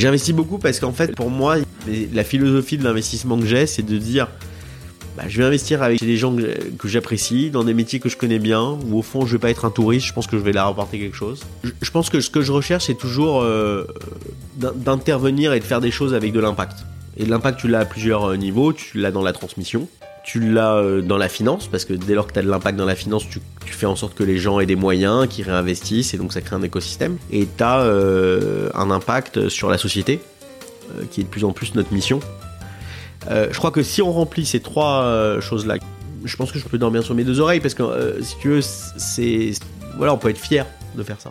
J'investis beaucoup parce qu'en fait, pour moi, la philosophie de l'investissement que j'ai, c'est de dire bah, je vais investir avec des gens que, j'apprécie, dans des métiers que je connais bien, où au fond je vais pas être un touriste, je pense que je vais leur apporter quelque chose. Je, pense que ce que je recherche, c'est toujours euh, d'intervenir et de faire des choses avec de l'impact. Et l'impact, tu l'as à plusieurs euh, niveaux, tu l'as dans la transmission, tu l'as euh, dans la finance, parce que dès lors que tu as de l'impact dans la finance, tu, fais en sorte que les gens aient des moyens, qu'ils réinvestissent, et donc ça crée un écosystème. Et tu as un impact sur la société, qui est de plus en plus notre mission. Euh, je crois que si on remplit ces trois euh, choses-là, je pense que je peux dormir sur mes deux oreilles parce que euh, si tu veux, c'est voilà, on peut être fier de faire ça.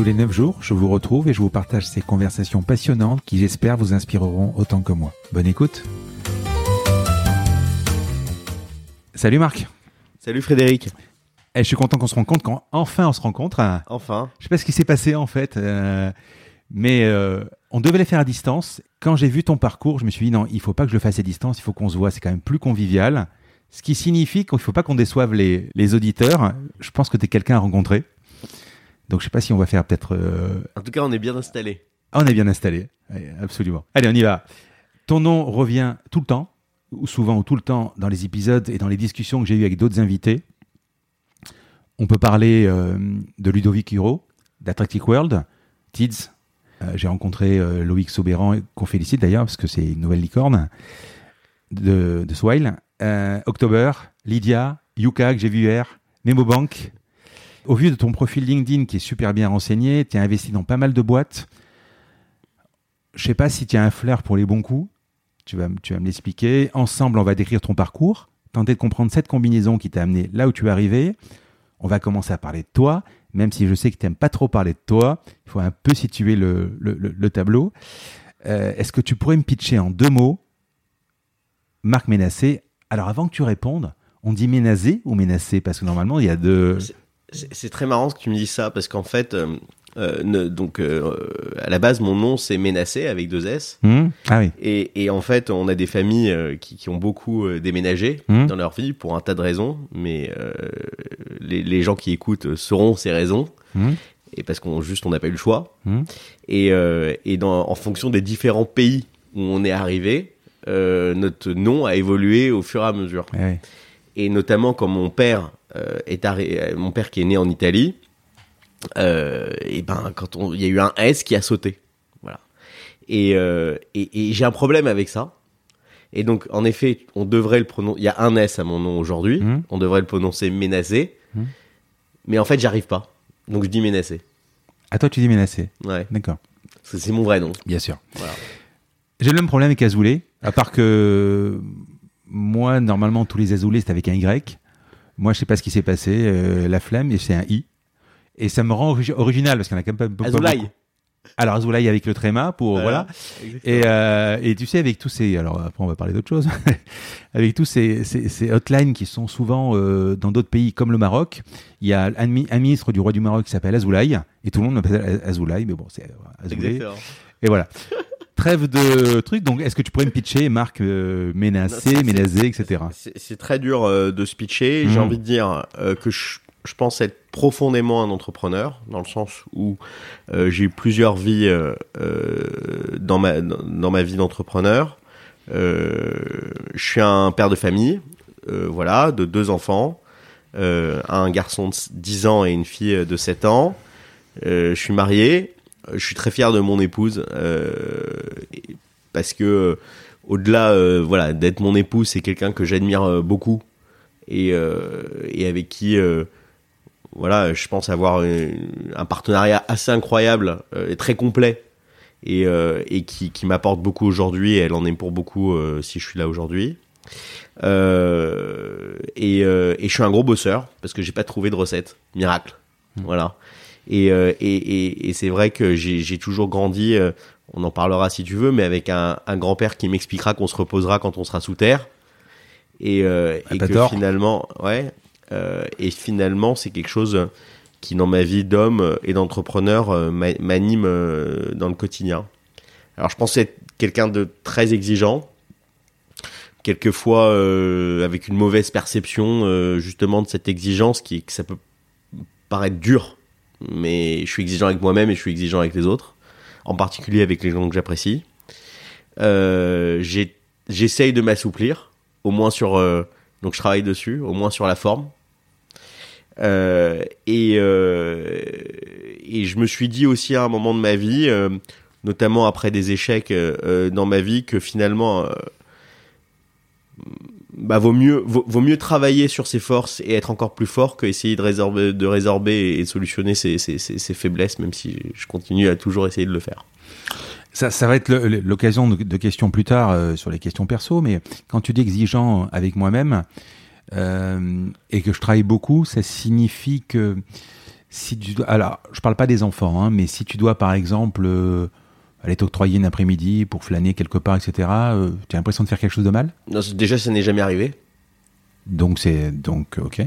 Tous les 9 jours, je vous retrouve et je vous partage ces conversations passionnantes qui j'espère vous inspireront autant que moi. Bonne écoute Salut Marc Salut Frédéric et eh, je suis content qu'on se rencontre quand enfin on se rencontre. Enfin. Je sais pas ce qui s'est passé en fait, euh, mais euh, on devait les faire à distance. Quand j'ai vu ton parcours, je me suis dit non, il faut pas que je le fasse à distance, il faut qu'on se voit, c'est quand même plus convivial. Ce qui signifie qu'il faut pas qu'on déçoive les, les, auditeurs. Je pense que tu es quelqu'un à rencontrer. Donc je sais pas si on va faire peut-être. Euh, en tout cas, on est bien installé. Ah, on est bien installé, absolument. Allez, on y va. Ton nom revient tout le temps, ou souvent ou tout le temps dans les épisodes et dans les discussions que j'ai eues avec d'autres invités. On peut parler euh, de Ludovic Huro, d'Attractive World, Tids. Euh, j'ai rencontré Loïc Soberan, qu'on félicite d'ailleurs, parce que c'est une nouvelle licorne, de, de Swile. October, Lydia, Yuka, que j'ai vu hier, Memobank. Au vu de ton profil LinkedIn qui est super bien renseigné, tu as investi dans pas mal de boîtes. Je sais pas si tu as un flair pour les bons coups. Tu vas, tu vas me l'expliquer. Ensemble, on va décrire ton parcours, tenter de comprendre cette combinaison qui t'a amené là où tu es arrivé on va commencer à parler de toi, même si je sais que tu n'aimes pas trop parler de toi. Il faut un peu situer le, tableau. Euh, est-ce que tu pourrais me pitcher en deux mots Marc Ménassé? Alors avant que tu répondes, on dit Ménazé ou Ménassé? Parce que normalement, il y a deux... C'est très marrant que tu me dises ça, parce qu'en fait, euh, euh, donc euh, à la base mon nom c'est Ménacé avec deux S. Mmh. Ah oui. Et, et, en fait on a des familles euh, qui, qui, ont beaucoup déménagé mmh. dans leur vie pour un tas de raisons, mais les, les, gens qui écoutent sauront ces raisons. Mmh. Et parce qu'on juste on n'a pas eu le choix. Et, et dans, en fonction des différents pays où on est arrivé, notre nom a évolué au fur et à mesure. Ah et notamment quand mon père est arrivé, mon père qui est né en Italie euh, et ben quand on, il y a eu un S qui a sauté, voilà. Et, euh, et, et j'ai un problème avec ça. Et donc en effet, on devrait le prononcer. Il y a un S à mon nom aujourd'hui. Mmh. On devrait le prononcer menacé. Mmh. Mais en fait, j'arrive pas. Donc je dis menacé. À toi, tu dis menacé. Ouais. D'accord. C'est mon vrai nom. Bien sûr. Voilà. J'ai le même problème avec Azoulay, à part que moi, normalement, tous les Azoulay, c'est avec un Y. Moi, je sais pas ce qui s'est passé. Euh, la flemme, et c'est un I. Et ça me rend original parce qu'on a quand même pas beaucoup. Azoulay. Alors Azoulay avec le tréma pour voilà. Et, euh, et tu sais avec tous ces alors après on va parler d'autre chose avec tous ces, ces, ces, hotlines qui sont souvent euh, dans d'autres pays comme le Maroc, il y a un, un, ministre du roi du Maroc qui s'appelle Azoulay et tout le monde l'appelle Azoulay mais bon c'est Azoulay. Et voilà. Trêve de trucs. Donc, est-ce que tu pourrais me pitcher, Marc, euh, Ménacé, Ménazé, etc. C'est très dur euh, de se pitcher. J'ai mmh. envie de dire euh, que je je pense être profondément un entrepreneur, dans le sens où euh, j'ai eu plusieurs vies dans, ma, dans ma vie d'entrepreneur. je suis un père de famille, voilà, de deux enfants. un garçon de 10 ans et une fille de 7 ans. je suis marié. Je suis très fier de mon épouse parce que au-delà voilà d'être mon épouse, c'est quelqu'un que j'admire beaucoup et, et avec qui voilà, je pense avoir un partenariat assez incroyable et très complet et, euh, et qui, qui m'apporte beaucoup aujourd'hui. Elle en est pour beaucoup euh, si je suis là aujourd'hui. Euh, et, euh, et, je suis un gros bosseur parce que j'ai pas trouvé de recette miracle. Mmh. Voilà. Et, euh, et, et, et c'est vrai que j'ai toujours grandi. on en parlera si tu veux, mais avec un, un grand-père qui m'expliquera qu'on se reposera quand on sera sous terre. Et, et que finalement, ouais. et finalement, c'est quelque chose qui dans ma vie d'homme et d'entrepreneur euh, m'anime euh, dans le quotidien. Alors je pense être quelqu'un de très exigeant, quelquefois euh, avec une mauvaise perception euh, justement de cette exigence qui que ça peut paraître dur, mais je suis exigeant avec moi-même et je suis exigeant avec les autres, en particulier avec les gens que j'apprécie. Euh, J'essaye de m'assouplir, au moins sur donc je travaille dessus, au moins sur la forme. Euh, et, euh, et je me suis dit aussi à un moment de ma vie, euh, notamment après des échecs dans ma vie, que finalement, bah, vaut mieux vaut, mieux travailler sur ses forces et être encore plus fort que essayer de résorber de résorber et de solutionner ses, ses, ses, faiblesses même si je continue à toujours essayer de le faire. Ça, ça va être l'occasion de, questions plus tard sur les questions perso mais quand tu dis exigeant avec moi-même euh, et que je travaille beaucoup, ça signifie que si tu dois, alors je parle pas des enfants, hein, mais si tu dois par exemple euh, aller t'octroyer un après-midi pour flâner quelque part, etc., euh, tu as l'impression de faire quelque chose de mal? Non, Déjà, ça n'est jamais arrivé. Donc c'est donc ok.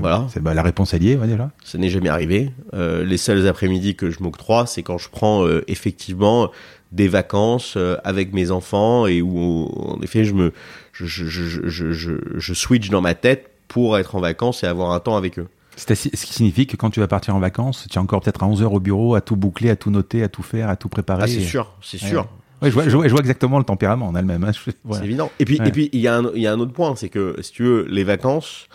Voilà. C'est bah, la réponse est liée ouais, déjà. Ça n'est jamais arrivé. Euh, les seuls après-midi que je m'octroie, c'est quand je prends euh, effectivement des vacances euh, avec mes enfants et où en effet je me je, je, je, je, je switch dans ma tête pour être en vacances et avoir un temps avec eux. Ce qui signifie que quand tu vas partir en vacances, tu es encore peut-être à 11 heures au bureau à tout boucler, à tout noter, à tout faire, à tout préparer. Ah, c'est sûr, c'est sûr. Ouais, je, vois, je, vois, je, vois, exactement le tempérament en elle-même. Hein. C'est évident. Et puis, et puis, il y, a un, il y a un autre point, c'est que si tu veux, les vacances,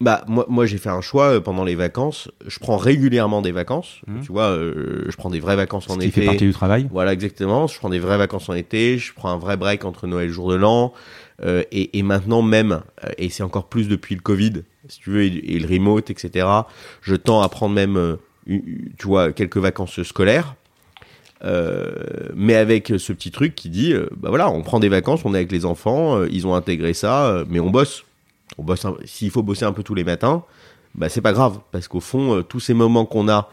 bah moi, moi j'ai fait un choix euh, pendant les vacances. Je prends régulièrement des vacances. Mmh. Tu vois, euh, je prends des vraies vacances en Ce été. Qui fait partie du travail. Voilà, exactement. Je prends des vraies vacances en été. Je prends un vrai break entre Noël et le jour de l'an. Euh, et, maintenant même, euh, et c'est encore plus depuis le Covid, si tu veux, et, le remote, etc. Je tends à prendre même, euh, tu vois, quelques vacances scolaires mais avec ce petit truc qui dit, bah voilà, on prend des vacances, on est avec les enfants, ils ont intégré ça, mais on bosse. On bosse. S'il faut bosser un peu tous les matins, bah c'est pas grave, parce qu'au fond, tous ces moments qu'on a,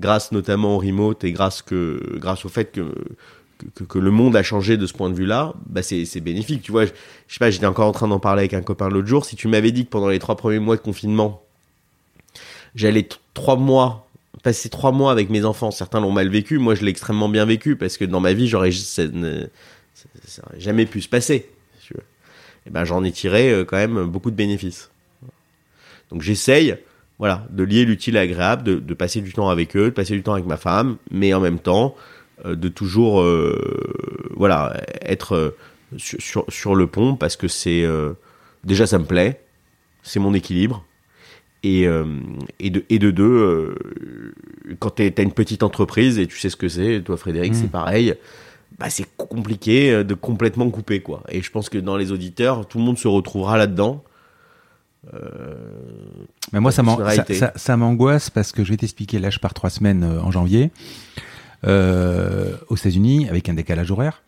grâce notamment au remote et grâce que, grâce au fait que que, le monde a changé de ce point de vue-là, bah c'est, bénéfique. Tu vois, je, sais pas, j'étais encore en train d'en parler avec un copain l'autre jour. Si tu m'avais dit que pendant les trois premiers mois de confinement, j'allais trois mois passer trois mois avec mes enfants. Certains l'ont mal vécu. Moi, je l'ai extrêmement bien vécu parce que dans ma vie, j'aurais jamais pu se passer. Et ben, j'en ai tiré euh, quand même beaucoup de bénéfices. Donc, j'essaye, voilà, de lier l'utile à l'agréable, de, passer du temps avec eux, de passer du temps avec ma femme, mais en même temps, de toujours, euh, voilà, être euh, sur, sur, sur, le pont parce que c'est euh, déjà ça me plaît, c'est mon équilibre et, euh, et, de, et de deux, euh, quand tu as une petite entreprise et tu sais ce que c'est, toi Frédéric, mmh. c'est pareil, bah, c'est compliqué de complètement couper. quoi. Et je pense que dans les auditeurs, tout le monde se retrouvera là-dedans. Euh, Mais moi, ça m'angoisse ça, parce que je vais t'expliquer. Là, je pars trois semaines euh, en janvier euh, aux États-Unis avec un décalage horaire.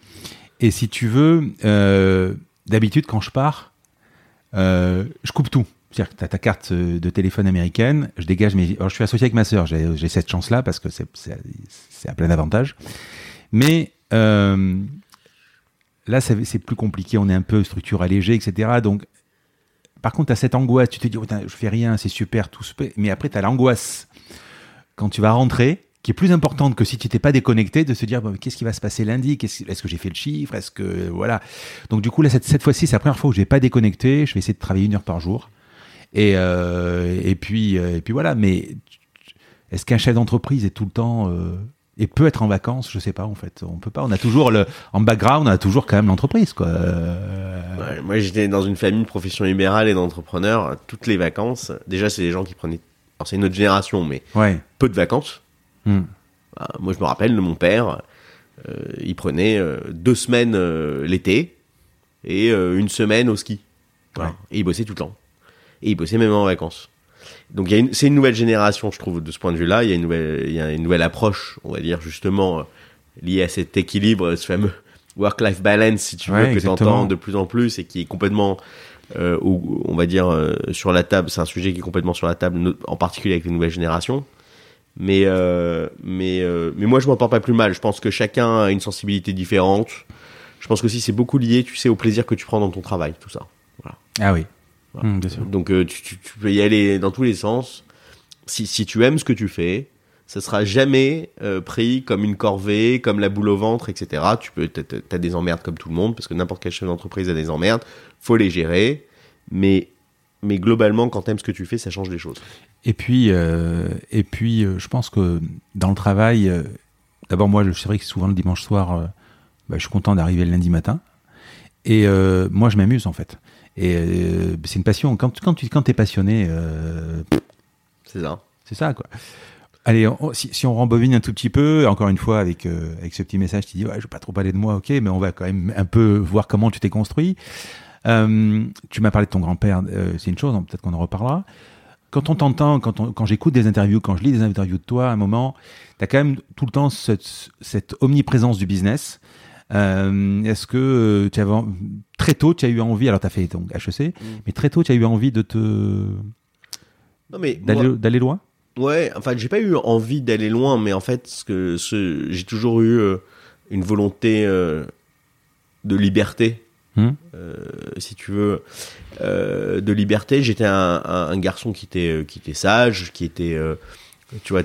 Et si tu veux, euh, d'habitude, quand je pars, euh, je coupe tout. C'est-à-dire que tu as ta carte de téléphone américaine, je dégage mes... Alors, je suis associé avec ma sœur, j'ai cette chance-là parce que c'est un plein avantage. Mais euh, là, c'est plus compliqué, on est un peu structure allégée, etc. Donc, par contre, tu as cette angoisse, tu te dis, oh, je fais rien, c'est super, tout se. Mais après, tu as l'angoisse quand tu vas rentrer, qui est plus importante que si tu t'es pas déconnecté, de se dire bon, qu'est-ce qui va se passer lundi? Est-ce est que j'ai fait le chiffre? Est-ce que voilà Donc du coup là cette, cette fois-ci c'est la première fois où j'ai pas déconnecté. Je vais essayer de travailler une heure par jour. Et, euh, et, puis, euh, et puis voilà, mais est-ce qu'un chef d'entreprise est tout le temps. Euh, et peut être en vacances, je sais pas en fait. On peut pas. On a toujours le en background, on a toujours quand même l'entreprise quoi. Euh, Ouais, moi, j'étais dans une famille de profession libérale et d'entrepreneurs. Toutes les vacances, déjà, c'est des gens qui prenaient. Alors, c'est une autre génération, mais Ouais. peu de vacances. Hmm. Bah, moi, je me rappelle mon père. euh, il prenait euh, deux semaines euh, l'été et une semaine au ski. Voilà. Ouais. Et il bossait tout le temps. Et il bossait même en vacances. Donc, c'est une nouvelle génération, je trouve, de ce point de vue-là. Il y a une nouvelle, il y a une nouvelle approche, on va dire, justement, liée à cet équilibre, ce fameux work-life balance, si tu veux, Ouais, que tu entends de plus en plus et qui est complètement, on va dire, sur la table. C'est un sujet qui est complètement sur la table, en particulier avec les nouvelles générations. Mais, euh, mais, euh, mais moi, je m'en porte pas plus mal. Je pense que chacun a une sensibilité différente. Je pense que aussi c'est beaucoup lié, tu sais, au plaisir que tu prends dans ton travail, tout ça. Ah oui. Voilà. Bien sûr. Donc euh, tu, tu- tu peux y aller dans tous les sens. Si, si tu aimes ce que tu fais, ça sera jamais pris comme une corvée, comme la boule au ventre, etc. Tu peux, t'as des emmerdes comme tout le monde, parce que n'importe quel chef d'entreprise a des emmerdes. Faut les gérer, mais mais globalement, quand t'aimes ce que tu fais, ça change les choses. Et puis, euh, et puis, euh, je pense que dans le travail, euh, d'abord moi, je- c'est vrai que souvent le dimanche soir, euh, bah, je suis content d'arriver le lundi matin. Et moi, je m'amuse en fait. Et c'est une passion. Quand, quand tu quand es passionné, C'est ça. c'est ça quoi. Allez, on- si, si on rembobine un tout petit peu, encore une fois avec avec ce petit message qui dit ouais, je vais pas trop parler de moi, ok, mais on va quand même un peu voir comment tu t'es construit. Tu m'as parlé de ton grand-père, c'est une chose, hein, peut-être qu'on en reparlera. Quand on t'entend, quand, on- quand j'écoute des interviews, quand je lis des interviews de toi, à un moment, tu as quand même tout le temps cette, cette omniprésence du business. Euh, Est-ce que euh, tu avais en- très tôt, tu as eu envie, alors tu as fait donc HEC, mais très tôt, tu as eu envie de te Non mais d'aller loin? Ouais, enfin, j'ai pas eu envie d'aller loin, mais en fait, ce que ce, j'ai toujours eu euh, une volonté euh, de liberté, Hmm. euh, si tu veux, euh, de liberté. J'étais un, garçon qui était euh, qui était sage, qui était, tu vois,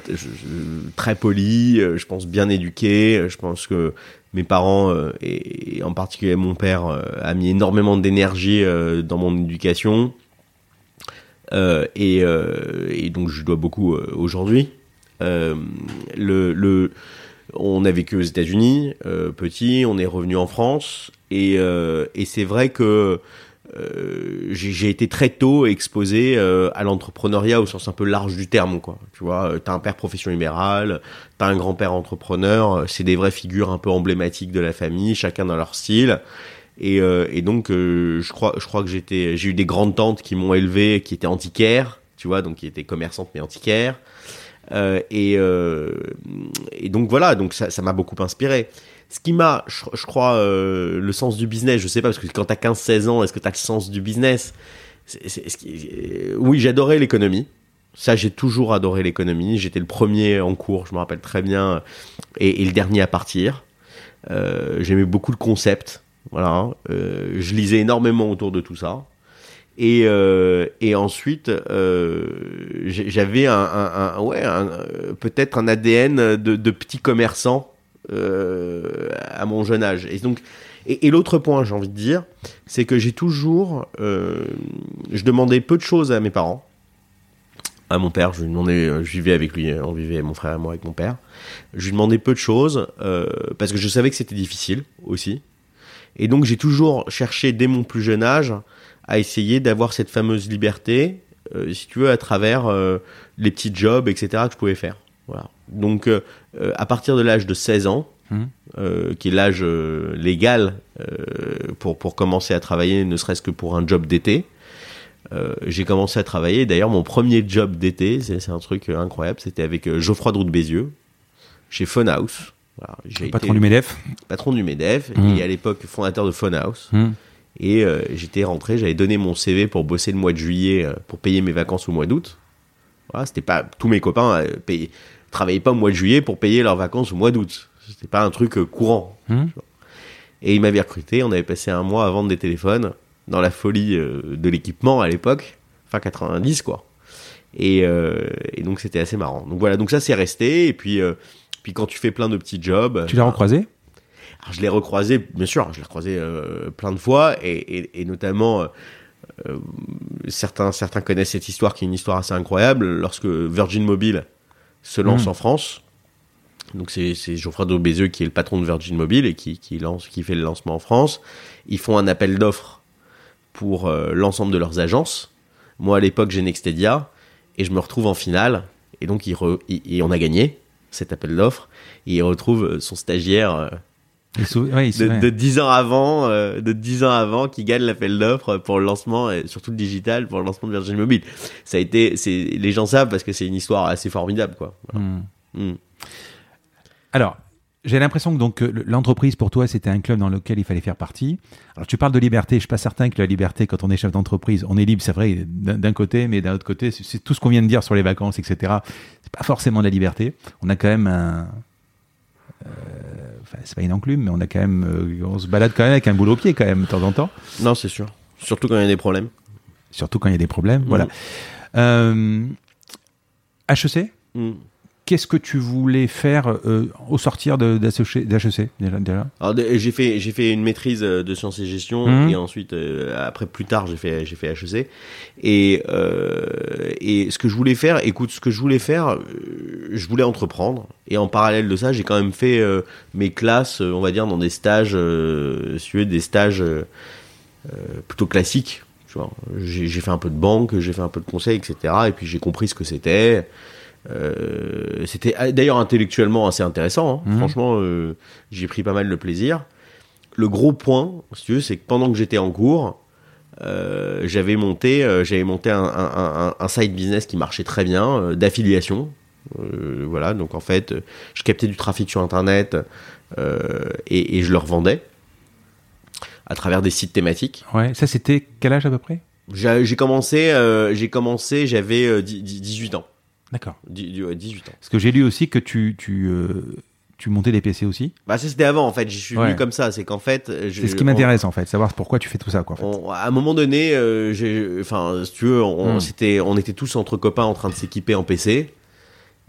très poli, je pense bien éduqué. Je pense que mes parents et, en particulier mon père a mis énormément d'énergie dans mon éducation. Et, donc je dois beaucoup aujourd'hui. Le, on a vécu aux États-Unis, euh, petit, on est revenu en France, et, euh, c'est vrai que euh, j'ai été très tôt exposé à l'entrepreneuriat au sens un peu large du terme, quoi. Tu vois, t'as un père profession libérale, t'as un grand-père entrepreneur, c'est des vraies figures un peu emblématiques de la famille, chacun dans leur style. Et, donc, je crois, que j'ai eu des grandes tantes qui m'ont élevé, qui étaient antiquaires, tu vois, donc qui étaient commerçantes mais antiquaires. Euh, et, euh, et donc voilà, donc ça, m'a beaucoup inspiré. Ce qui m'a, je, crois, euh, le sens du business, je sais pas, parce que quand t'as 15-16 ans, est-ce que t'as le sens du business? Oui, j'adorais l'économie. Ça, j'ai toujours adoré l'économie. J'étais le premier en cours, je me rappelle très bien, et, et le dernier à partir. J'aimais beaucoup le concept. Voilà, je lisais énormément autour de tout ça. Et, euh, et ensuite, euh, j'avais un, ouais, peut-être un ADN de, de petit commerçant euh, à mon jeune âge. Et et, l'autre point, j'ai envie de dire, c'est que j'ai toujours, je demandais peu de choses à mes parents. À mon père, je lui demandais, je vivais avec lui, on vivait mon frère et moi avec mon père. Je lui demandais peu de choses parce que je savais que c'était difficile aussi. Et donc j'ai toujours cherché dès mon plus jeune âge à essayer d'avoir cette fameuse liberté, euh, si tu veux, à travers euh, les petits jobs, etc. que je pouvais faire. Voilà. Donc euh, à partir de l'âge de 16 ans, euh, qui est l'âge légal pour, pour commencer à travailler, ne serait-ce que pour un job d'été, j'ai commencé à travailler. D'ailleurs, mon premier job d'été, c'est un truc incroyable, c'était avec Geoffroy Drout de Bézieux, chez Funhouse. Voilà, Patron été du MEDEF. patron du MEDEF Mhm. et à l'époque fondateur de Funhouse. Hmm. Et euh, j'étais rentré, j'avais donné mon CV pour bosser le mois de juillet euh, pour payer mes vacances au mois d'août. Voilà, c'était pas tous mes copains euh, payaient- travaillaient pas au mois de juillet pour payer leurs vacances au mois d'août. C'était pas un truc euh, courant. Hmm. Et ils m'avaient recruté, on avait passé un mois à vendre des téléphones dans la folie euh, de l'équipement à l'époque, fin 90 quoi. Et, euh, et donc c'était assez marrant. Donc voilà, donc ça c'est resté. Et puis, euh, puis quand tu fais plein de petits jobs, Tu l'as recroisé? Alors, je l'ai recroisé, bien sûr, je l'ai recroisé euh, plein de fois, et, et, et notamment, euh, euh, certains, certains connaissent cette histoire qui est une histoire assez incroyable. Lorsque Virgin Mobile se lance Mm. en France, Donc c'est Geoffroy Bézeux qui est le patron de Virgin Mobile et qui, qui lance, qui fait le lancement en France. Ils font un appel d'offres pour euh, l'ensemble de leurs agences. Moi à l'époque j'ai Nextedia et je me retrouve en finale et donc il re- il- et on a gagné cet appel d'offres. Et il retrouve son stagiaire euh, sou- de, de 10 ans avant, euh, de 10 ans avant, qui gagne l'appel d'offres pour le lancement, et surtout le digital, pour le lancement de Virgin Mobile. Ça a été, c'est, les gens savent parce que c'est une histoire assez formidable, quoi. Voilà. Hmm. Mm. Alors, j'ai l'impression que donc euh, le- l'entreprise pour toi c'était un club dans lequel il fallait faire partie. Alors tu parles de liberté, je suis pas certain que la liberté quand on est chef d'entreprise, on est libre, c'est vrai d'un côté, mais d'un autre côté, c'est- c'est tout ce qu'on vient de dire sur les vacances, etc. C'est pas forcément de la liberté. On a quand même un, euh, enfin c'est pas une enclume, mais on a quand même, euh, on se balade quand même avec un boulot au pied quand même de temps en temps, Non, c'est sûr. Surtout quand il y a des problèmes. surtout quand il y a des problèmes. Voilà. Euh, HEC. Mm. Qu'est-ce que tu voulais faire euh, au sortir de- d'HEC d'HEC, déjà, déjà de- j'ai fait, j'ai fait une maîtrise euh, de sciences et gestion, Mhm. et ensuite, euh, après, plus tard, j'ai fait, j'ai fait HEC. Et, euh, et ce que je voulais faire, écoute, ce que je voulais faire, je voulais entreprendre. Et en parallèle de ça, j'ai quand même fait mes classes, on va dire, dans des stages, si des stages plutôt classiques. J'ai fait un peu de banque, j'ai fait un peu de conseil, etc. Et puis j'ai compris ce que c'était. Euh, c'était ah, d'ailleurs intellectuellement assez intéressant. hein. Mhm. Franchement, euh, j'ai pris pas mal de plaisir. Le gros point, si tu veux, c'est que pendant que j'étais en cours, euh, j'avais monté, euh, j'avais monté un, un, un, un side business qui marchait très bien, d'affiliation. Voilà, donc en fait, je captais du trafic sur Internet et, et je le revendais à travers des sites thématiques. Ouais, ça c'était quel âge à peu près? J'ai commencé, j'ai commencé, j'avais euh, dix- dix- 18 ans. D'accord. Dix- dix- ouais, 18 ans. Parce que j'ai lu aussi que tu, tu, euh, tu montais des PC aussi. Bah ça c'était avant en fait, j'y suis venu comme ça, c'est qu'en fait... je- C'est ce qui m'intéresse en fait, savoir pourquoi tu fais tout ça. Quoi, en fait. on- à un moment donné, euh, j'ai- enfin, si tu veux, on, Hmm. c'était, on était tous entre copains en train de s'équiper en PC.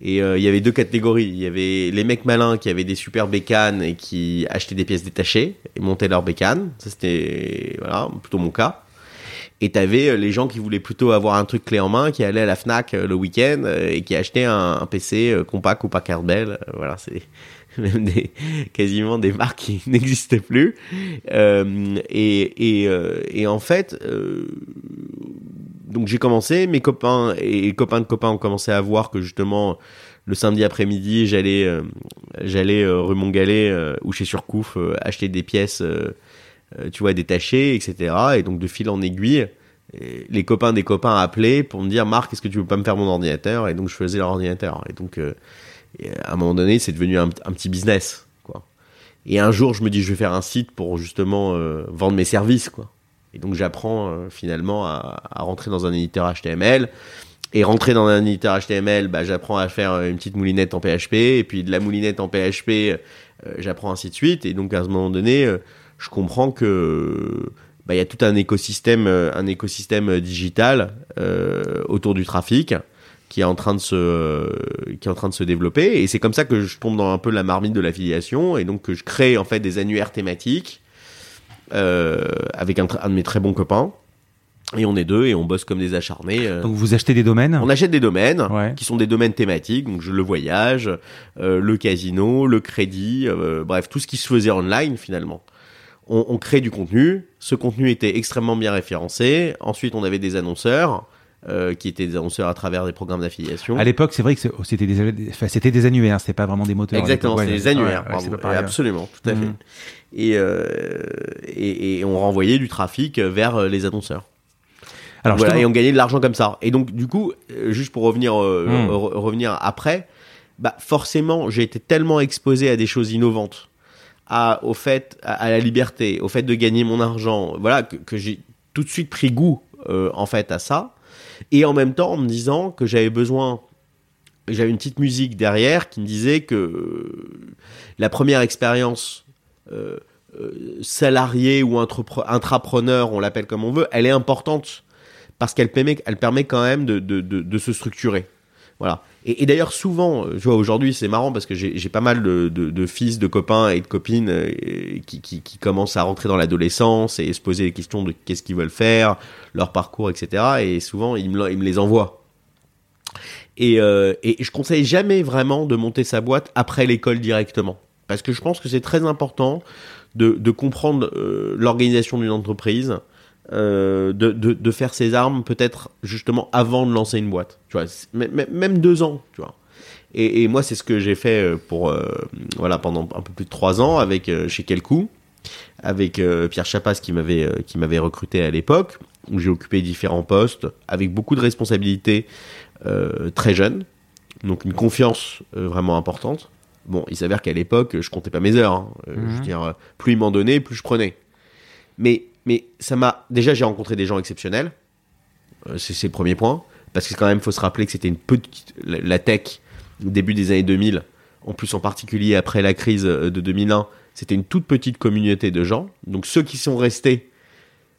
Et euh, il y avait deux catégories. Il y avait les mecs malins qui avaient des super bécanes et qui achetaient des pièces détachées et montaient leurs bécanes. Ça c'était voilà, plutôt mon cas. Et t'avais euh, les gens qui voulaient plutôt avoir un truc clé en main, qui allaient à la Fnac euh, le week-end euh, et qui achetaient un, un PC compact ou Packard Bell. Voilà, c'est même des, quasiment des marques qui n'existaient plus. Et, en fait, donc j'ai commencé, mes copains et copains de copains ont commencé à voir que justement le samedi après-midi, j'allais euh, j'allais rue Montgalet ou chez Surcouf acheter des pièces, tu vois, détachées, etc. Et donc de fil en aiguille, les copains des copains appelaient pour me dire Marc, est-ce que tu veux pas me faire mon ordinateur? Et donc je faisais leur ordinateur. Et donc euh, et à un moment donné, c'est devenu un, petit business, quoi. Et un jour, je me dis, je vais faire un site pour justement euh, vendre mes services, quoi. Et donc j'apprends euh, finalement à, à rentrer dans un éditeur HTML. Et rentrer dans un éditeur HTML, bah, j'apprends à faire euh, une petite moulinette en PHP. Et puis de la moulinette en PHP, euh, j'apprends ainsi de suite. Et donc à ce moment donné, euh, je comprends que bah, il y a tout un écosystème, euh, un écosystème euh, digital euh, autour du trafic qui est en train de se, euh, qui est en train de se développer. Et c'est comme ça que je tombe dans un peu la marmite de l'affiliation et donc que je crée en fait des annuaires thématiques euh, avec un, de mes très bons copains. Et on est deux et on bosse comme des acharnés. Donc vous achetez des domaines? On achète des domaines Ouais. qui sont des domaines thématiques, donc je- le voyage, le casino, le crédit, bref, tout ce qui se faisait online finalement. On, on crée du contenu, ce contenu était extrêmement bien référencé, ensuite on avait des annonceurs, euh, qui étaient des annonceurs à travers des programmes d'affiliation. À l'époque, c'est vrai que c'est- c'était des, c'était des annuaires, c'était pas vraiment des moteurs. Exactement, Ouais, des annuaires, ouais, pardon. pas absolument, tout à Mhm. fait. Et, euh, et, et on renvoyait du trafic vers euh, les annonceurs. Alors, voilà, et on gagnait de l'argent comme ça. Et donc, du coup, juste pour revenir, euh, Mm. re- revenir après, bah forcément, j'ai été tellement exposé à des choses innovantes, à, au fait, à, la liberté, au fait de gagner mon argent, voilà, que, j'ai tout de suite pris goût, euh, en fait, à ça. Et en même temps, en me disant que j'avais besoin, j'avais une petite musique derrière qui me disait que euh, la première expérience euh, euh, salarié ou intrapreneur, on l'appelle comme on veut, elle est importante parce qu'elle permet, elle permet quand même de, de, de se structurer. Voilà. Et, d'ailleurs, souvent, euh, tu vois, aujourd'hui, c'est marrant parce que j'ai pas mal de, fils, de copains et de copines euh, qui, qui, qui commencent à rentrer dans l'adolescence et se poser des questions de qu'est-ce qu'ils veulent faire, leur parcours, etc. Et souvent, ils me, ils me les envoient. Et, euh, et je conseille jamais vraiment de monter sa boîte après l'école directement. Parce que je pense que c'est très important de, de comprendre euh, l'organisation d'une entreprise, euh, de, de, de faire ses armes peut-être justement avant de lancer une boîte. Tu vois, même deux ans, tu vois. Et, et moi, c'est ce que j'ai fait euh, pour euh, voilà pendant un peu plus de trois ans avec euh, chez avec Pierre Chapas qui m'avait qui m'avait recruté à l'époque, où j'ai occupé différents postes avec beaucoup de responsabilités très jeune, donc une confiance vraiment importante. Bon, il s'avère qu'à l'époque, je comptais pas mes heures. hein. Je veux dire, plus ils m'en donnaient, plus je prenais. Mais, mais ça m'a. Déjà, j'ai rencontré des gens exceptionnels. Euh, c'est le premier point. Parce que quand même, faut se rappeler que c'était une petite. La, tech, au début des années 2000, en plus en particulier après la crise euh, de 2001, c'était une toute petite communauté de gens. Donc ceux qui sont restés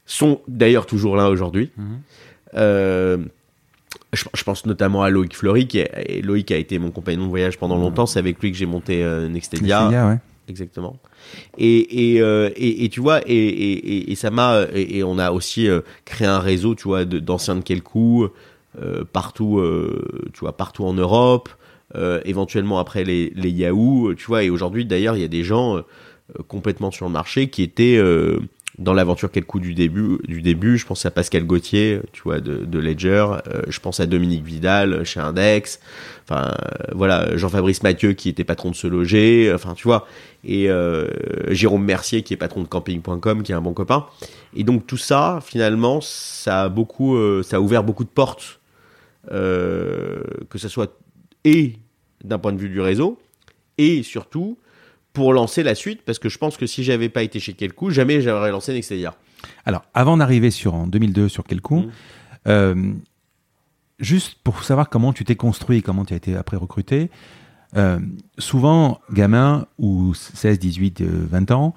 sont d'ailleurs toujours là aujourd'hui. Mhm. Euh, je, je pense notamment à Loïc Fleury, qui est, et Loïc a été mon compagnon de voyage pendant longtemps. C'est avec lui que j'ai monté euh, Nextedia. Nextedia, ouais. Exactement. Et, euh, et, et tu vois, et, et, et- ça m'a, et, et on a aussi euh, créé un réseau, tu vois, de- d'anciens de Kelkou, euh, partout, euh, tu vois, partout en Europe, euh, éventuellement après les, les Yahoo, tu vois, et aujourd'hui d'ailleurs, il y a des gens euh, euh, complètement sur le marché qui étaient euh, dans l'aventure Kelkou du début, du début. Je pense à Pascal Gauthier, tu vois, de, de Ledger. euh, je pense à Dominique Vidal euh, chez Index. Enfin, euh, voilà, Jean-Fabrice Mathieu qui était patron de Se Loger. Enfin, tu vois, et euh, Jérôme Mercier qui est patron de camping.com qui est un bon copain et donc tout ça finalement ça a beaucoup euh, ça a ouvert beaucoup de portes euh, que ce soit et d'un point de vue du réseau et surtout pour lancer la suite parce que je pense que si j'avais pas été chez Kelkou jamais j'aurais lancé Nextedia Alors, avant d'arriver sur en 2002 sur quel coup, Mhm. euh, juste pour savoir comment tu t'es construit, comment tu as été après recruté, euh, souvent, gamin ou 16, 18, euh, 20 ans,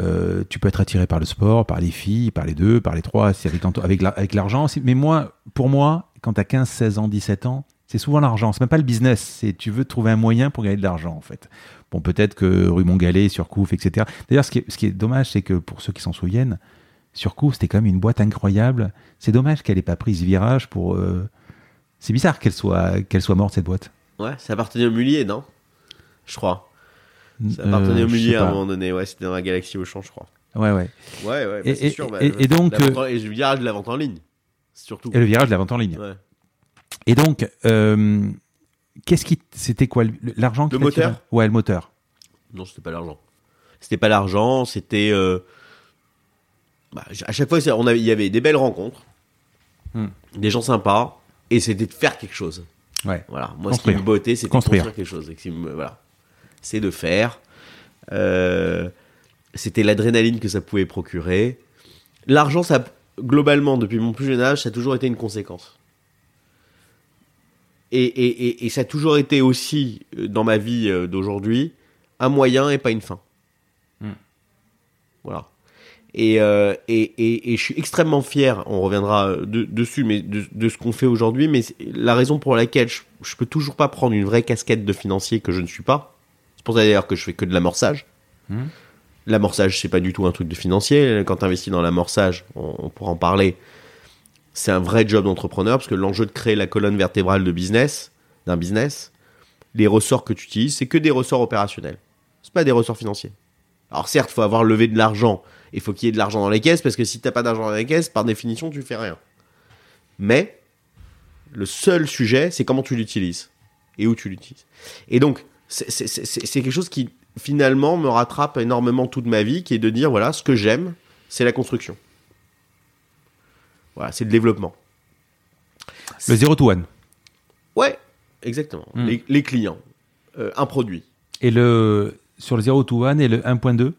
euh, tu peux être attiré par le sport, par les filles, par les deux, par les trois, avec, avec, la- avec l'argent. Mais moi, pour moi, quand tu as 15, 16 ans, 17 ans, c'est souvent l'argent. C'est même pas le business. Tu veux trouver un moyen pour gagner de l'argent, en fait. Bon, peut-être que rue Montgalet, Surcouf, etc. D'ailleurs, ce qui est, dommage, c'est que pour ceux qui s'en souviennent, Surcouf, c'était quand même une boîte incroyable. C'est dommage qu'elle ait pas pris ce virage pour. euh, C'est bizarre qu'elle soit, qu'elle soit morte, cette boîte. ouais ça appartenait au Mullier non? Je crois ça appartenait Euh, au Mullier sais à un moment donné ouais c'était dans la galaxie Auchan je crois Ouais, ouais. ouais ouais bah, Et- c'est et- sûr bah, et- et donc, euh, en- et veux dire de la vente en ligne surtout Et le virage de la vente en ligne. ouais. Et donc, euh, qu'est-ce qui. C'était quoi le- L'argent Le moteur? Ouais, le moteur. Non, c'était pas l'argent. C'était pas l'argent, c'était. euh, bah, à chaque fois, c'est- on avait, il y avait des belles rencontres, Hmm. des gens sympas, et c'était de faire quelque chose. Ouais. Voilà. Moi, Construire. ce qui me bottait, c'était de Construire. construire quelque chose. Et me- voilà. C'est de faire. Euh, c'était l'adrénaline que ça pouvait procurer. L'argent, ça, globalement, depuis mon plus jeune âge, ça a toujours été une conséquence. Et, et, et, et ça a toujours été aussi, euh, dans ma vie euh, d'aujourd'hui, un moyen et pas une fin. Hmm. Voilà. Et, euh, et, et, et je suis extrêmement fier, on reviendra euh, de- dessus, mais de, de ce qu'on fait aujourd'hui. Mais la raison pour laquelle je, je peux toujours pas prendre une vraie casquette de financier que je ne suis pas. C'est pour ça d'ailleurs que je fais que de l'amorçage. Mhm. L'amorçage, c'est pas du tout un truc de financier. Quand tu investis dans l'amorçage, on, on pourra en parler. C'est un vrai job d'entrepreneur parce que l'enjeu de créer la colonne vertébrale de business, d'un business, les ressorts que tu utilises, c'est que des ressorts opérationnels. C'est pas des ressorts financiers. Alors certes, faut avoir levé de l'argent et faut qu'il y ait de l'argent dans les caisses parce que si t'as pas d'argent dans les caisses, par définition, tu fais rien. Mais le seul sujet, c'est comment tu l'utilises et où tu l'utilises. Et donc, c'est quelque chose qui finalement me rattrape énormément toute ma vie, qui est de dire voilà, ce que j'aime, c'est la construction. Voilà, c'est le développement. Le zero to one. Ouais, exactement. Hmm. Les, les clients, euh, un produit. Et le, sur le zero to one et le 1.2,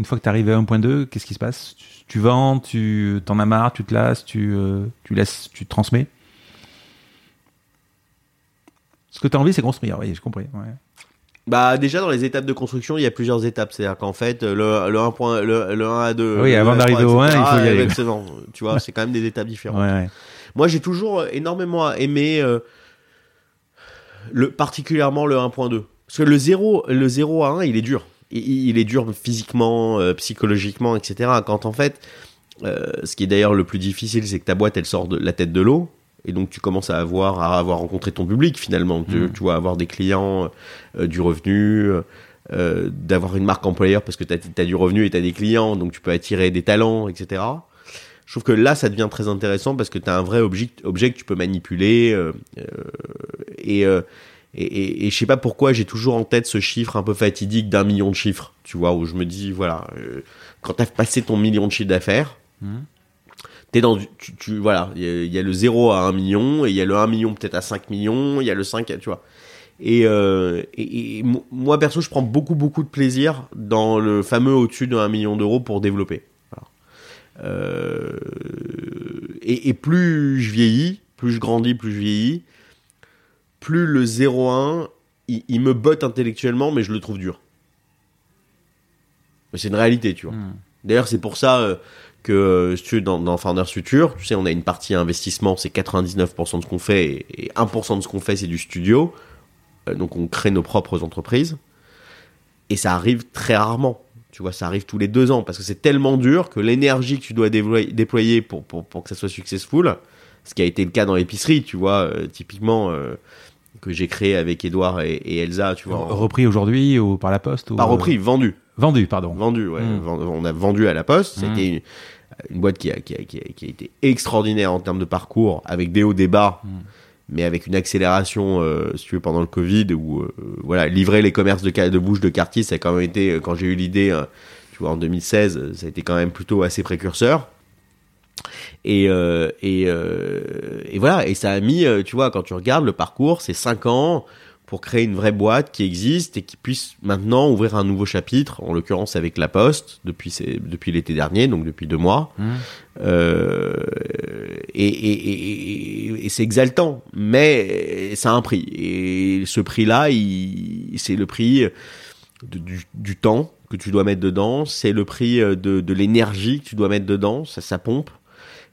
une fois que tu arrives à 1.2, qu'est-ce qui se passe? Tu, tu vends, tu t'en as marre, tu te lasses, tu, euh, tu laisses, tu te transmets Ce que tu as envie, c'est construire, oui, j'ai compris. ouais. Bah déjà dans les étapes de construction, il y a plusieurs étapes. C'est-à-dire qu'en fait, le, le 1 point, le, le 1 à 2. Oui, avant 1 à d'arriver 3, au 1, etc., il faut y aller. Tu vois, c'est quand même des étapes différentes. Ouais, ouais. Moi, j'ai toujours énormément aimé euh, le particulièrement le 1.2 parce que le 0 le 0 à 1, il est dur. Il, est dur physiquement, euh, psychologiquement, etc. Quand en fait, euh, ce qui est d'ailleurs le plus difficile, c'est que ta boîte elle sort de la tête de l'eau. Et donc tu commences à avoir, à avoir rencontré ton public finalement. Tu, Mm. tu vois, avoir des clients, euh, du revenu, d'avoir une marque employeur parce que tu as, du revenu et tu as des clients, donc tu peux attirer des talents, etc. Je trouve que là, ça devient très intéressant parce que tu as un vrai objet, objet que tu peux manipuler. et, et, et, et je sais pas pourquoi j'ai toujours en tête ce chiffre un peu fatidique d'un million de chiffres, tu vois, où je me dis, voilà, euh, quand tu as passé ton million de chiffre d'affaires, Mhm. T'es dans du, tu, tu- voilà, il y, a- il y a le 0 à 1 million, et il y a le 1 million peut-être à 5 millions, il y a le 5 à, tu vois. Et, euh, et, et mo- moi, perso, je prends beaucoup, beaucoup de plaisir dans le fameux au-dessus de 1 million d'euros pour développer. Voilà. Euh, et, et plus je vieillis, plus je grandis, plus je vieillis, plus le 0,1, il, il me botte intellectuellement, mais je le trouve dur. Mais c'est une réalité, tu vois. Mhm. D'ailleurs, c'est pour ça euh, que euh, tu dans, dans Founders Future, tu sais, on a une partie investissement, c'est 99% de ce qu'on fait, et, et 1% de ce qu'on fait, c'est du studio. Euh, donc, on crée nos propres entreprises. Et ça arrive très rarement. Tu vois, ça arrive tous les deux ans, parce que c'est tellement dur que l'énergie que tu dois déployer, déployer pour, pour, pour que ça soit successful, ce qui a été le cas dans l'épicerie, tu vois, euh, typiquement, euh, que j'ai créé avec Edouard et, et Elsa, tu vois. en- Repris aujourd'hui ou par la poste ou... pas repris, vendu. Vendu, pardon. Vendu, ouais. Mm. Vend- On a vendu à la Poste. Mm. C'était une, une boîte qui a, qui, a, qui, a, qui a été extraordinaire en termes de parcours, avec des hauts, des bas, Mm. mais avec une accélération, euh, si tu veux, pendant le Covid, où, euh, voilà, livrer les commerces de, de bouche de quartier, ça a quand même été, euh, quand j'ai eu l'idée, euh, tu vois, en 2016, euh, ça a été quand même plutôt assez précurseur. Et, euh, et, euh, et voilà, et ça a mis, euh, tu vois, quand tu regardes le parcours, c'est 5 ans pour créer une vraie boîte qui existe et qui puisse maintenant ouvrir un nouveau chapitre, en l'occurrence avec La Poste, depuis, depuis l'été dernier, donc depuis deux mois. Euh, et c'est exaltant, mais ça a un prix. Et ce prix-là, c'est le prix de- du, du temps que tu dois mettre dedans, c'est le prix de, de l'énergie que tu dois mettre dedans, ça, ça pompe.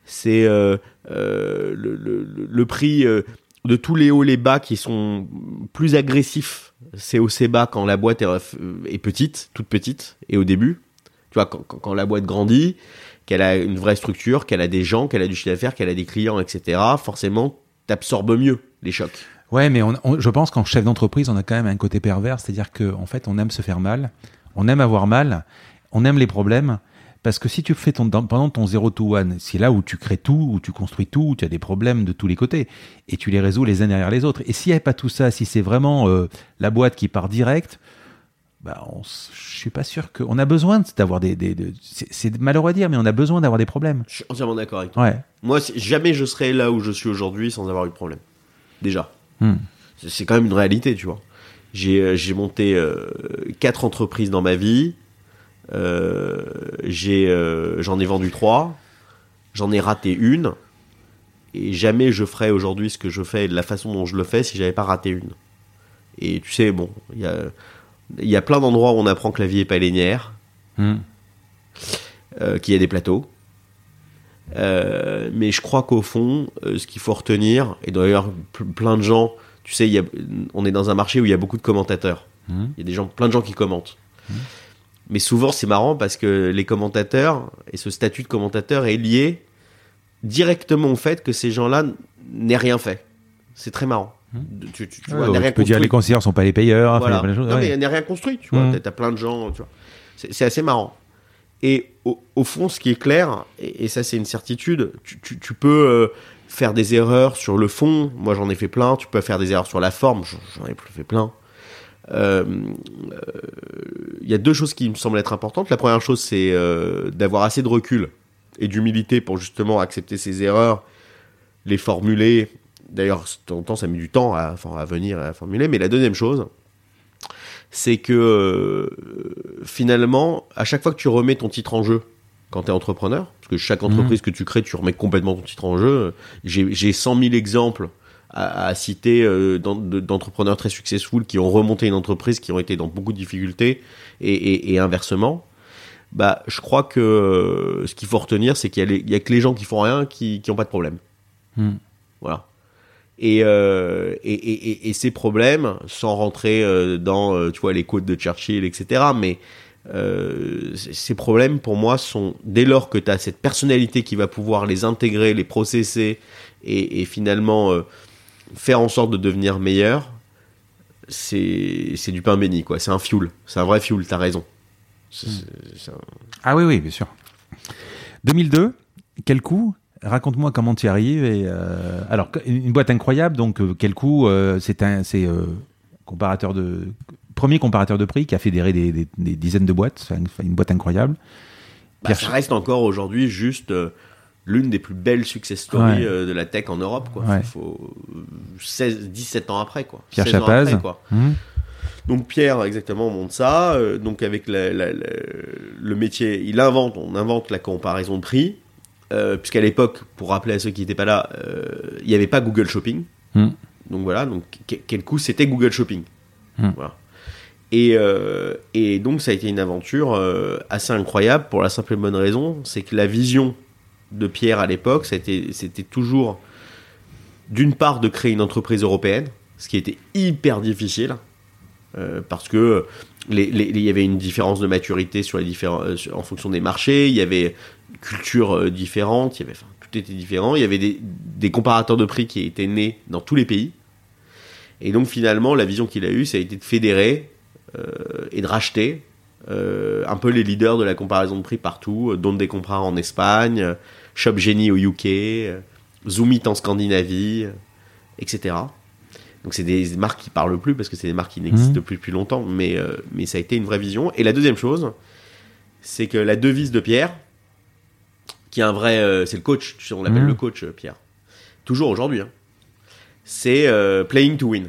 C'est euh, euh, le, prix euh, de tous les hauts les bas qui sont plus agressifs. C'est et bas quand la boîte est, petite, toute petite, et au début. Tu vois, quand, la boîte grandit, qu'elle a une vraie structure, qu'elle a des gens, qu'elle a du chiffre d'affaires, qu'elle a des clients, etc., forcément, t'absorbes mieux les chocs. Ouais, mais je pense qu'en chef d'entreprise, on a quand même un côté pervers, c'est-à-dire qu'en fait, on aime se faire mal, on aime avoir mal, on aime les problèmes, parce que si tu fais ton, pendant ton 0 to 1, c'est là où tu crées tout, où tu construis tout, où tu as des problèmes de tous les côtés, et tu les résous les uns derrière les autres. Et s'il n'y avait pas tout ça, si c'est vraiment euh, la boîte qui part direct, bah, on, je suis pas sûr que... On a besoin d'avoir des... des- de- c'est malheureux à dire, mais on a besoin d'avoir des problèmes. Je suis entièrement d'accord avec toi. Ouais. Moi, jamais je serais là où je suis aujourd'hui sans avoir eu de problème. Déjà. Hmm. C'est- quand même une réalité, tu vois. J'ai euh, j'ai monté euh, quatre entreprises dans ma vie. Euh, j'ai, euh, J'en ai vendu trois. J'en ai raté une. Et jamais je ferais aujourd'hui ce que je fais de la façon dont je le fais si j'avais pas raté une. Et tu sais, bon, il y a, y a plein d'endroits où on apprend que la vie est pas linéaire Hmm. euh, qu'il y a des plateaux. Euh, mais je crois qu'au fond, euh, ce qu'il faut retenir, et d'ailleurs ple- plein de gens, tu sais, y a, on est dans un marché où il y a beaucoup de commentateurs. Hmm. Il y a des gens, plein de gens qui commentent. Mais souvent, c'est marrant parce que les commentateurs et ce statut de commentateur est lié directement au fait que ces gens-là n'aient rien fait. C'est très marrant. Tu, tu- tu vois, Ouais, n'aient rien tu peux dire les conseillers sont pas les payeurs, enfin, Voilà. de choses, Non, ouais. mais il n'y a rien construit, tu vois. Mm. T'as- plein de gens, tu vois. C'est assez marrant. Et au, au fond, ce qui est clair, et, et ça c'est une certitude, tu, peux euh, faire des erreurs sur le fond. Moi j'en ai fait plein. Tu peux faire des erreurs sur la forme. J'en j'en ai fait plein. Euh, euh, Il y a deux choses qui me semblent être importantes. La première chose, c'est euh, d'avoir assez de recul et d'humilité pour justement accepter ses erreurs, les formuler. D'ailleurs, de temps en temps, ça met du temps à, à venir à formuler. Mais la deuxième chose, c'est que euh, finalement, à chaque fois que tu remets ton titre en jeu, quand tu es entrepreneur, parce que chaque entreprise que tu crées, tu remets complètement ton titre en jeu. J'ai j'ai 100 000 exemples à, à citer euh, d'en- de- d'entrepreneurs très successful qui ont remonté une entreprise, qui ont été dans beaucoup de difficultés, et, et- et inversement. Bah, je crois que euh, ce qu'il faut retenir, c'est qu'il y, a que les gens qui font rien qui n'ont pas de problème. Hmm. Voilà. Et, euh, et, et, et- ces problèmes, sans rentrer dans, tu vois, les quotes de Churchill, etc., mais euh, ces problèmes, pour moi, sont dès lors que tu as cette personnalité qui va pouvoir les intégrer, les processer et, et finalement euh, faire en sorte de devenir meilleur, c'est du pain béni, quoi. C'est un fuel. C'est un vrai fuel, t'as raison. Un- Ah oui, oui, bien sûr. 2002, quel coup? Raconte-moi comment tu y arrives. Et, euh, alors, une boîte incroyable, donc euh, quel coup euh, C'est un, euh, comparateur de premier comparateur de prix qui a fédéré des, des- des dizaines de boîtes. C'est une, une boîte incroyable. Bah, ça reste encore aujourd'hui juste l'une des plus belles success stories Ouais. euh, de la tech en Europe, quoi. Ouais. Faut, faut, euh, 16, 17 ans après, quoi. Pierre 16 Chapaz. après, quoi. Hum, Donc Pierre exactement monte ça. euh, donc avec la- la- la- le métier, il invente, on invente la comparaison de prix. euh, puisqu'à l'époque, pour rappeler à ceux qui n'étaient pas là, euh, il n'y avait pas Google Shopping. hum. Donc voilà, donc que- quel coup c'était Google Shopping. Hmm. Voilà. Et, euh, et donc ça a été une aventure euh, assez incroyable pour la simple et bonne raison, c'est que la vision de Pierre à l'époque, c'était toujours d'une part de créer une entreprise européenne, ce qui était hyper difficile, euh, parce que il y avait une différence de maturité sur les différents, euh, en fonction des marchés, il y avait une culture euh, différente, il y avait, tout était différent, il y avait des, des comparateurs de prix qui étaient nés dans tous les pays. Et donc finalement, la vision qu'il a eue, ça a été de fédérer et de racheter euh, un peu les leaders de la comparaison de prix partout, euh, Donde Comprar en Espagne, euh, Shop Genie au UK, euh, Zoomit en Scandinavie, euh, etc. Donc c'est des marques qui parlent plus parce que c'est des marques qui n'existent plus depuis longtemps, mais, mais ça a été une vraie vision. Et la deuxième chose, c'est que la devise de Pierre, qui est un vrai, c'est le coach, tu sais, on l'appelle Mhm. le coach Pierre, toujours aujourd'hui, hein, c'est playing to win.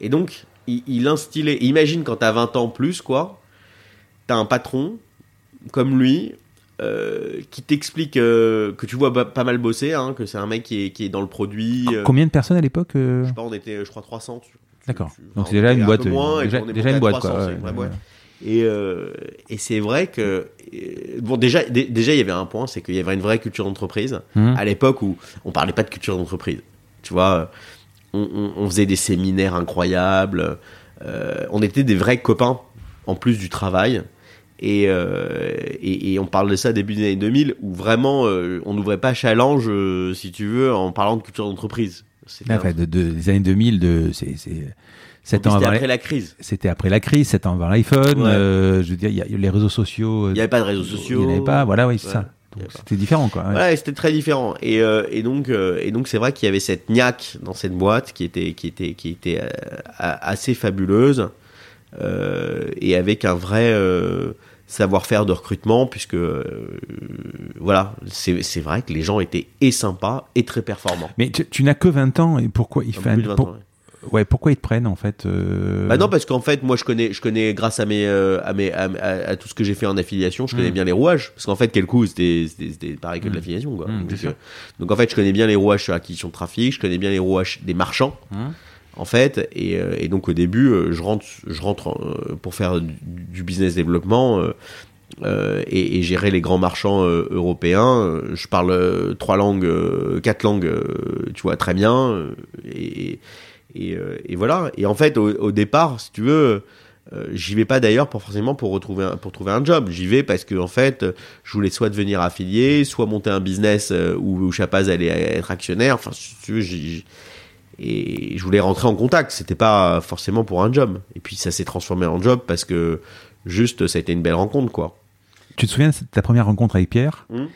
Et donc, il, il instillait, imagine quand t'as 20 ans plus, quoi, t'as un patron comme lui euh, qui t'explique euh, que tu vois pas mal bosser, hein, que c'est un mec qui est, qui est dans le produit. euh, Combien de personnes à l'époque je sais pas, on était, je crois, 300. tu- tu- D'accord. Donc c'est déjà une boîte. moins, déjà une boîte 300, quoi. ouais, ouais, ouais. Et, et c'est vrai que bon déjà dé- déjà il y avait un point, c'est qu'il y avait une vraie culture d'entreprise Hum. à l'époque où on parlait pas de culture d'entreprise. Tu vois, on, on- on faisait des séminaires incroyables, on était des vrais copains en plus du travail. Et, euh, et, et on parle de ça début des années 2000 où vraiment euh, on n'ouvrait pas challenge euh, si tu veux en parlant de culture d'entreprise. C'était un- enfin, de, de- des années 2000, de, c'est, c'était après la- crise. c'était après la crise, 7 ans avant l'iPhone. Ouais. euh, je veux dire, il y a les réseaux sociaux. Il n'y avait pas de réseaux sociaux. Il n'y en avait pas, voilà, oui, c'est Ouais. ça. C'était différent, quoi. ouais. Ouais, c'était très différent. Et, et donc, et donc c'est vrai qu'il y avait cette niaque dans cette boîte qui était, qui était, qui était a- assez fabuleuse et avec un vrai savoir-faire de recrutement, puisque euh, voilà, c'est c'est vrai que les gens étaient et sympas et très performants. Mais tu, tu n'as que 20 ans et pourquoi ils, Un peu fait- plus de 20 pour- ans, ouais. pourquoi ils te prennent en fait euh, Bah non, parce qu'en fait, moi, je connais, je connais grâce à mes, euh, à mes, à, à- à tout ce que j'ai fait en affiliation, je connais Mm. bien les rouages. Parce qu'en fait, quel coup, c'était, pareil que de Mm. l'affiliation, quoi. Mm, donc, euh, en fait, je connais bien les rouages sur l'acquisition de trafic, je connais bien les rouages des marchands. En fait. Et, euh, et donc, au début, euh, je rentre, euh, pour faire du, business développement. et, gérer les grands marchands européens. Je parle trois langues, quatre langues, tu vois, très bien. et, voilà. Et en fait, au, départ, si tu veux, j'y vais pas d'ailleurs pour forcément pour retrouver un, pour trouver un job. J'y vais parce que en fait, je voulais soit devenir affilié, soit monter un business où, où Chapaz allait être actionnaire. Enfin, si tu veux, et je voulais rentrer en contact. C'était pas forcément pour un job. Et puis ça s'est transformé en job parce que juste ça a été une belle rencontre, quoi. Tu te souviens de ta première rencontre avec Pierre Hum.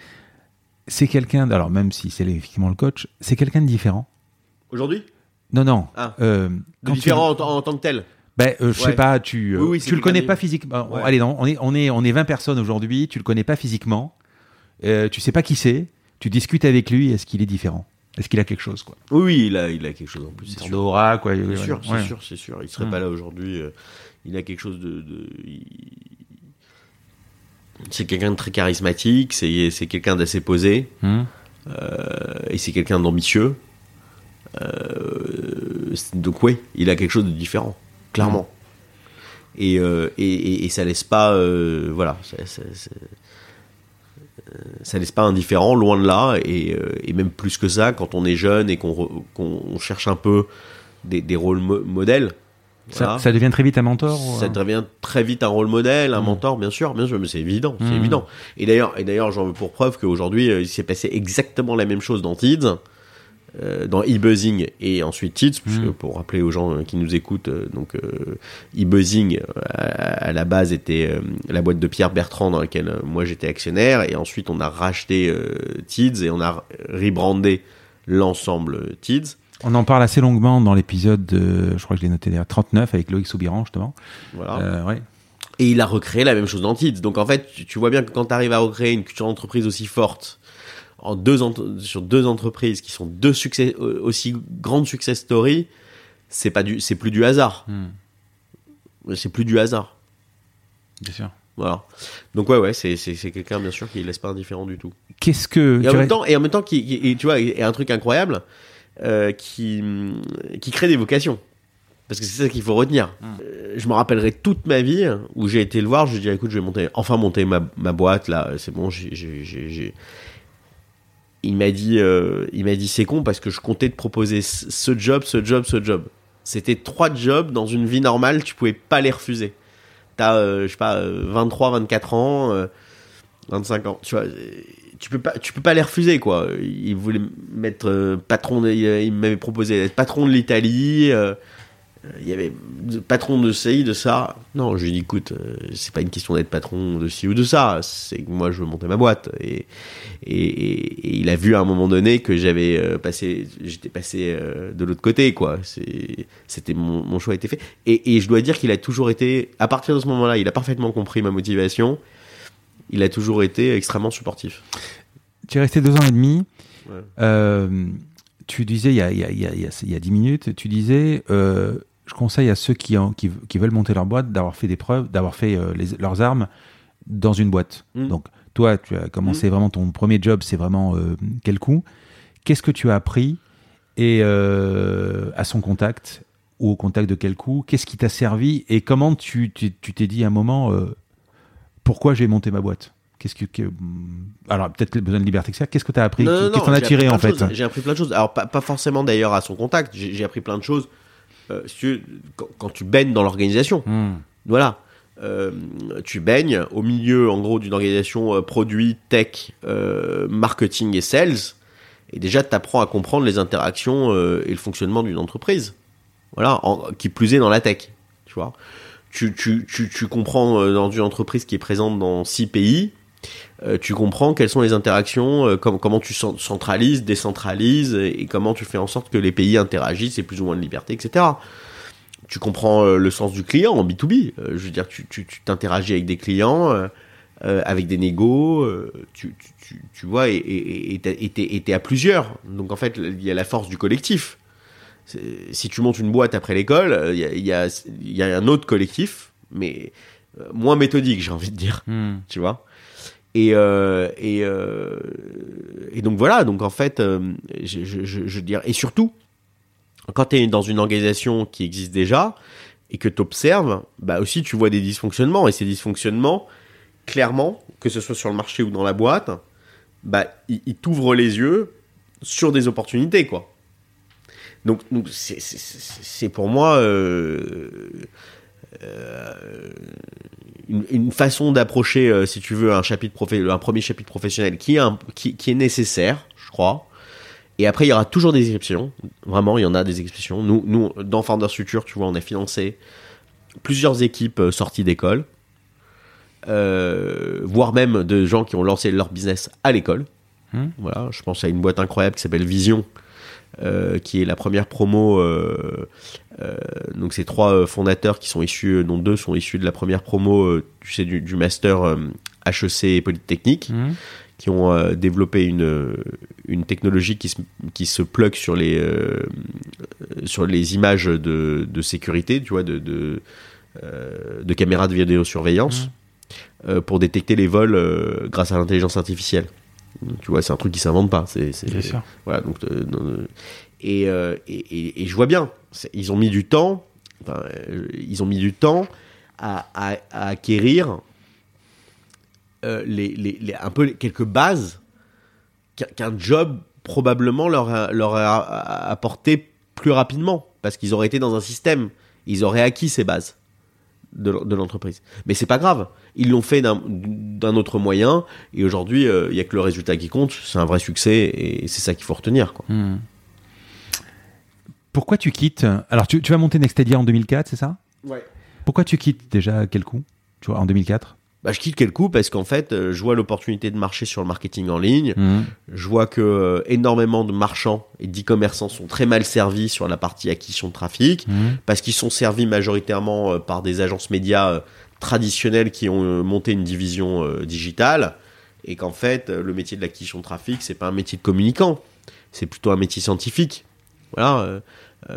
C'est quelqu'un, alors même si c'est effectivement le coach, c'est quelqu'un de différent. Aujourd'hui? Non, non. Ah. euh, De tu- différent en, en tant que tel? Ben, euh, je sais Ouais. pas, tu, euh, Oui, oui, c'est tu le connais pas physiquement. Ouais. Allez, non, on est, on est, on est 20 personnes aujourd'hui, tu le connais pas physiquement, euh, tu sais pas qui c'est, tu discutes avec lui, est-ce qu'il est différent? Est-ce qu'il a quelque chose, quoi? Oui, il a, il a quelque chose en plus. C'est sûr. quoi. C'est ouais, sûr, ouais. c'est sûr, c'est sûr. Il serait Hum. pas là aujourd'hui. euh, il a quelque chose de. de- il- C'est quelqu'un de très charismatique, c'est c'est quelqu'un d'assez posé, Hum. euh, et c'est quelqu'un d'ambitieux. Euh, donc oui, il a quelque chose de différent, clairement. Et, euh, et, et- et ça laisse pas, voilà, ça, ça- ça- ça laisse pas indifférent, loin de là, et, euh, et même plus que ça, quand on est jeune et qu'on cherche un peu des, des rôles mo- modèles, Ça, Voilà. ça devient très vite un mentor Ça euh, devient très vite un rôle modèle, un Mm. mentor, bien sûr, bien sûr, mais c'est évident, c'est Mm. évident. Et d'ailleurs, et d'ailleurs, j'en veux pour preuve qu'aujourd'hui, euh, il s'est passé exactement la même chose dans Tids, euh, dans eBuzzing et ensuite Tids, puisque Mm. pour rappeler aux gens euh, qui nous écoutent, euh, donc eBuzzing à, à la base était la boîte de Pierre Bertrand dans laquelle moi j'étais actionnaire, et ensuite on a racheté Tids et on a rebrandé l'ensemble Tids. On en parle assez longuement dans l'épisode, de- je crois que je l'ai noté d'ailleurs, 39 avec Loïc Soubiran justement. Voilà. Ouais. Et il a recréé la même chose dans Tids. Donc en fait, tu, tu vois bien que quand tu arrives à recréer une culture d'entreprise aussi forte, en deux sur deux entreprises qui sont deux succès, aussi grandes success stories, c'est pas du, c'est plus du hasard. Hmm, C'est plus du hasard. bien sûr. Voilà. Donc ouais, ouais, c'est, quelqu'un bien sûr qui laisse pas indifférent du tout. Qu'est-ce que Et en même temps, et en même temps, qui, qui- et tu vois, et un truc incroyable, euh, qui, qui crée des vocations. Parce que c'est ça qu'il faut retenir. Euh, je me rappellerai toute ma vie où j'ai été le voir, je lui ai dit écoute, je vais monter, enfin monter ma, ma boîte là, c'est bon, j'ai- Il m'a dit, euh, il m'a dit c'est con parce que je comptais te proposer ce job, ce job, ce job. C'était trois jobs dans une vie normale, tu pouvais pas les refuser. T'as, euh, je sais pas, euh, 23, 24 ans, euh, 25 ans, tu vois, euh, tu peux pas, tu peux pas les refuser quoi. Il voulait me mettre euh, patron, de- il m'avait proposé d'être patron de l'Italie. Il y avait de- patron de ci, de ça. Non, je lui ai dit, écoute, euh, c'est pas une question d'être patron de ci ou de ça. C'est que moi, je veux monter ma boîte. Et, et, et- et il a vu à un moment donné que j'avais euh, passé, j'étais passé euh, de l'autre côté, quoi. C'était mon, mon choix a été fait. Et, et je dois dire qu'il a toujours été, à partir de ce moment-là, il a parfaitement compris ma motivation. Il a toujours été extrêmement supportif. Tu es resté deux ans et demi. Ouais. Euh, tu disais il y a, il y, a, il y, a, il y a- il y a dix minutes, tu disais je conseille à ceux qui, en- qui, qui veulent monter leur boîte d'avoir fait des preuves, d'avoir fait euh, les- leurs armes dans une boîte. Mm. Donc toi, tu as commencé vraiment ton premier job, c'est vraiment euh, quel coup Qu'est-ce que tu as appris et euh, à son contact ou au contact de quel coup? Qu'est-ce qui t'a servi et comment tu t'es dit à un moment pourquoi j'ai monté ma boîte? Qu'est-ce que, que- alors peut-être besoin de liberté ça. Qu'est-ce que tu as appris Qu'est-ce as j'ai tiré en fait? J'ai appris plein de choses. Alors, pas, pas forcément d'ailleurs à son contact. J'ai appris plein de choses. Euh, si tu veux, quand, quand tu baignes dans l'organisation. Hmm. Voilà. Euh, tu baignes au milieu, en gros, d'une organisation euh, produit, tech, marketing et sales. Et déjà, tu apprends à comprendre les interactions et le fonctionnement d'une entreprise. Voilà. En- qui plus est dans la tech. Tu vois. Tu, tu, tu, tu comprends dans une entreprise qui est présente dans six pays. Euh, tu comprends quelles sont les interactions, euh, com- comment tu cent- centralises, décentralises, et, et comment tu fais en sorte que les pays interagissent et plus ou moins de liberté, etc tu comprends euh, le sens du client en B2B. Euh, je veux dire, tu tu- tu t'interagis avec des clients, avec des négos, tu, tu, vois, et t'es- à plusieurs. Donc en fait, il y a la force du collectif. Si tu montes une boîte après l'école, il y, a, y, a, il y a un autre collectif, mais moins méthodique, j'ai envie de dire Hmm. tu vois? Et, euh, et, euh, et donc voilà, donc en fait, euh, je, je, et surtout, quand tu es dans une organisation qui existe déjà et que tu observes, bah aussi tu vois des dysfonctionnements, et ces dysfonctionnements, clairement, que ce soit sur le marché ou dans la boîte, bah, ils, t'ouvrent les yeux sur des opportunités, quoi. Donc, donc c'est- pour moi une, une façon d'approcher, euh, si tu veux, un chapitre un premier chapitre professionnel qui est, un- qui, qui est nécessaire, je crois. Et après, il y aura toujours des exceptions. Vraiment, il y en a des exceptions. Nous, nous dans Founders Future, tu vois, on a financé plusieurs équipes euh, sorties d'école, euh, voire même de gens qui ont lancé leur business à l'école. Hmm. Voilà, je pense à une boîte incroyable qui s'appelle Vision, euh, qui est la première promo. euh, euh, donc, c'est trois fondateurs qui sont issus, dont deux sont issus de la première promo, tu sais, du, du master HEC Polytechnique Hmm. qui ont développé une, une technologie qui se, qui se plug sur les, sur les images de, de sécurité, tu vois, de, de, de caméras de vidéosurveillance, euh, pour détecter les vols grâce à l'intelligence artificielle. Tu vois, c'est un truc qui s'invente pas. C'est. Voilà, donc, euh, euh, et, euh, et, et- et je vois bien, ils ont mis du temps, euh, ils ont mis du temps à, à- à acquérir les, les- les- un peu quelques bases qu'un, qu'un job probablement leur a, leur a apporté plus rapidement parce qu'ils auraient été dans un système ils auraient acquis ces bases de, l'entreprise. Mais c'est pas grave. Ils l'ont fait d'un, autre moyen et aujourd'hui, euh, il y a que le résultat qui compte. C'est un vrai succès et c'est ça qu'il faut retenir. Quoi. Hmm. Pourquoi tu quittes Alors, tu, tu vas monter Nextedia en 2004, c'est ça? Pourquoi tu quittes déjà à quel coup? Tu vois, en 2004 Bah, je quitte quel coup parce qu'en fait, euh, je vois l'opportunité de marcher sur le marketing en ligne. Hmm. Je vois que euh, énormément de marchands et d'e-commerçants sont très mal servis sur la partie acquisition de trafic Hmm. parce qu'ils sont servis majoritairement euh, par des agences médias euh, traditionnelles qui ont monté une division digitale et qu'en fait le métier de l'acquisition de trafic c'est pas un métier de communicant c'est plutôt un métier scientifique voilà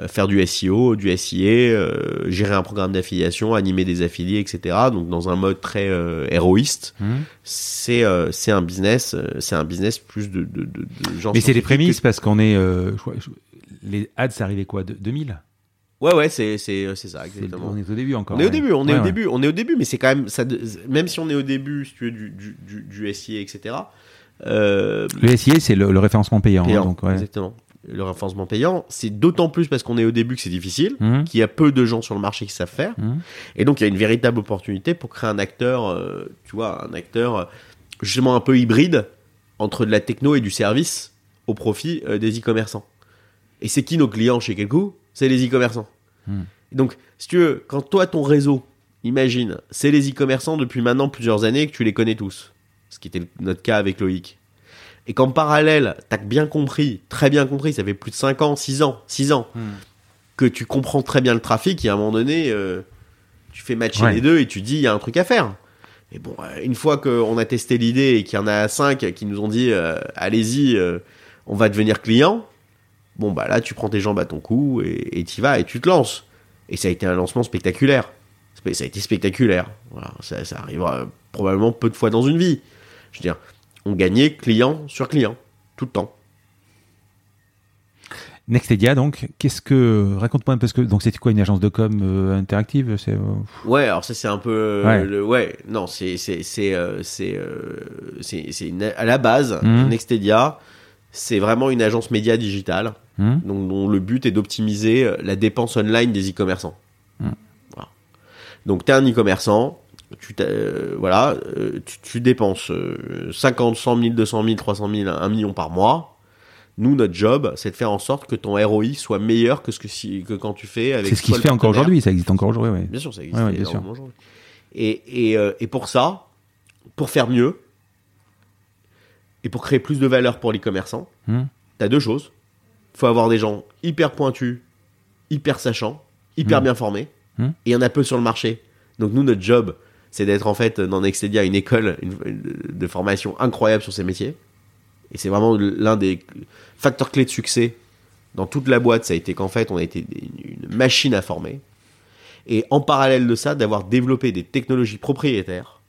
faire du SEO du SIA euh, gérer un programme d'affiliation animer des affiliés etc donc dans un mode très euh, héroïste Hmm. c'est euh, c'est un business euh, c'est un business plus de, de, de, de gens Mais c'est les prémices parce qu'on est. euh, je crois- je- les ads, ça arrivait quoi de- 2000 ouais ouais c'est c'est c'est ça exactement On est au début encore. On est au début, on est au ouais. début, on est au début, mais c'est quand même ça. Même si on est au début, si tu veux, du du du, du SIA, etc. Euh, Le SIA, c'est le, le référencement payant. hein, payant, donc, ouais. exactement. Le référencement payant, c'est d'autant plus parce qu'on est au début que c'est difficile, Hmm. qu'il y a peu de gens sur le marché qui savent faire, Hmm. et donc il y a une véritable opportunité pour créer un acteur, euh, tu vois, un acteur euh, justement un peu hybride entre de la techno et du service au profit euh, des e-commerçants. Et c'est qui nos clients chez Kelku C'est les e-commerçants. Hmm. Donc, si tu veux, quand toi, ton réseau, imagine, c'est les e-commerçants depuis maintenant plusieurs années que tu les connais tous, ce qui était notre cas avec Loïc, et qu'en parallèle, t'as bien compris, très bien compris, ça fait plus de 5 ans, 6 ans, 6 ans, Hmm. que tu comprends très bien le trafic, et à un moment donné, euh, tu fais matcher Ouais. les deux et tu dis, il y a un truc à faire. Et bon, euh, une fois qu'on a testé l'idée et qu'il y en a 5 qui nous ont dit, euh, allez-y, euh, on va devenir client, bon, bah là, tu prends tes jambes à ton cou et tu y vas et tu te lances. Et ça a été un lancement spectaculaire. Spe- Ça a été spectaculaire. Voilà, ça, ça arrivera probablement peu de fois dans une vie. Je veux dire, on gagnait client sur client, tout le temps. Nextedia, donc, qu'est-ce que. Raconte-moi un peu ce que. Donc, c'était quoi une agence de com euh, interactive c'est, euh, Ouais, alors ça c'est un peu euh, Ouais. le ouais, non, c'est c'est c'est euh, c'est c'est à la base Mhm. Nextedia, c'est vraiment une agence média digitale donc dont le but est d'optimiser la dépense online des e-commerçants. Mhm. Voilà. Donc tu es un e-commerçant, tu euh, voilà, euh, tu, tu dépenses euh, 50, 100 000, 200 000, 300 000, 1 million par mois. Nous, notre job, c'est de faire en sorte que ton ROI soit meilleur que ce que, si, que quand tu fais avec C'est ce qui se fait encore aujourd'hui, ça existe encore aujourd'hui, ouais. Bien sûr, ça existe. Ouais, ouais, bien énormément aujourd'hui. Et, et, euh, et pour ça, pour faire mieux, et pour créer plus de valeur pour les commerçants, Hmm. t'as deux choses. Il faut avoir des gens hyper pointus, hyper sachants, hyper Hmm. bien formés, Hmm. et il y en a peu sur le marché. Donc nous, notre job, c'est d'être en fait dans Nextedia une école de formation incroyable sur ces métiers. Et c'est vraiment l'un des facteurs clés de succès dans toute la boîte, ça a été qu'en fait, on a été une machine à former. Et en parallèle de ça, d'avoir développé des technologies propriétaires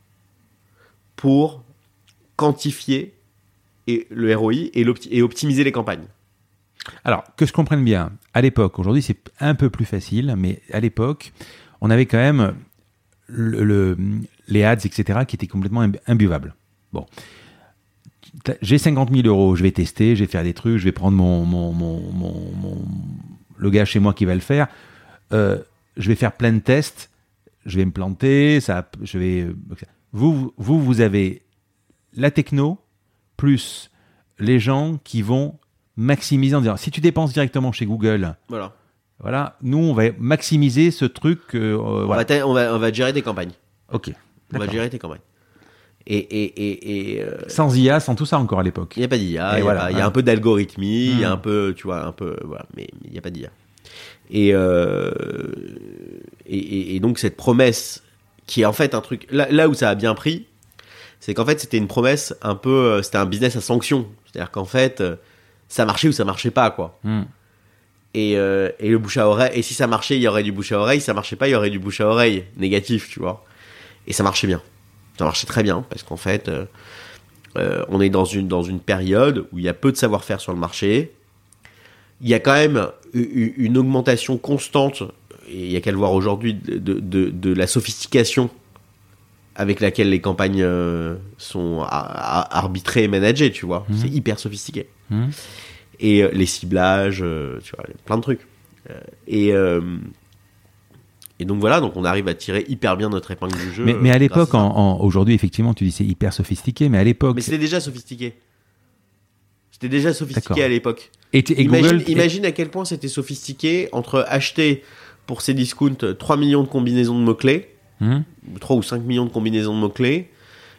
pour quantifier et le ROI et, et optimiser les campagnes. Alors, que je comprenne bien, à l'époque, aujourd'hui c'est un peu plus facile, mais à l'époque, on avait quand même le, le- les ads, etc., qui étaient complètement imbu- imbuvables. Bon. J'ai 50 000 euros, je vais tester, je vais faire des trucs, je vais prendre mon, mon, mon, mon- mon- le gars chez moi qui va le faire. Euh, je vais faire plein de tests, je vais me planter, ça, je vais. Vous, vous, vous avez la techno plus les gens qui vont maximiser en disant si tu dépenses directement chez Google, Voilà. Voilà, nous on va maximiser ce truc. euh, euh, On, voilà. va t'a- on, va, on va gérer des campagnes. Ok. On va gérer tes campagnes. Et et et et, euh, Sans IA, sans tout ça encore à l'époque. il n'y a pas d'IA, il y a voilà, il y a hein. un peu d'algorithmie, il y a Hmm. un peu, tu vois, un peu, voilà, mais il n'y a pas d'IA. Et, euh, et, donc cette promesse, qui est en fait un truc, là, là où ça a bien pris, c'est qu'en fait c'était une promesse un peu, c'était un business à sanction. C'est-à-dire qu'en fait, ça marchait ou ça marchait pas, quoi. Hmm. Et, euh, et le bouche à oreille, et si ça marchait, il y aurait du bouche à oreille, si ça marchait pas, il y aurait du bouche à oreille négatif, tu vois. Et ça marchait bien. Ça marchait très bien, parce qu'en fait, euh, euh, on est dans une, dans une période où il y a peu de savoir-faire sur le marché. Il y a quand même une augmentation constante, et il y a qu'à le voir aujourd'hui, de, de, de la sophistication avec laquelle les campagnes sont a- a- arbitrées et managées, tu vois. C'est hyper sophistiqué. Mhm. Et euh, les ciblages, euh, tu vois, plein de trucs. Euh, et, Et donc voilà, donc on arrive à tirer hyper bien notre épingle du jeu. Mais, mais à l'époque, aujourd'hui, effectivement, tu dis c'est hyper sophistiqué, mais à l'époque. Mais c'était déjà sophistiqué. C'était déjà sophistiqué à l'époque. Et, et Imagine, Google. imagine à quel point c'était sophistiqué entre acheter pour ces discounts 3 millions de combinaisons de mots-clés, Hum, 3 ou 5 millions de combinaisons de mots-clés,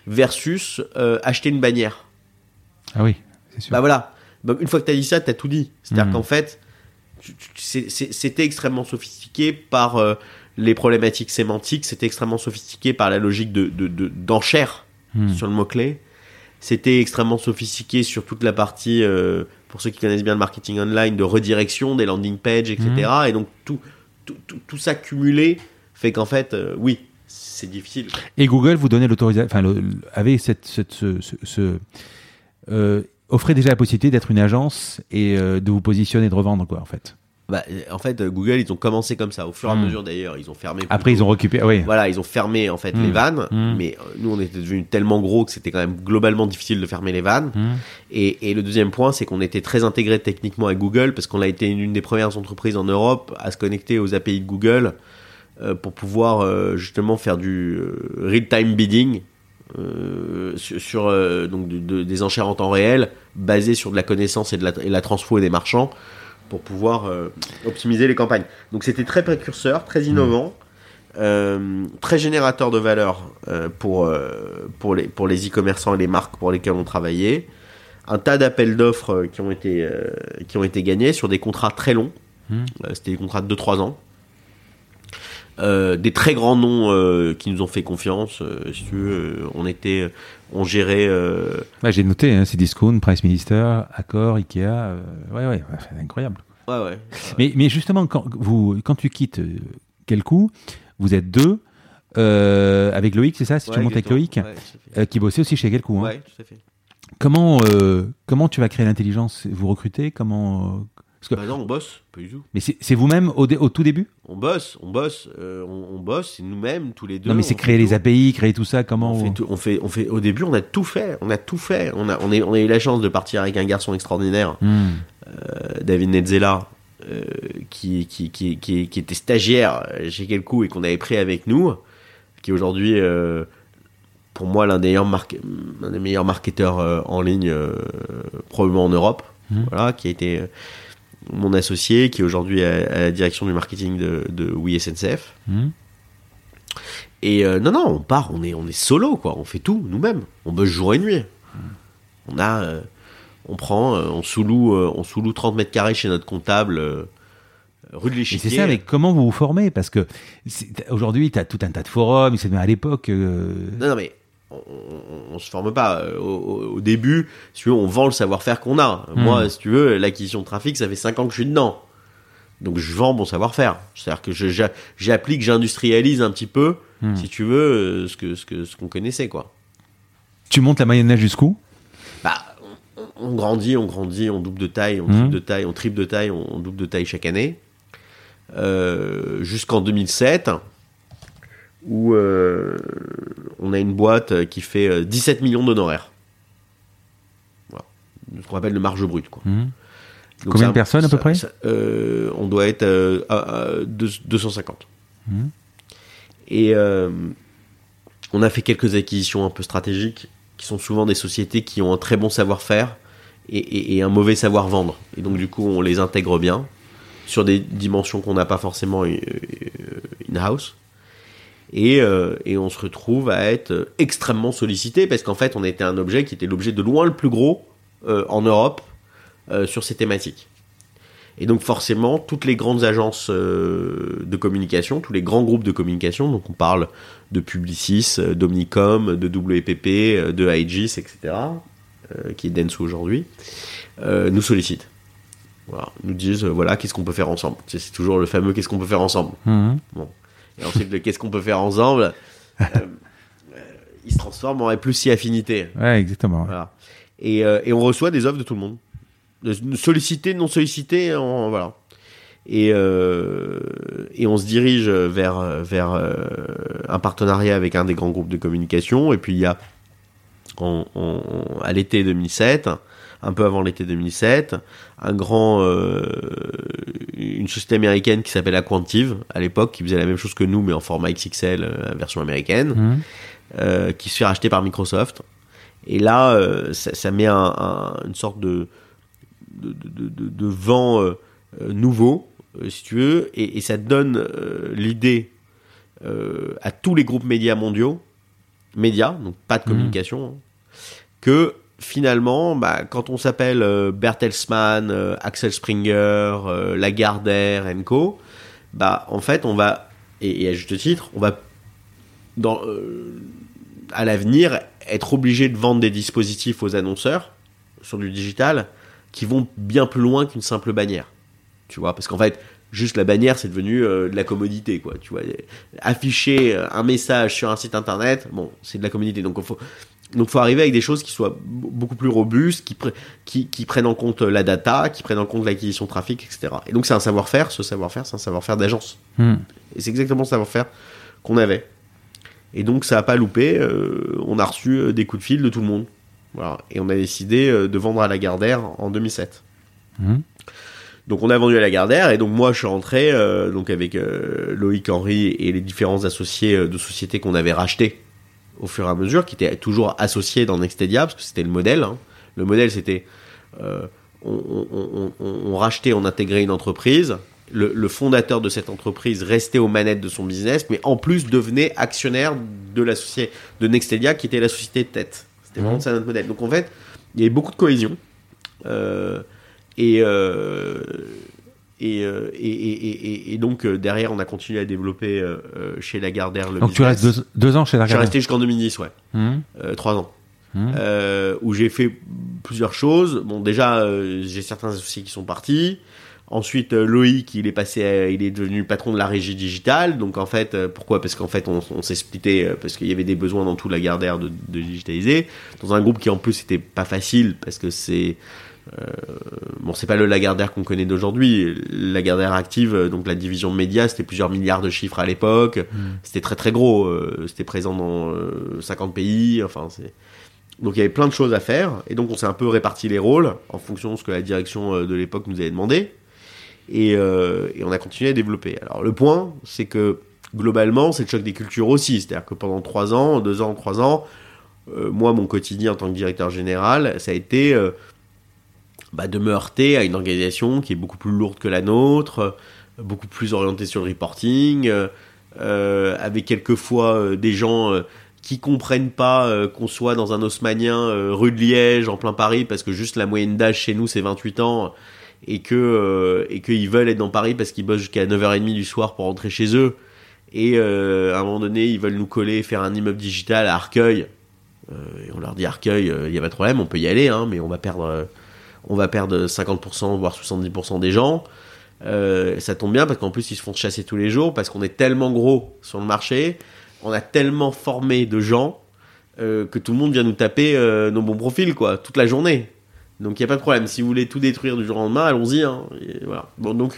versus euh, acheter une bannière. Ah oui, c'est sûr. Bah voilà. Donc, une fois que tu as dit ça, tu as tout dit. C'est-à-dire Mhm. qu'en fait, c'était extrêmement sophistiqué par euh, les problématiques sémantiques, c'était extrêmement sophistiqué par la logique de, de- de- d'enchère Hum. sur le mot-clé. C'était extrêmement sophistiqué sur toute la partie, euh, pour ceux qui connaissent bien le marketing online, de redirection des landing pages, etc. Et donc tout, tout, tout- tout ça cumulé fait qu'en fait, euh, oui, c'est difficile. Et Google vous donnait l'autorisation, enfin, avait cette, cette- ce, ce- ce- euh, offrait déjà la possibilité d'être une agence et euh, de vous positionner, de revendre quoi, en fait. Bah, euh, en fait, euh, Google, ils ont commencé comme ça. Au fur et à Mhm. mesure, d'ailleurs, ils ont fermé. Après, ils ont récupéré, oui. Voilà, ils ont fermé en fait Mhm. les vannes, Mhm. mais nous on était devenus tellement gros que c'était quand même globalement difficile de fermer les vannes. Et, et le deuxième point, c'est qu'on était très intégré techniquement avec Google parce qu'on a été une des premières entreprises en Europe à se connecter aux API de Google euh, pour pouvoir euh, justement faire du real-time bidding euh, sur, euh, donc de- de- des enchères en temps réel basées sur de la connaissance et de la, et la transfo des marchands pour pouvoir euh, optimiser les campagnes. Donc c'était très précurseur, très innovant. euh, très générateur de valeur pour, pour les pour les e-commerçants et les marques pour lesquelles on travaillait un tas d'appels d'offres qui ont été qui ont été gagnés sur des contrats très longs. Euh, C'était des contrats de 2-3 ans. Euh, des très grands noms euh, qui nous ont fait confiance. euh, si tu veux, on était, on gérait. Ouais, j'ai noté, hein, c'est Discount, Price Minister, Accor, Ikea. ouais, ouais, ouais, c'est incroyable. ouais, ouais. Mais, mais justement, quand, vous, quand tu quittes quel coup, vous êtes deux, avec Loïc, c'est ça Si tu montes avec. Loïc, qui bossait aussi chez Quelcou. Hein. Ouais, tout à fait. Comment, euh, comment tu vas créer l'intelligence? Vous recrutez? Comment euh, parce que, Bah non, on bosse, pas du tout. Mais c'est vous-même au, tout début? On bosse, on bosse, euh, on, on bosse, c'est nous-mêmes tous les deux. Non, mais c'est créer les tout. API, créer tout ça. Comment On fait, tout- on fait, on fait, au début, on a tout fait, on a tout fait. On a, on, est, on a eu la chance de partir avec un garçon extraordinaire, Hmm. euh, David Netzela, euh, qui, qui, qui, qui, qui était stagiaire chez Quelcou et qu'on avait pris avec nous, qui est aujourd'hui, euh, pour moi, l'un des meilleurs, des marketeurs euh, en ligne, euh, probablement en Europe. Voilà, qui a été mon associé, qui est aujourd'hui à, à la direction du marketing de, de Oui SNCF. Hmm. Et euh, non, non, on part, on est, on est solo, quoi. On fait tout nous-mêmes. On bosse jour et nuit. On a, euh, on prend, euh, on sous-loue, euh, on sous-loue 30 mètres carrés chez notre comptable rue de l'Échiquier. c'est ça, mais comment vous vous formez? Parce que aujourd'hui, tu as tout un tas de forums, mais à l'époque. Non, non, mais on, on se forme pas. Euh, Au, début, si tu veux, on vend le savoir-faire qu'on a. Hmm. Moi, si tu veux, l'acquisition de trafic, ça fait 5 ans que je suis dedans. Donc je vends mon savoir-faire. C'est-à-dire que j'applique, j'industrialise un petit peu, Hmm. si tu veux, euh, ce que ce que ce qu'on connaissait, quoi. Tu montes la mayonnaise jusqu'où? Bah, on, on grandit, on grandit, on double de taille, on triple de taille, on triple de taille, on double de taille chaque année. Euh, Jusqu'en 2007, où euh, on a une boîte qui fait euh, 17 millions d'honoraires. Voilà. Ce qu'on appelle le marge brute. Quoi. Donc Combien de personnes, à peu ça- près ça- euh, On doit être euh, à, à deux- 250. Mhm. Et euh, on a fait quelques acquisitions un peu stratégiques, qui sont souvent des sociétés qui ont un très bon savoir-faire et, et- et un mauvais savoir-vendre. Et donc du coup, on les intègre bien sur des dimensions qu'on n'a pas forcément euh, euh, in-house. Et, euh, et on se retrouve à être extrêmement sollicité parce qu'en fait, on était un objet qui était l'objet de loin le plus gros euh, en Europe euh, sur ces thématiques. Et donc forcément, toutes les grandes agences de communication, tous les grands groupes de communication, donc on parle de Publicis, d'Omnicom, de WPP, de Aegis, etc., qui est Denso aujourd'hui, nous sollicitent. Voilà, nous disent, voilà, qu'est-ce qu'on peut faire ensemble? C'est toujours le fameux qu'est-ce qu'on peut faire ensemble? Hmm. Et ensuite, le qu'est-ce qu'on peut faire ensemble, euh, euh, il se transforme en plus si affinité. Ouais, exactement. Voilà. Et, euh, et on reçoit des offres de tout le monde. De- Sollicité, non sollicité, voilà. Et, euh, et on se dirige vers, vers un partenariat avec un des grands groupes de communication. Et puis il y a, à l'été 2007, un peu avant l'été 2007. Un grand, euh, une société américaine qui s'appelle Aquantive à l'époque, qui faisait la même chose que nous mais en format XXL, euh, version américaine, Mhm. euh, qui se fait racheter par Microsoft. Et là, ça, ça met un- un- une sorte de de, de, de- de vent nouveau, si tu veux, et, et ça donne l'idée à tous les groupes médias mondiaux, médias, donc pas de Mhm. communication, hein, que finalement, bah, quand on s'appelle euh, Bertelsmann, euh, Axel Springer, euh, Lagardère Co, bah, en fait, on va, et, à juste titre, on va, euh, à l'avenir, être obligé de vendre des dispositifs aux annonceurs sur du digital qui vont bien plus loin qu'une simple bannière. Tu vois, parce qu'en fait, juste la bannière, c'est devenu de la commodité, quoi. Tu vois, afficher un message sur un site internet, bon, c'est de la commodité. Donc, il faut, donc, faut arriver avec des choses qui soient beaucoup plus robustes, qui, pre- qui, qui prennent en compte la data, qui prennent en compte l'acquisition de trafic, etc. Et donc, c'est un savoir-faire. Ce savoir-faire, c'est un savoir-faire d'agence. Mhm. Et c'est exactement ce savoir-faire qu'on avait. Et donc ça a pas loupé. euh, on a reçu euh, des coups de fil de tout le monde. Voilà. Et on a décidé euh, de vendre à Lagardère en 2007. Mhm. Donc on a vendu à Lagardère et donc moi je suis rentré euh, donc avec euh, Loïc Henry et les différents associés euh, de sociétés qu'on avait rachetés au fur et à mesure, qui étaient toujours associés dans Nextedia parce que c'était le modèle. hein. Le modèle c'était euh, on, on- on- on- on rachetait, on intégrait une entreprise. Le, le fondateur de cette entreprise restait aux manettes de son business, mais en plus devenait actionnaire de la société de Nextedia, qui était la société de tête. C'était vraiment Mhm. ça notre modèle. Donc en fait, il y avait beaucoup de cohésion. Euh, et, euh, et, euh, et, et, et- et donc euh, derrière, on a continué à développer euh, euh, chez Lagardère le Donc tu restes deux, deux ans chez Je suis Lagardère. resté jusqu'en 2010, ouais. Euh, trois ans. Euh, où j'ai fait plusieurs choses. Bon, déjà, j'ai certains associés qui sont partis. Ensuite, Loïc, il est passé, à- il est devenu patron de la régie digitale. Donc en fait, pourquoi? Parce qu'en fait, on, on s'est splitté parce qu'il y avait des besoins dans tout Lagardère de, de digitaliser. Dans un groupe qui en plus était pas facile parce que c'est bon, c'est pas le Lagardère qu'on connaît d'aujourd'hui. Lagardère active, euh, donc la division de médias, c'était plusieurs milliards de chiffres à l'époque. C'était très très gros. euh, c'était présent dans euh, 50 pays. Enfin, c'est donc il y avait plein de choses à faire, et donc on s'est un peu réparti les rôles en fonction de ce que la direction euh, de l'époque nous avait demandé, et, euh, et on a continué à développer. Alors le point, c'est que globalement, c'est le choc des cultures aussi, c'est-à-dire que pendant trois ans, deux ans, trois ans, euh, moi mon quotidien en tant que directeur général, ça a été euh, bah, de me heurter à une organisation qui est beaucoup plus lourde que la nôtre, euh, beaucoup plus orientée sur le reporting, euh, euh, avec quelquefois des gens euh, qui comprennent pas qu'on soit dans un haussmanien rue de Liège en plein Paris parce que juste la moyenne d'âge chez nous c'est 28 ans et que et qu'ils veulent être dans Paris parce qu'ils bossent jusqu'à 9h30 du soir pour rentrer chez eux. Et à un moment donné ils veulent nous coller faire un immeuble digital à Arcueil. Et on leur dit Arcueil il y a pas de problème on peut y aller hein, mais on va perdre on va perdre 50% voire 70% des gens euh, ça tombe bien parce qu'en plus ils se font chasser tous les jours parce qu'on est tellement gros sur le marché, on a tellement formé de gens euh, que tout le monde vient nous taper euh, nos bons profils quoi toute la journée. Donc il y a pas de problème. Si vous voulez tout détruire du jour au lendemain, allons-y. Hein. Voilà. Bon donc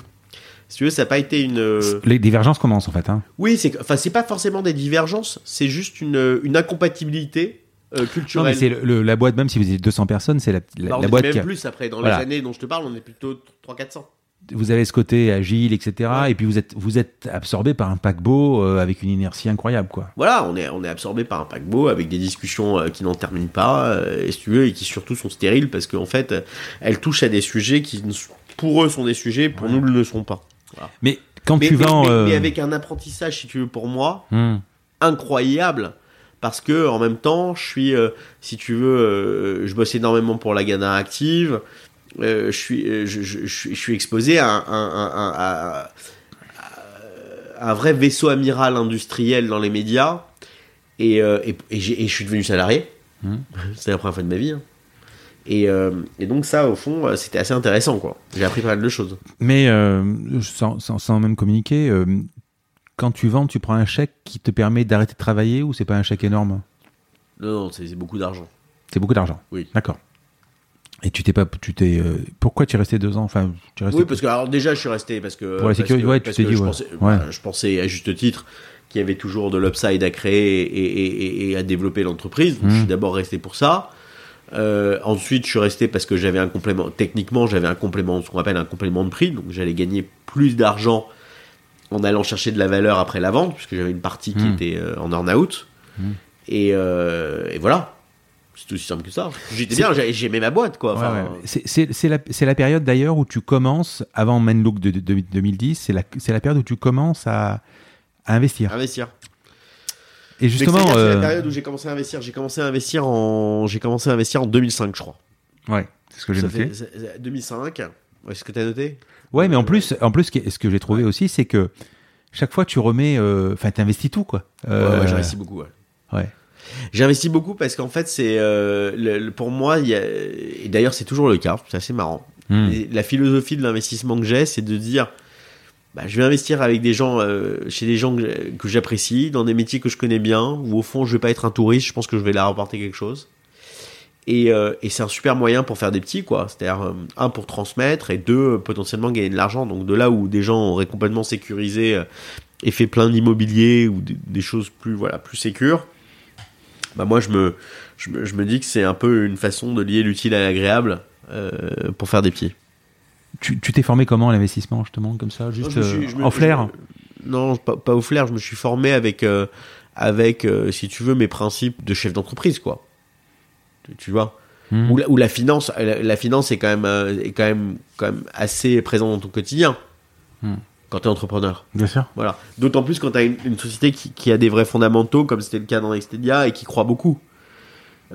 si tu veux, ça n'a pas été une. Les divergences commencent en fait. Hein. Oui, c'est enfin c'est pas forcément des divergences, c'est juste une, une incompatibilité euh, Non, mais c'est le- le- la boîte, même si vous êtes 200 personnes, c'est la, la- Bah, on la boîte même qui a- plus après dans Voilà. les années dont je te parle, on est plutôt 3 400. Vous avez ce côté agile, etc. Ouais. Et puis vous êtes, vous êtes absorbé par un paquebot euh, avec une inertie incroyable, quoi. Voilà, on est, on est absorbé par un paquebot avec des discussions euh, qui n'en terminent pas, euh, et si tu veux, et qui surtout sont stériles parce qu'en fait, euh, elles touchent à des sujets qui, pour eux, sont des sujets, pour nous, ne le sont pas. Mais quand Mais, tu mais- mais- euh, mais avec un apprentissage, si tu veux, pour moi, hmm. incroyable. Parce que en même temps, je suis, euh, si tu veux, euh, je bosse énormément pour la Ghana Active. euh, je suis, je, je- je suis- je suis exposé à un, à- à vrai vaisseau amiral industriel dans les médias. Et, et, et j'ai- et je suis devenu salarié. Mhm. C'était la première fois de ma vie. hein. Et, euh, et donc ça, au fond, c'était assez intéressant, quoi. J'ai appris pas mal de choses. Mais euh, sans, sans- sans même communiquer, euh, quand tu vends, tu prends un chèque qui te permet d'arrêter de travailler ou c'est pas un chèque énorme? Non, non, c'est beaucoup d'argent. C'est beaucoup d'argent. Oui. D'accord. Et tu t'es pas, tu t'es, euh, pourquoi tu es resté deux ans? Enfin, tu es resté. Oui, parce que alors déjà, je suis resté parce que Pour la sécurité, ouais, tu t'es dit, je ouais. pensais, Ouais. voilà, je pensais à juste titre qu'il y avait toujours de l'upside à créer et, et- et- et à développer l'entreprise. Je suis d'abord resté pour ça. Euh, ensuite, je suis resté parce que j'avais un complément. Techniquement, j'avais un complément, ce qu'on appelle un complément de prix, donc j'allais gagner plus d'argent en allant chercher de la valeur après la vente, puisque j'avais une partie qui Hmm. était euh, en earn-out. Hmm. Et, euh, et voilà. C'est aussi simple que ça. J'étais C'est- bien, j'ai- j'aimais ma boîte, quoi. Enfin, ouais. C'est- C'est c'est la, c'est la période d'ailleurs où tu commences, avant Menlook de, de- de- 2010, c'est la, c'est la période où tu commences à, à investir. Investir. Et justement, c'est euh, la période où j'ai commencé à investir. J'ai commencé à investir en, j'ai commencé à investir en 2005, je crois. ouais, c'est ce que j'ai noté. fait- c'est- c'est- 2005. Ouais, ce que t'as noté? Ouais, mais en plus, en plus, ce que j'ai trouvé aussi, c'est que chaque fois tu remets, euh, enfin, t'investis tout, quoi. Ouais, Euh, ouais, j'investis beaucoup. Ouais. J'investis beaucoup parce qu'en fait, c'est euh, pour moi, il y a, et d'ailleurs, c'est toujours le cas. C'est assez marrant. Hmm. La philosophie de l'investissement que j'ai, c'est de dire, bah, je vais investir avec des gens, euh, chez des gens que, que j'apprécie, dans des métiers que je connais bien, où au fond, je vais pas être un touriste. Je pense que je vais leur apporter quelque chose. Et, euh, et c'est un super moyen pour faire des petits, quoi. C'est-à-dire, euh, un, pour transmettre, et deux, euh, potentiellement gagner de l'argent. Donc, de là où des gens auraient complètement sécurisé et fait plein d'immobilier ou des, des choses plus, voilà, plus sécures, bah, moi, je me, je me, je me dis que c'est un peu une façon de lier l'utile à l'agréable pour faire des petits. Tu t'es formé comment à l'investissement, justement, comme ça, juste suis- me- en flair je- Non, pas, pas au flair. Je me suis formé avec, avec si tu veux, mes principes de chef d'entreprise, quoi. Tu, tu vois Hmm. où, la, où la finance, la, la finance est quand même, euh, est quand même, quand même assez présente dans ton quotidien Hmm. quand tu es entrepreneur. Bien sûr. Voilà. D'autant plus quand tu as une, une société qui, qui a des vrais fondamentaux, comme c'était le cas dans Extedia, et qui croit beaucoup.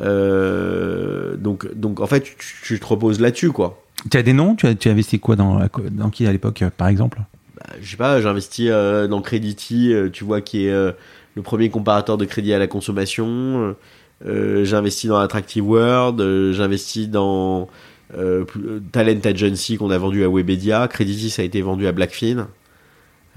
Euh, donc, donc, en fait, tu, tu te reposes là-dessus, quoi. Tu as des noms? Tu as, tu as investi quoi dans, dans qui à l'époque, euh, par exemple? Bah, je sais pas, j'ai investi euh, dans Credity, euh, tu vois, qui est euh, le premier comparateur de crédit à la consommation. Euh, j'ai investi dans Attractive World, euh, j'ai investi dans euh, Talent Agency qu'on a vendu à Webedia. Credity, ça a été vendu à Blackfin.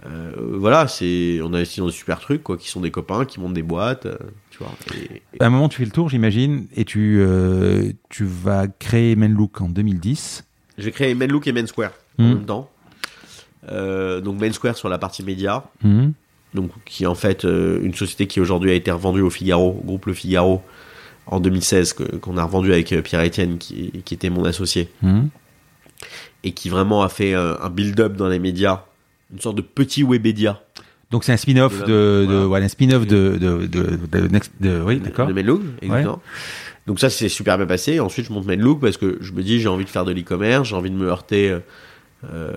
Euh, voilà, c'est on a investi dans des super trucs, quoi, qui sont des copains, qui montent des boîtes, euh, tu vois. Et- et- À un moment, tu fais le tour, j'imagine, et tu, euh, tu vas créer Menlook en 2010. J'ai créé Menlook et Mensquare en Mhm. même temps. Donc Mensquare sur la partie média, Mhm. Donc qui est en fait euh, une société qui aujourd'hui a été revendue au Figaro, au groupe Le Figaro, en 2016, que- qu'on a revendu avec euh, Pierre Etienne, qui, qui était mon associé, Mhm. et qui vraiment a fait euh, un build-up dans les médias, une sorte de petit Webedia Donc c'est un spin-off De de, voilà. un spin-off de, de, de, de Next, de- oui, d'accord. de Menlook, exactement. Donc ça, c'est super bien passé. Ensuite, je monte Menlook parce que je me dis, j'ai envie de faire de l'e-commerce, j'ai envie de me heurter euh,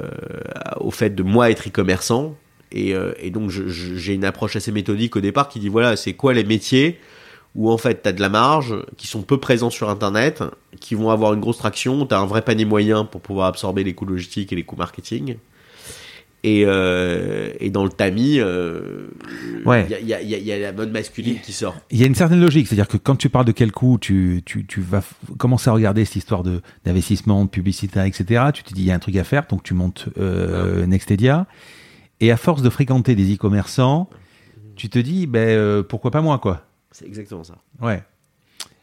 au fait de moi être e-commerçant. Et, euh, et donc, j'ai une approche assez méthodique au départ qui dit, voilà, c'est quoi les métiers où en fait, tu as de la marge, qui sont peu présents sur Internet, qui vont avoir une grosse traction, tu as un vrai panier moyen pour pouvoir absorber les coûts logistiques et les coûts marketing. Et, euh, et dans le tamis, euh, il Ouais. y, a, y y y la mode masculine qui sort. Il y a une certaine logique, c'est-à-dire que quand tu parles de quel coût, tu, tu, tu vas commencer à regarder cette histoire de d'investissement, de publicité, etc. Tu te dis, il y a un truc à faire, donc tu montes euh, Nextedia. Et à force de fréquenter des e-commerçants, tu te dis, ben, euh, pourquoi pas moi, quoi? C'est exactement ça. Ouais.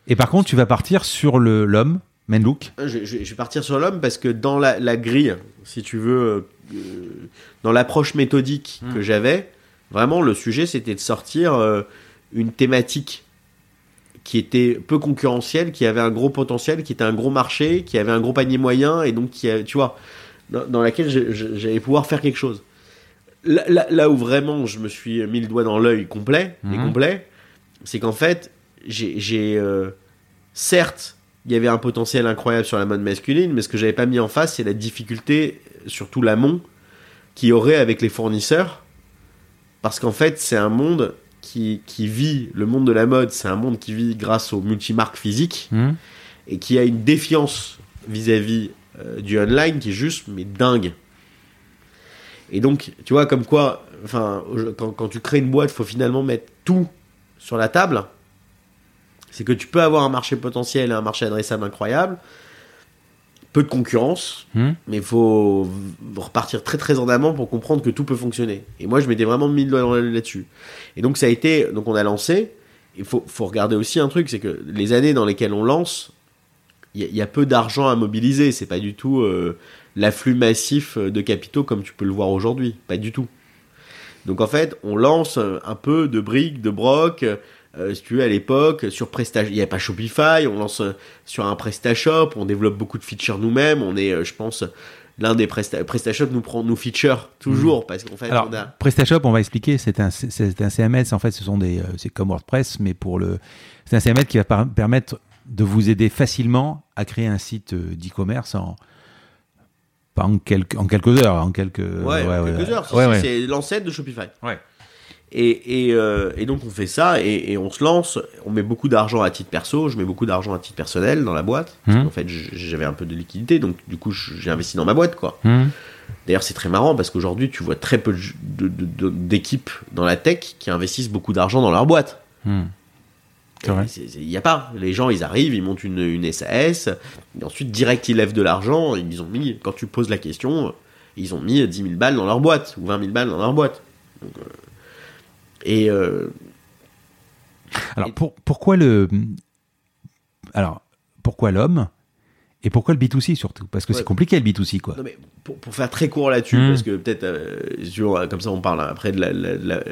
Et par contre, tu vas partir sur le l'homme, Menlook. Je, je- je vais partir sur l'homme parce que dans la, la grille, si tu veux, euh, dans l'approche méthodique Hmm. que j'avais, vraiment le sujet c'était de sortir euh, une thématique qui était peu concurrentielle, qui avait un gros potentiel, qui était un gros marché, qui avait un gros panier moyen et donc qui, tu vois, dans, dans laquelle je- j'allais pouvoir faire quelque chose. Là, là- là où vraiment je me suis mis le doigt dans l'œil complet, et Mhm. complet, c'est qu'en fait, j'ai, euh, certes, il y avait un potentiel incroyable sur la mode masculine, mais ce que j'avais pas mis en face, c'est la difficulté, surtout l'amont, qu'il y aurait avec les fournisseurs. Parce qu'en fait, c'est un monde qui, qui vit, le monde de la mode, c'est un monde qui vit grâce aux multimarques physiques Hmm et qui a une défiance vis-à-vis euh, du online qui est juste, mais dingue. Et donc, tu vois, comme quoi, enfin, quand, quand tu crées une boîte, il faut finalement mettre tout sur la table. C'est que tu peux avoir un marché potentiel et un marché adressable incroyable, peu de concurrence, Hmm mais il faut repartir très très en amont pour comprendre que tout peut fonctionner. Et moi, je m'étais vraiment mis le doigt là-dessus. Et donc, ça a été, donc on a lancé. Il faut, faut regarder aussi un truc, c'est que les années dans lesquelles on lance, il y, a- il y a peu d'argent à mobiliser. C'est pas du tout euh, l'afflux massif de capitaux comme tu peux le voir aujourd'hui. Pas du tout. Donc en fait, on lance un peu de briques, de broc, euh, si tu veux, à l'époque, sur Presta, il n'y avait pas Shopify, on lance sur un PrestaShop, on développe beaucoup de features nous-mêmes, on est, euh, je pense, l'un des Presta, PrestaShop nous prend nos features toujours, parce qu'en fait, Alors, on a... PrestaShop, on va expliquer, c'est un, c'est un CMS, en fait, ce sont des, euh, c'est comme WordPress, mais pour le, c'est un CMS qui va permettre de vous aider facilement à créer un site euh, d'e-commerce en, pas en quelques, en quelques heures, en quelques, Ouais, en quelques heures, Ouais, ouais. c'est l'ancêtre de Shopify. Ouais. Et, et, euh, et donc on fait ça et, et on se lance, on met beaucoup d'argent à titre perso, je mets beaucoup d'argent à titre personnel dans la boîte. Mhm. En fait, j'avais un peu de liquidité, donc du coup j'ai investi dans ma boîte quoi. Hum, D'ailleurs, c'est très marrant parce qu'aujourd'hui, tu vois très peu de- de- de- de- d'équipes dans la tech qui investissent beaucoup d'argent dans leur boîte. hum. Il n'y a pas. Les gens, ils arrivent, ils montent une, une SAS, et ensuite, direct, ils lèvent de l'argent. Ils ont mis, quand tu poses la question, ils ont mis 10 000 balles dans leur boîte, ou 20 000 balles dans leur boîte. Donc, euh, et euh, Alors, pour, pourquoi le, alors, pourquoi l'homme et pourquoi le B2C surtout? Parce que Ouais. c'est compliqué le B2C, quoi. Non, mais pour, pour faire très court là-dessus, Mm. parce que peut-être, euh, comme ça on parle après de, la- la- la-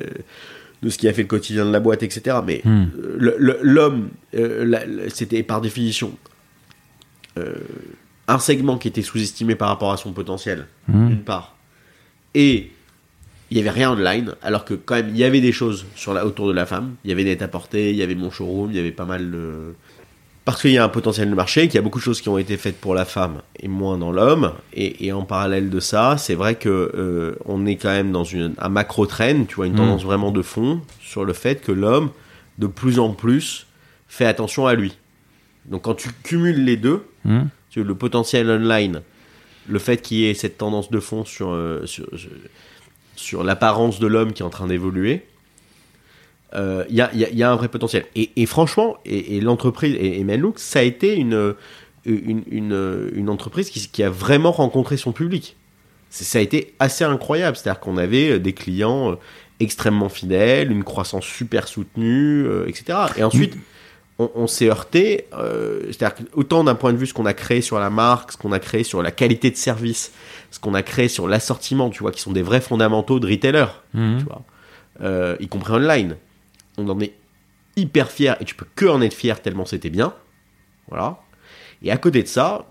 de ce qui a fait le quotidien de la boîte, etc. Mais Mm. euh, l'homme, euh, c'était par définition euh, un segment qui était sous-estimé par rapport à son potentiel, Hum. d'une part. Et il n'y avait rien online, alors que quand même il y avait des choses sur la, autour de la femme. Il y avait net à porter, il y avait mon showroom, il y avait pas mal de parce qu'il y a un potentiel de marché, qu'il y a beaucoup de choses qui ont été faites pour la femme et moins dans l'homme. Et, et en parallèle de ça, c'est vrai que euh, on est quand même dans une, un macro trend, tu vois, une Mm. tendance vraiment de fond sur le fait que l'homme, de plus en plus, fait attention à lui. Donc quand tu cumules les deux, tu vois, le potentiel online, le fait qu'il y ait cette tendance de fond sur, euh, sur l'apparence de l'homme qui est en train d'évoluer, euh, il y, a, il y a- il y a un vrai potentiel. Et, et franchement, et, et l'entreprise, et, et Menlook, ça a été une, une, une, une entreprise qui, qui a vraiment rencontré son public. Ça a été assez incroyable. C'est-à-dire qu'on avait euh, des clients euh, extrêmement fidèles, une croissance super soutenue, euh, etc. Et ensuite, on, on s'est heurté, euh, c'est-à-dire autant d'un point de vue ce qu'on a créé sur la marque, ce qu'on a créé sur la qualité de service, ce qu'on a créé sur l'assortiment, tu vois, qui sont des vrais fondamentaux de retailer, tu vois, euh, y compris online. On en est hyper fier et tu peux que en être fier tellement c'était bien, voilà. Et à côté de ça,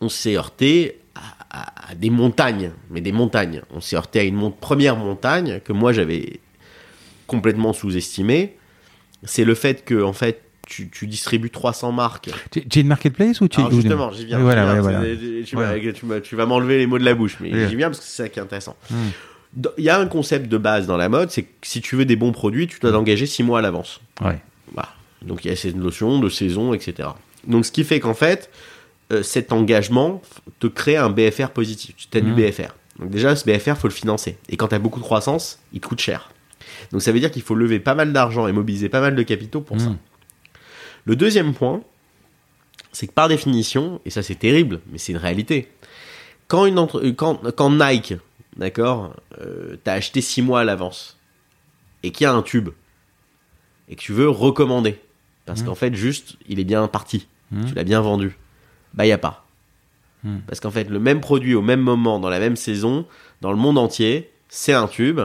on s'est heurté à, à- à des montagnes, mais des montagnes. On s'est heurté à une mon- première montagne que moi j'avais complètement sous-estimée. C'est le fait que en fait tu, tu distribues 300 marques. Tu tu es une marketplace ou tu Alors justement, j'y viens. Voilà, ouais, voilà. Tu, vas- tu m'enlever les mots de la bouche, mais Oui. j'y viens parce que c'est ça qui est intéressant. Hmm. Il y a un concept de base dans la mode, c'est que si tu veux des bons produits, tu dois t'engager 6 mois à l'avance. Ouais. Voilà. Donc il y a cette notion de saison, etc. Donc ce qui fait qu'en fait, euh, cet engagement te crée un BFR positif. Tu as du Mhm. BFR. Donc déjà, ce BFR, faut le financer. Et quand tu as beaucoup de croissance, il te coûte cher. Donc ça veut dire qu'il faut lever pas mal d'argent et mobiliser pas mal de capitaux pour ça. Hum. Le deuxième point, c'est que par définition, et ça c'est terrible, mais c'est une réalité, quand, une entre- euh, quand, quand Nike, d'accord, euh, t'as acheté 6 mois à l'avance, et qu'il y a un tube, et que tu veux recommander, parce Mhm. qu'en fait juste, il est bien parti, Mhm. tu l'as bien vendu, bah y a pas. Mhm. Parce qu'en fait, le même produit au même moment, dans la même saison, dans le monde entier, c'est un tube,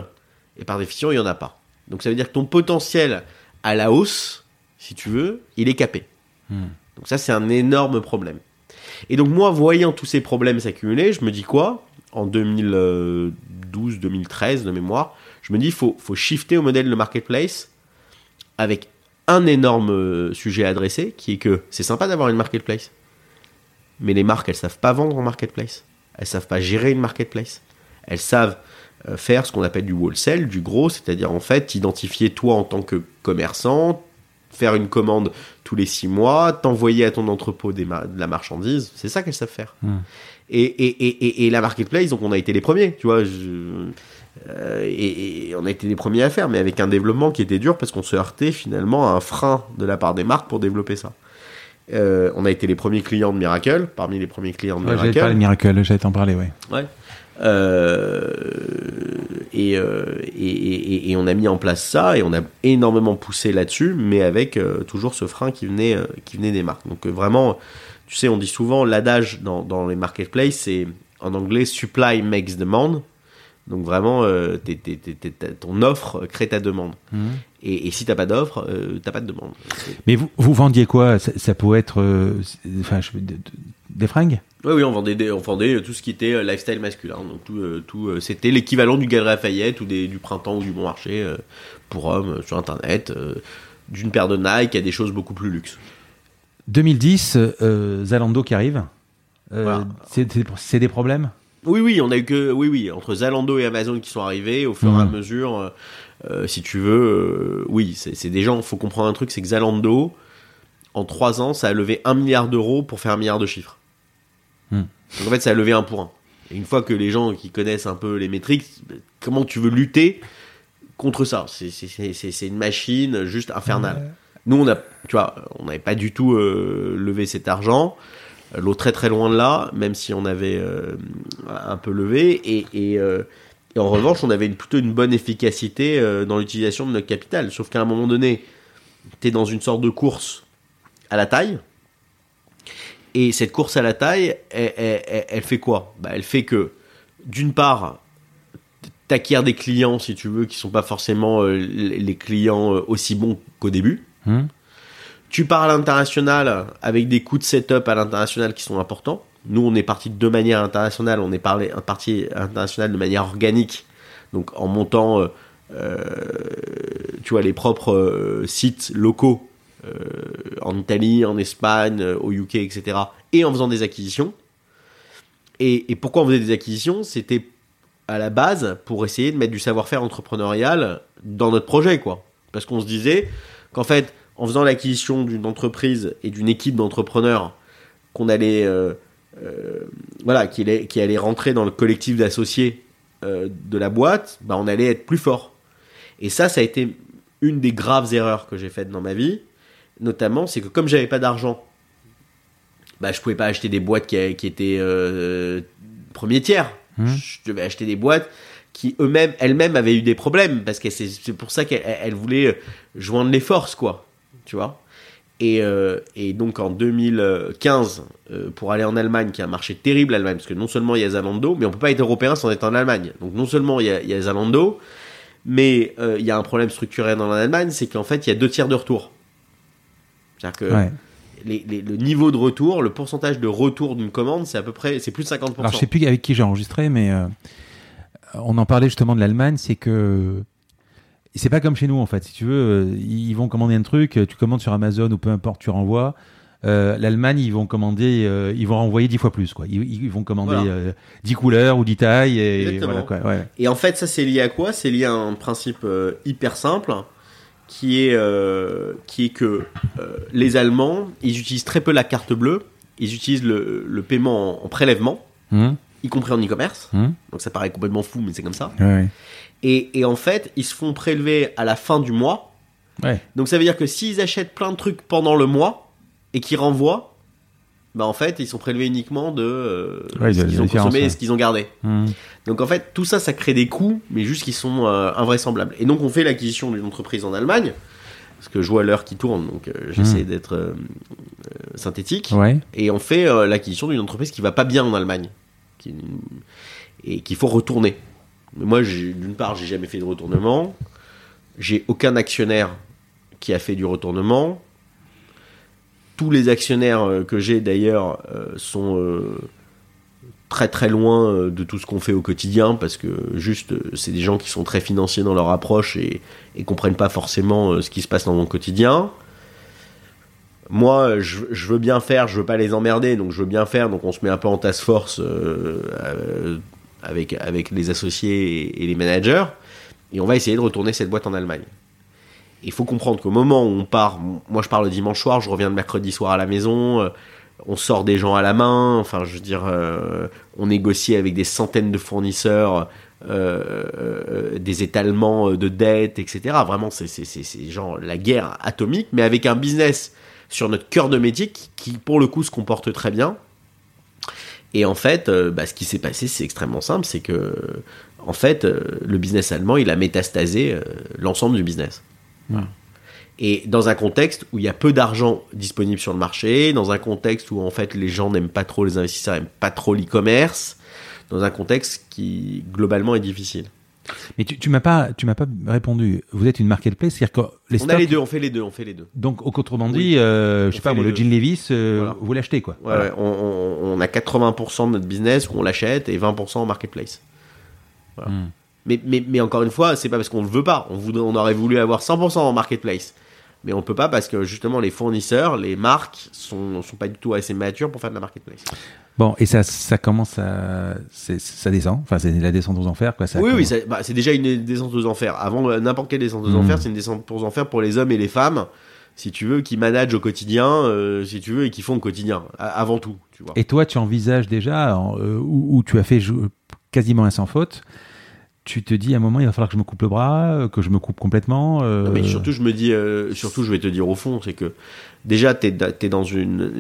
et par définition, il y en a pas. Donc ça veut dire que ton potentiel à la hausse, si tu veux, il est capé. Donc ça, c'est un énorme problème. Et donc moi, voyant tous ces problèmes s'accumuler, je me dis quoi? En 2012-2013 de mémoire, je me dis, faut, faut shifter au modèle de marketplace avec un énorme euh, sujet à adresser, qui est que c'est sympa d'avoir une marketplace, mais les marques, elles savent pas vendre en marketplace. Elles savent pas gérer une marketplace. Elles savent euh, faire ce qu'on appelle du wholesale, du gros, c'est-à-dire en fait identifier toi en tant que commerçant, faire une commande tous les six mois, t'envoyer à ton entrepôt des de la marchandise, c'est ça qu'elles savent faire. Mm. Et, et, et, et, la marketplace, donc on a été les premiers, tu vois, je- euh, et, et on a été les premiers à faire, mais avec un développement qui était dur parce qu'on se heurtait finalement à un frein de la part des marques pour développer ça. Euh, on a été les premiers clients de Miracle, parmi les premiers clients de Ouais, j'allais Miracle. te parler de Miracle, j'allais t'en parler, ouais. Ouais. Euh, et, et, et- on a mis en place ça et on a énormément poussé là-dessus, mais avec toujours ce frein qui venait, qui venait des marques. Donc vraiment, tu sais, on dit souvent l'adage dans, dans les marketplaces, c'est en anglais supply makes demand. Donc vraiment, euh, ton offre crée ta demande. Mhm. Et, et si t'as pas d'offre, euh, t'as pas de demande. Mais vous, vous vendiez quoi? Ça, ça peut être euh, enfin, je- de- de- des fringues? Oui, oui, on vendait, des- on vendait tout ce qui était euh, lifestyle masculin. Donc tout, tout c'était l'équivalent du Galerie Lafayette ou des, du Printemps ou du Bon Marché pour hommes sur Internet. d'une paire de Nike à des choses beaucoup plus luxe. 2010, euh, Zalando qui arrive. Euh, Voilà. c'est- des problèmes? Oui, oui, on a eu que, oui, oui, entre Zalando et Amazon qui sont arrivés au fur et à Mhm. mesure. euh, euh, si tu veux, euh, oui, c'est des gens. Faut comprendre un truc, c'est que Zalando, en trois ans, ça a levé un milliard d'euros pour faire un milliard de chiffres. Mhm. Donc en fait, ça a levé un pour un. Et une fois que les gens qui connaissent un peu les métriques, comment tu veux lutter contre ça? C'est une machine juste infernale. Nous, on a, tu vois, on n'avait pas du tout euh, levé cet argent. L'eau très très loin de là, même si on avait euh, un peu levé. Euh, et en revanche, on avait plutôt une bonne efficacité dans l'utilisation de notre capital. Sauf qu'à un moment donné, tu es dans une sorte de course à la taille. Et cette course à la taille, elle, fait quoi? Bah, Elle fait que, d'une part, t'acquiers des clients, si tu veux, qui sont pas forcément les clients aussi bons qu'au début. Hum Tu pars à l'international avec des coûts de setup à l'international qui sont importants. Nous, on est parti de deux manières internationales. On est parlé, parti à l'international de manière organique, donc en montant, euh, euh, tu vois, les propres euh, sites locaux en Italie, en Espagne, au UK, etc. Et en faisant des acquisitions. Et, et pourquoi on faisait des acquisitions? C'était à la base pour essayer de mettre du savoir-faire entrepreneurial dans notre projet, quoi. Parce qu'on se disait qu'en fait, en faisant l'acquisition d'une entreprise et d'une équipe d'entrepreneurs, qu'on allait, euh, euh, voilà, qui allait, qui allait rentrer dans le collectif d'associés euh, de la boîte, bah, on allait être plus fort. Et ça, ça a été une des graves erreurs que j'ai faites dans ma vie, notamment, c'est que comme j'avais pas d'argent, bah, je pouvais pas acheter des boîtes qui, qui étaient premier tiers. Mhm. Je devais acheter des boîtes qui eux-mêmes, elles-mêmes avaient eu des problèmes parce que c'est pour ça qu'elles elles voulaient euh, joindre les forces, quoi. Tu vois? Et, euh, et donc en 2015, euh, pour aller en Allemagne, qui est un marché terrible, l'Allemagne, parce que non seulement il y a Zalando, mais on peut pas être européen sans être en Allemagne. Donc non seulement il y a, il y a Zalando, mais euh, il y a un problème structurel dans l'Allemagne, c'est qu'en fait il y a deux tiers de retour. C'est-à-dire que Ouais. les- les- le niveau de retour, le pourcentage de retour d'une commande, c'est à peu près, c'est plus de 50%. Alors, je sais plus avec qui j'ai enregistré, mais euh, on en parlait justement de l'Allemagne, c'est que c'est pas comme chez nous en fait. Si tu veux, euh, ils vont commander un truc, tu commandes sur Amazon ou peu importe, tu renvoies. Euh, L'Allemagne, ils vont commander, euh, ils vont renvoyer 10 fois plus quoi. Ils, ils vont commander Voilà. euh, 10 couleurs ou 10 tailles et Exactement. voilà quoi. Ouais. Et en fait, ça c'est lié à quoi? C'est lié à un principe euh, hyper simple, qui est, euh, qui est que euh, les Allemands, ils utilisent très peu la carte bleue, ils utilisent le, le paiement en, en prélèvement, Hum, y compris en e-commerce. hum, Donc ça paraît complètement fou, mais c'est comme ça. ouais. Et, et en fait, ils se font prélever à la fin du mois. Ouais. Donc ça veut dire que s'ils achètent plein de trucs pendant le mois et qu'ils renvoient, bah en fait, ils sont prélevés uniquement de euh, Ouais, ce qu'ils ont consommé et ce qu'ils ont gardé. Hum. Donc en fait, tout ça, ça crée des coûts, mais juste qui sont euh, invraisemblables. Et donc on fait l'acquisition d'une entreprise en Allemagne, parce que je vois l'heure qui tourne, donc euh, j'essaie Hmm. d'être euh, euh, synthétique. Ouais. Et on fait l'acquisition d'une entreprise qui va pas bien en Allemagne, et qu'il faut retourner. Mais moi, d'une part, j'ai jamais fait de retournement, j'ai aucun actionnaire qui a fait du retournement. Tous les actionnaires euh, que j'ai d'ailleurs euh, sont euh, très très loin de tout ce qu'on fait au quotidien parce que juste c'est des gens qui sont très financiers dans leur approche et, et comprennent pas forcément ce qui se passe dans mon quotidien. Moi, je, veux bien faire, je veux pas les emmerder, donc je veux bien faire, donc on se met un peu en task force euh, euh, avec, avec les associés et, les managers, et on va essayer de retourner cette boîte en Allemagne. Il faut comprendre qu'au moment où on part, moi je pars le dimanche soir, je reviens le mercredi soir à la maison, euh, on sort des gens à la main, enfin je veux dire, on négocie avec des centaines de fournisseurs, des étalements de dettes, etc. Vraiment, c'est genre la guerre atomique, mais avec un business sur notre cœur de métier qui, qui, pour le coup, se comporte très bien. Et en fait, euh, bah, ce qui s'est passé, c'est extrêmement simple, c'est que, en fait, euh, le business allemand, il a métastasé euh, l'ensemble du business. Et dans un contexte où il y a peu d'argent disponible sur le marché, dans un contexte où en fait les gens n'aiment pas trop les investisseurs, n'aiment pas trop l'e-commerce, dans un contexte qui globalement est difficile. Mais tu, tu m'as pas, tu m'as pas répondu. Vous êtes une marketplace, c'est-à-dire que les On a les deux, on fait les deux, on fait les deux. Donc, au- autrement Oui. dit, euh, je sais pas, moi, le jean Levis, euh, Voilà. vous l'achetez quoi. Ouais, Voilà. ouais, on, on- on a 80% de notre business où on l'achète et 20% en marketplace. Voilà. Hmm. Mais, mais, mais encore une fois, c'est pas parce qu'on ne veut pas. On, voudrait, on aurait voulu avoir 100% en marketplace. Mais on peut pas parce que justement les fournisseurs, les marques sont, sont pas du tout assez matures pour faire de la marketplace. Bon, et ça, ça commence à, ça descend. Enfin, c'est la descente aux enfers, quoi. Ça oui, oui, commence- bah, c'est déjà une descente aux enfers. Avant euh, n'importe quelle descente aux Mm. enfers, c'est une descente aux enfers pour les hommes et les femmes, si tu veux, qui managent au quotidien, euh, si tu veux, et qui font au quotidien, avant tout, tu vois. Et toi, tu envisages déjà, euh, où, où tu as fait quasiment un sans faute, tu te dis à un moment, il va falloir que je me coupe le bras, euh, que je me coupe complètement. euh, Non, mais surtout, je me dis, euh, surtout, je vais te dire au fond, c'est que déjà, t'es da- t'es dans une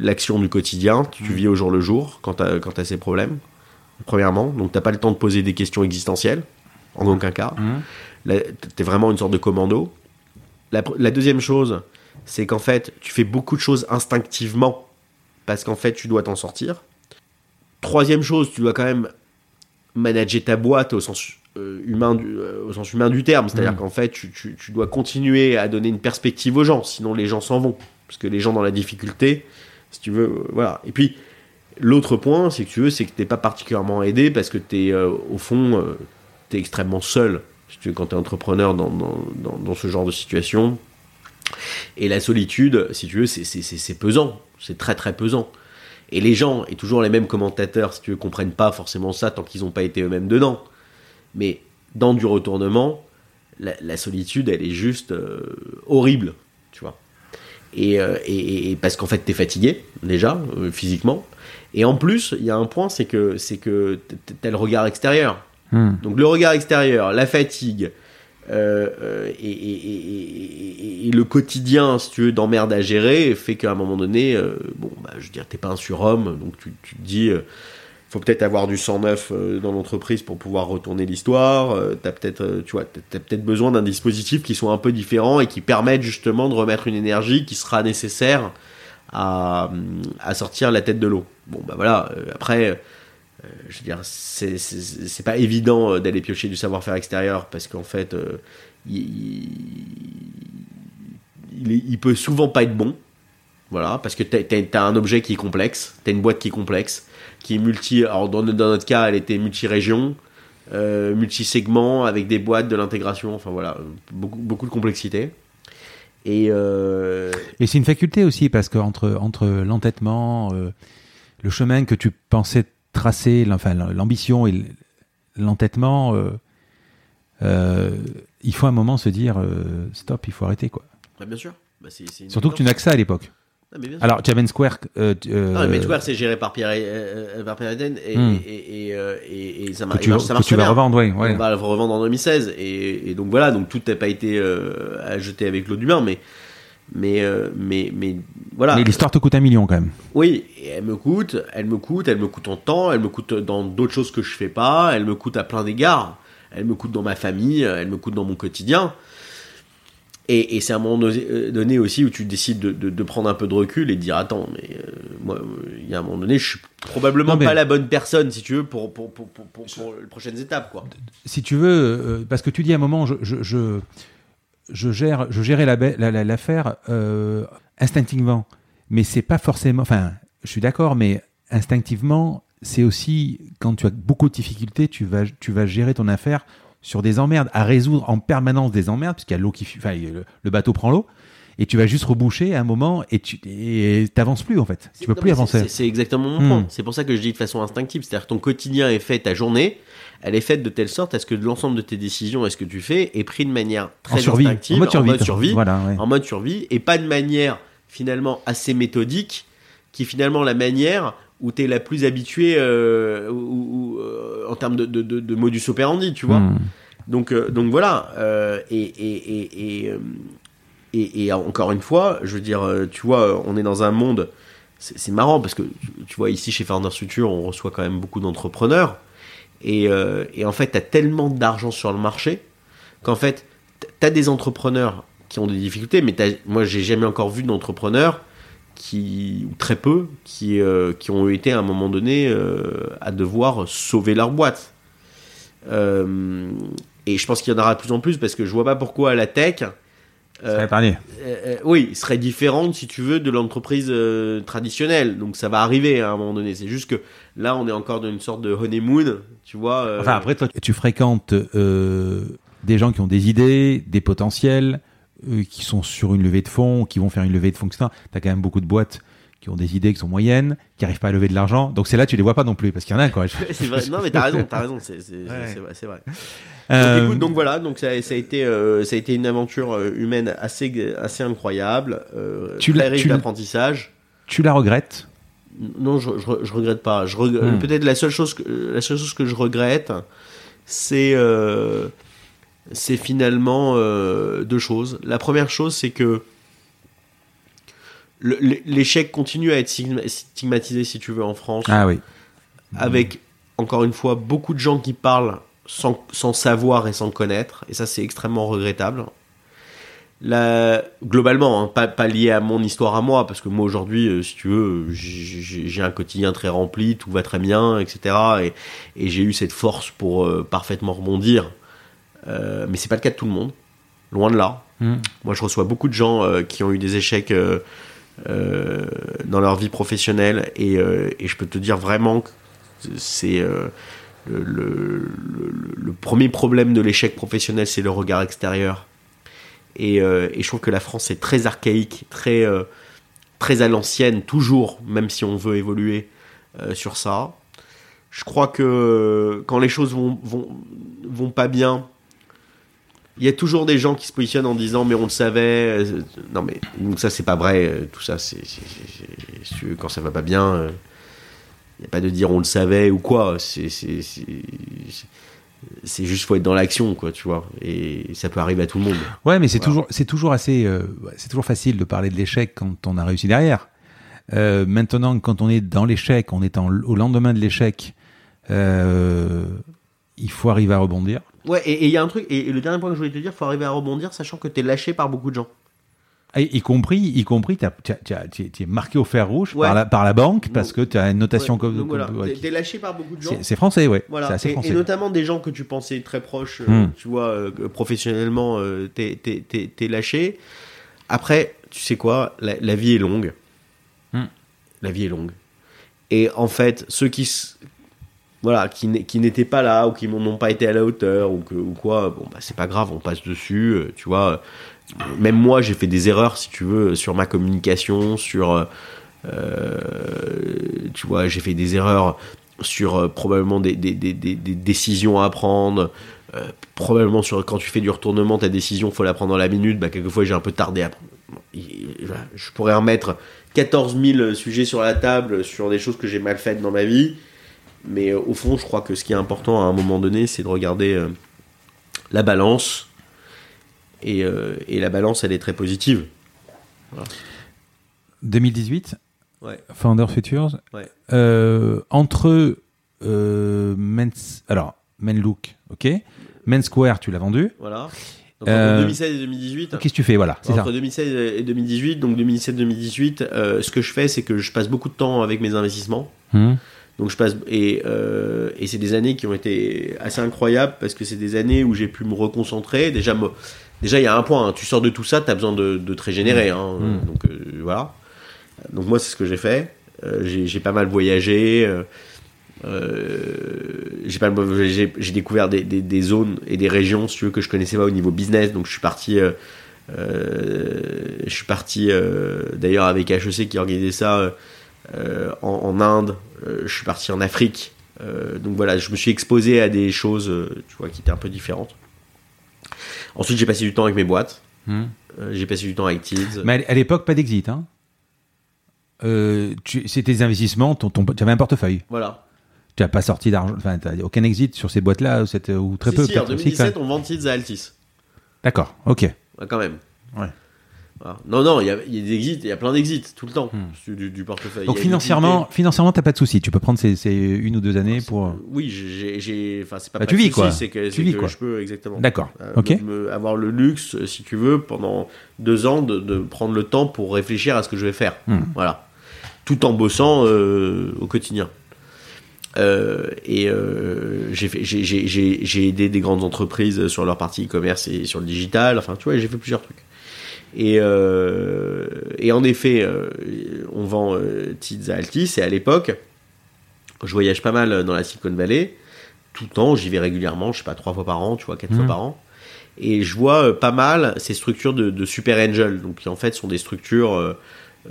l'action du quotidien, tu Mm. vis au jour le jour quand quand t'as ces problèmes. Premièrement, donc t'as pas le temps de poser des questions existentielles, en aucun cas. Hum. Là, T'es vraiment une sorte de commando. La deuxième chose, c'est qu'en fait, tu fais beaucoup de choses instinctivement parce qu'en fait, tu dois t'en sortir. Troisième chose, tu dois quand même manager ta boîte au sens euh, humain du, euh, au sens humain du terme, c'est-à-dire Mhm. qu'en fait, tu, tu- tu dois continuer à donner une perspective aux gens, sinon les gens s'en vont, parce que les gens dans la difficulté, si tu veux, euh, voilà. Et puis l'autre point, c'est que tu veux, c'est que t'es pas particulièrement aidé parce que t'es euh, au fond, euh, t'es extrêmement seul, si tu veux, quand t'es entrepreneur dans, dans, dans, dans ce genre de situation. Et la solitude, si tu veux, c'est pesant, c'est très très pesant. Et les gens, et toujours les mêmes commentateurs, si tu veux, comprennent pas forcément ça tant qu'ils n'ont pas été eux-mêmes dedans. Mais dans du retournement, la, la solitude, elle est juste euh, horrible, tu vois. Et, euh, et- et parce qu'en fait, t'es fatigué, déjà, euh, physiquement. Et en plus, il y a un point, c'est que, c'est que t'as le regard extérieur. Hum. Donc le regard extérieur, la fatigue, euh, euh, et, le quotidien, si tu veux, d'emmerde à gérer, fait qu'à un moment donné, euh, bon, bah, je veux dire, t'es pas un surhomme, donc tu, te dis, faut peut-être avoir du sang neuf euh, dans l'entreprise pour pouvoir retourner l'histoire. t'as peut-être, tu vois, t'as peut-être besoin d'un dispositif qui soit un peu différent et qui permette justement de remettre une énergie qui sera nécessaire à, à sortir la tête de l'eau. Bon, bah voilà. après. Euh, je veux dire, c'est- pas évident euh, d'aller piocher du savoir-faire extérieur parce qu'en fait, euh, il, il, peut souvent pas être bon. Voilà, parce que t'as as, un objet qui est complexe, t'as une boîte qui est complexe, qui est multi. Alors, dans, dans notre cas, elle était multi-région, multi-segment, avec des boîtes, de l'intégration, enfin voilà, beaucoup, beaucoup de complexité. Et. Et c'est une faculté aussi, parce qu'entre entre l'entêtement, euh, le chemin que tu pensais tracer, l'enfin, l'ambition et l'entêtement, euh, euh, il faut un moment se dire euh, stop, il faut arrêter. quoi. bah, bien sûr. Bah, Surtout que tu n'as que ça à l'époque. Ah. Alors, Javen Square. euh, euh, Non, mais Square, c'est géré par Pierre, euh, par Pierre Eden et, Hmm. et, et, et- ça marche, tu, ça marche que tu vas revendre, ouais. ouais. On va le revendre en 2016 et, donc voilà, donc tout n'a pas été à jeter avec l'eau du bain, mais mais euh, mais mais voilà. Mais l'histoire te coûte un million quand même. Oui, et elle me coûte, elle me coûte, elle me coûte en temps, elle me coûte dans d'autres choses que je fais pas, elle me coûte à plein d'égards, elle me coûte dans ma famille, elle me coûte dans mon quotidien. Et, et c'est à un moment donné- euh, aussi où tu décides de, de- de prendre un peu de recul et de dire attends, mais euh, moi, il y a un moment donné, je suis probablement Non, mais- pas la bonne personne si tu veux pour pour pour pour, pour- pour les prochaines étapes quoi. si tu veux, euh, parce que tu dis à un moment, je, je, je, je gère, je gérais la ba- la- la- l'affaire euh, instinctivement, mais c'est pas forcément. Enfin, je suis d'accord, mais instinctivement, c'est aussi quand tu as beaucoup de difficultés, tu vas, tu vas gérer ton affaire sur des emmerdes, à résoudre en permanence des emmerdes, puisqu'il y a l'eau qui, enfin, le, le bateau prend l'eau. Et tu vas juste reboucher à un moment et tu t'avances plus en fait. Tu peux Non, plus avancer. c'est- exactement mon Hmm. point. C'est pour ça que je dis de façon instinctive. C'est-à-dire que ton quotidien est fait, ta journée, elle est faite de telle sorte à ce que l'ensemble de tes décisions et ce que tu fais est pris de manière très En survie. instinctive, En mode survie. survie, Voilà, ouais. en mode survie, et pas de manière finalement assez méthodique, qui est finalement la manière où tu es la plus habituée euh, euh, en termes de, de, de- de modus operandi, tu vois. Hmm. Donc, euh, donc voilà. euh, et, et, et, et, euh, et- encore une fois, je veux dire, euh, tu vois, euh, on est dans un monde. C'est c'est marrant parce que tu vois, ici chez Founders Future, on reçoit quand même beaucoup d'entrepreneurs. Et, euh, et en fait, tu as tellement d'argent sur le marché qu'en fait, tu as des entrepreneurs qui ont des difficultés, mais moi, j'ai jamais encore vu d'entrepreneur qui, ou très peu, qui, euh, qui ont été à un moment donné euh, à devoir sauver leur boîte. Et je pense qu'il y en aura de plus en plus parce que je vois pas pourquoi la tech. Ça va épargner. Euh, euh, oui, serait différente, si tu veux, de l'entreprise euh, traditionnelle. Donc ça va arriver à un moment donné. C'est juste que là, on est encore dans une sorte de honeymoon, tu vois. euh, Enfin, après, toi, tu fréquentes euh, des gens qui ont des idées, des potentiels, euh, qui sont sur une levée de fonds, qui vont faire une levée de fonds, etc. Tu as quand même beaucoup de boîtes qui ont des idées qui sont moyennes, qui n'arrivent pas à lever de l'argent. Donc c'est là, tu les vois pas non plus, parce qu'il y en a, quoi. c'est vrai. Non, mais t'as raison, t'as raison. C'est Ouais. vrai. Euh, Donc, écoute, donc voilà, donc ça, ça a été, euh, ça a été une aventure euh, humaine assez, assez incroyable, euh, Tu très l'as- riche d'apprentissage. tu la regrettes? Non, je, je, je regrette pas. Je reg- Hmm. Peut-être la seule chose, que, la seule chose que je regrette, c'est, c'est finalement deux choses. La première chose, c'est que l'échec continue à être stigma- stigmatisé, si tu veux, en France Ah oui. avec encore une fois beaucoup de gens qui parlent sans, sans savoir et sans connaître, et ça c'est extrêmement regrettable. La, globalement, hein, pas, pas lié à mon histoire à moi, parce que moi aujourd'hui, euh, si tu veux, j'ai- un quotidien très rempli, tout va très bien, etc. Et, et j'ai eu cette force pour euh, parfaitement rebondir. Euh, mais c'est pas le cas de tout le monde, loin de là. Hmm. Moi, je reçois beaucoup de gens euh, qui ont eu des échecs euh, dans leur vie professionnelle et, euh, et je peux te dire vraiment que c'est euh, le, premier problème de l'échec professionnel, c'est le regard extérieur. Et, je trouve que la France est très archaïque, très, très à l'ancienne, toujours, même si on veut évoluer sur ça. Je crois que quand les choses vont, vont, vont pas bien, il y a toujours des gens qui se positionnent en disant mais on le savait. euh, Non mais donc ça c'est pas vrai. euh, Tout ça c'est quand ça va pas bien. euh, il n'y a pas de dire on le savait ou quoi. C'est c'est- juste faut être dans l'action quoi, tu vois. Et ça peut arriver à tout le monde. Ouais, mais c'est Voilà. toujours, c'est toujours assez, euh, c'est toujours facile de parler de l'échec quand on a réussi derrière. Euh, maintenant, quand on est dans l'échec, on est en- au lendemain de l'échec, euh, il faut arriver à rebondir. Ouais, et il y a un truc, et, et le dernier point que je voulais te dire, faut arriver à rebondir, sachant que t'es lâché par beaucoup de gens. Y compris, y compris, tu es marqué au fer rouge Ouais. par, la, par la banque parce que tu as une notation Ouais, comme, voilà, ouais, qui- t'es lâché par beaucoup de gens. c'est français, ouais. Voilà, assez et, français. et notamment des gens que tu pensais très proches, euh, Hmm. tu vois, euh, professionnellement, euh, t'es- t'es lâché. Après, tu sais quoi, la, la vie est longue. Hmm. La vie est longue. Et en fait, ceux qui, voilà, qui, qui n'étaient pas là ou qui n'ont pas été à la hauteur ou, que, ou quoi, bon, bah, c'est pas grave, on passe dessus, euh, tu vois. Même moi, j'ai fait des erreurs, si tu veux, sur ma communication, sur. euh, euh, tu vois, j'ai fait des erreurs sur probablement des, des, des, décisions à prendre. probablement sur quand tu fais du retournement, ta décision, faut la prendre dans la minute. Bah, quelquefois, j'ai un peu tardé à prendre. Je pourrais remettre 14 000 sujets sur la table sur des choses que j'ai mal faites dans ma vie. Mais euh, au fond, je crois que ce qui est important à un moment donné, c'est de regarder euh, la balance. Et, euh, et la balance, elle est très positive. 2018, Ouais. Founder Futures. Ouais. Euh, entre euh, Men's, alors Men Look, ok. Men Square, tu l'as vendu. Voilà. Donc, Euh, entre 2016 et 2018. Qu'est-ce que tu fais? Voilà, ça. Entre 2016 et 2018, donc 2017-2018, euh, ce que je fais, c'est que je passe beaucoup de temps avec mes investissements. Hum. Donc je passe et, euh, et c'est des années qui ont été assez incroyables parce que c'est des années où j'ai pu me reconcentrer. Déjà, me- déjà il y a un point. hein, tu sors de tout ça, tu as besoin de, de te régénérer. hein, Mm. Donc euh, voilà. Donc moi c'est ce que j'ai fait. Euh, j'ai pas mal voyagé. j'ai pas j'ai découvert des, des- des zones et des régions si tu veux que je connaissais pas au niveau business. Donc je suis parti. je suis parti d'ailleurs avec HEC qui organisait ça en, en Inde, euh, je suis parti en Afrique. Euh, donc voilà, je me suis exposé à des choses, euh, tu vois, qui étaient un peu différentes. Ensuite, j'ai passé du temps avec mes boîtes. Euh, j'ai passé du temps avec Tids. Mais à l'époque, pas d'exit. Hein. Euh, C'était des investissements, ton, ton, tu avais un portefeuille. Voilà. Tu n'as pas sorti d'argent, enfin, tu aucun exit sur ces boîtes-là, ou, très Si, peu. si, en peut-être aussi, quand 2017, même. on vend Tids à Altis. D'accord, ok. Ouais, quand même. Ouais. Voilà. Non, non, il y a, il y a des exits, il y a plein d'exits tout le temps Hmm. du, portefeuille. Donc y a financièrement, financièrement, t'as pas de souci. Tu peux prendre ces, ces une ou deux années pour. Oui, j'ai, enfin c'est pas, Bah, pas tu de vis, quoi. C'est que, Tu vis, que quoi. je peux exactement. D'accord. Euh, Ok. me- me- avoir le luxe, euh, si tu veux, pendant deux ans, de, de prendre le temps pour réfléchir à ce que je vais faire. Hmm. Voilà. Tout en bossant euh, au quotidien. Euh, et euh, j'ai aidé des grandes entreprises sur leur partie e-commerce et sur le digital. Enfin, tu vois, j'ai fait plusieurs trucs. Et, euh, et en effet, euh, on vend euh, Tids à Altis. Et à l'époque, je voyage pas mal dans la Silicon Valley. Tout le temps, j'y vais régulièrement, je sais pas, trois fois par an, tu vois, quatre fois par an. Et je vois pas mal ces structures de, de super angel, donc qui en fait sont des structures,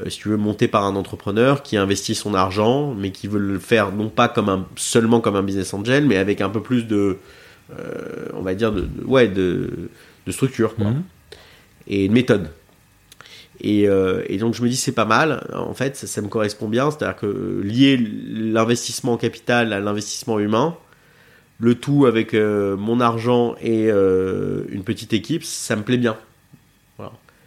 si tu veux, montées par un entrepreneur qui investit son argent, mais qui veut le faire non pas comme un, seulement comme un business angel, mais avec un peu plus de, euh, on va dire, de, de- ouais, de, de structure, quoi Mhm. Et de méthode. Et, euh, et donc je me dis c'est pas mal, en fait ça, me correspond bien, c'est-à-dire que lier l'investissement en capital à l'investissement humain, le tout avec euh, mon argent et euh, une petite équipe, ça me plaît bien.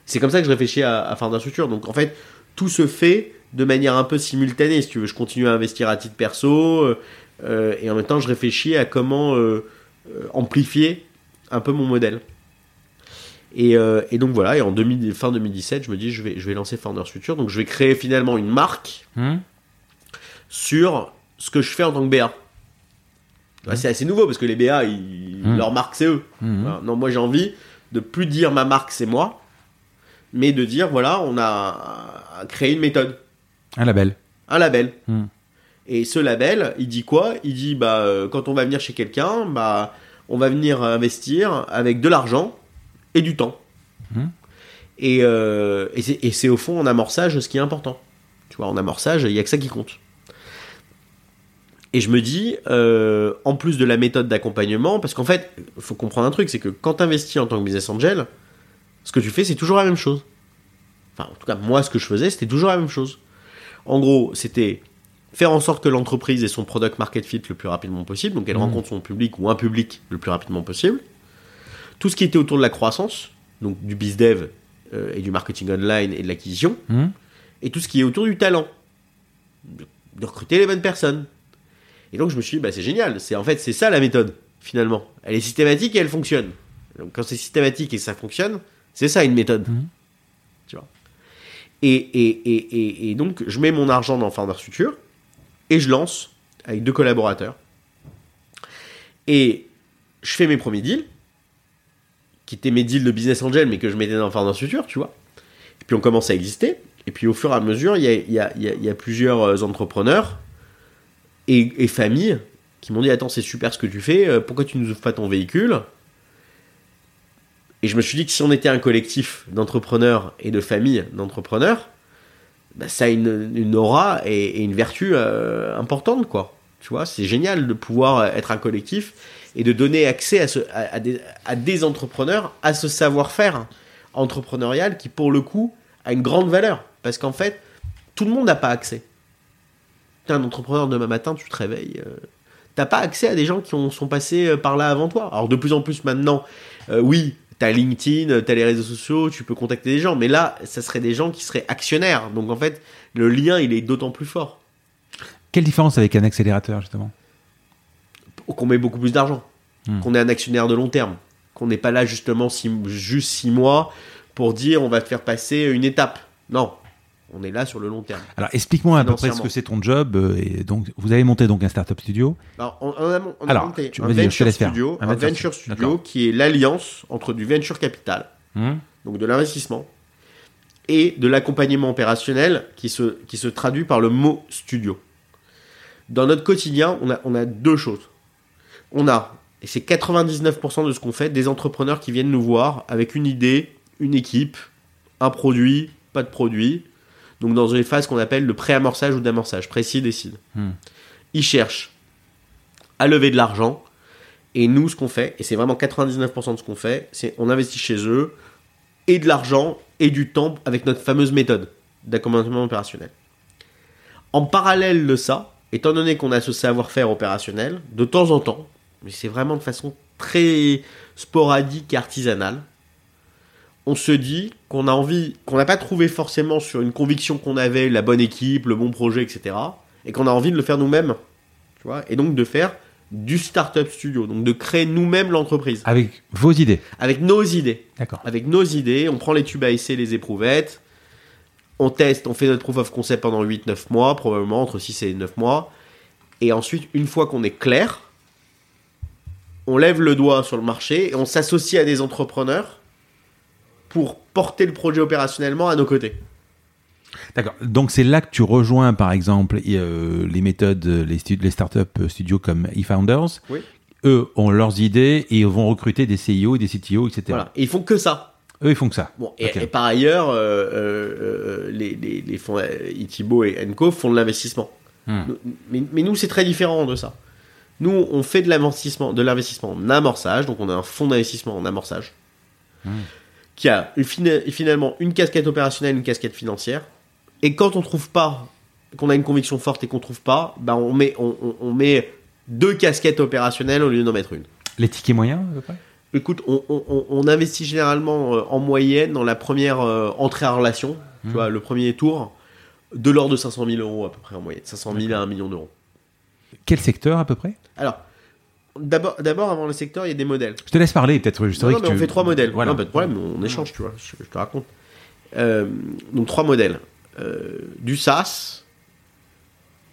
C'est comme ça que je réfléchis à, à Founder Future. Donc en fait tout se fait de manière un peu simultanée, si tu veux. Je continue à investir à titre perso euh, euh, et en même temps je réfléchis à comment euh, euh, amplifier un peu mon modèle. Et, euh, et donc voilà, et en 2000 fin 2017, je me dis je vais, je vais lancer Founders Future. Donc je vais créer finalement une marque Hmm sur ce que je fais en tant que BA. Ouais, C'est assez nouveau parce que les BA, ils- Mhm. leur marque c'est eux. Voilà. Non, moi j'ai envie de plus dire ma marque c'est moi, mais de dire voilà, on a créé une méthode, Un label. un label. Hmm. Et ce label, il dit quoi? Il dit bah euh, quand on va venir chez quelqu'un, bah on va venir investir avec de l'argent et du temps. Et, euh, et c'est- au fond en amorçage ce qui est important. Tu vois, en amorçage, il y a que ça qui compte. Et je me dis, euh, en plus de la méthode d'accompagnement, parce qu'en fait, il faut comprendre un truc, c'est que quand tu investis en tant que business angel, ce que tu fais, c'est toujours la même chose. Enfin, en tout cas, moi, ce que je faisais, c'était toujours la même chose. En gros, c'était faire en sorte que l'entreprise ait son product market fit le plus rapidement possible, donc elle Mhm. rencontre son public ou un public le plus rapidement possible. Tout ce qui était autour de la croissance, donc du biz dev euh, et du marketing online et de l'acquisition, Hmm et tout ce qui est autour du talent, de, de recruter les bonnes personnes. Et donc je me suis dit, bah, c'est génial, c'est en fait c'est ça la méthode finalement. Elle est systématique et elle fonctionne. Donc quand c'est systématique et ça fonctionne, c'est ça une méthode. Mhm. Tu vois. Et, et, et, et, et donc je mets mon argent dans Founders Future et je lance avec deux collaborateurs. Et je fais mes premiers deals, qui étaient mes deals de business angel, mais que je mettais dans Founders Future, tu vois. Et puis on commence à exister. Et puis au fur et à mesure, il y a, y a- y a- plusieurs euh, entrepreneurs et, et familles qui m'ont dit Attends, c'est super ce que tu fais, euh, pourquoi tu ne nous ouvres pas ton véhicule? Et je me suis dit que si on était un collectif d'entrepreneurs et de familles d'entrepreneurs, bah, ça a une, aura et, et une vertu euh, importante, quoi. Tu vois, c'est génial de pouvoir être un collectif et de donner accès à, des entrepreneurs à ce savoir-faire entrepreneurial qui, pour le coup, a une grande valeur. Parce qu'en fait, tout le monde n'a pas accès. T'es un entrepreneur demain matin, tu te réveilles. euh, T'as pas accès à des gens qui ont, sont passés euh, par là avant toi. Alors de plus en plus maintenant, euh, oui, t'as LinkedIn, t'as les réseaux sociaux, tu peux contacter des gens. Mais là, ça serait des gens qui seraient actionnaires. Donc en fait, le lien, il est d'autant plus fort. Quelle différence avec un accélérateur, justement? Qu'on met beaucoup plus d'argent. Hmm. Qu'on est un actionnaire de long terme. Qu'on n'est pas là justement six- juste six mois pour dire on va te faire passer une étape. Non. On est là sur le long terme. Alors, explique-moi à peu près ce que c'est ton job. euh, et donc, vous avez monté donc un startup studio. Alors, on, on a, on a Alors, monté tu- un venture studio, Un un venture venture studio, studio d'accord. qui est l'alliance entre du venture capital, Hmm donc de l'investissement, et de l'accompagnement opérationnel qui se, qui se traduit par le mot studio. Dans notre quotidien, on a, on a deux choses. On a, et c'est 99% de ce qu'on fait, des entrepreneurs qui viennent nous voir avec une idée, une équipe, un produit, pas de produit. Donc dans une phase qu'on appelle le pré-amorçage ou d'amorçage, précis décide. Hmm. Ils cherchent à lever de l'argent. Et nous, ce qu'on fait, et c'est vraiment 99% de ce qu'on fait, c'est on investit chez eux et de l'argent et du temps avec notre fameuse méthode d'accompagnement opérationnel. En parallèle de ça, étant donné qu'on a ce savoir-faire opérationnel, de temps en temps, mais c'est vraiment de façon très sporadique et artisanale, on se dit qu'on a envie, qu'on n'a pas trouvé forcément sur une conviction qu'on avait, la bonne équipe, le bon projet, etc. Et qu'on a envie de le faire nous-mêmes. Tu vois Et donc de faire du startup studio, donc de créer nous-mêmes l'entreprise. Avec vos idées. Avec nos idées. D'accord. Avec nos idées, on prend les tubes à essai, les éprouvettes, on teste, on fait notre proof of concept pendant 8-9 mois, probablement entre 6 et 9 mois. Et ensuite, une fois qu'on est clair, on lève le doigt sur le marché et on s'associe à des entrepreneurs pour porter le projet opérationnellement à nos côtés. D'accord. Donc c'est là que tu rejoins, par exemple, euh, les méthodes, les, stu- les startup studios comme eFounders. Oui. Eux ont leurs idées et vont recruter des CIO, des CTO, etc. Voilà. Et ils font que ça. Eux, ils font que ça. Bon, et, par ailleurs, euh, euh, euh, les, les, les fonds euh, Itibo et Enco font de l'investissement. Hmm. Mais, mais nous, c'est très différent de ça. Nous, on fait de l'investissement, de l'investissement en amorçage, donc on a un fonds d'investissement en amorçage, Hmm. qui a une finalement une casquette opérationnelle, une casquette financière. Et quand on trouve pas, qu'on a une conviction forte et qu'on trouve pas, ben on met, on, on- on met deux casquettes opérationnelles au lieu d'en mettre une. Les tickets moyens, à peu près? Écoute, on, on- on- on investit généralement euh, en moyenne dans la première euh, entrée en relation, tu Mhm. vois, le premier tour, de l'ordre de 500 000 euros à peu près en moyenne, 500 000 à 1 million d'euros. Quel secteur, à peu près? Alors, d'abord, d'abord avant le secteur, il y a des modèles. Je te laisse parler, peut-être. Je Non, non, mais on fait trois modèles. Voilà. Non, pas de problème, on échange, tu vois, je, je te raconte. Euh, donc trois modèles. Euh, du SaaS,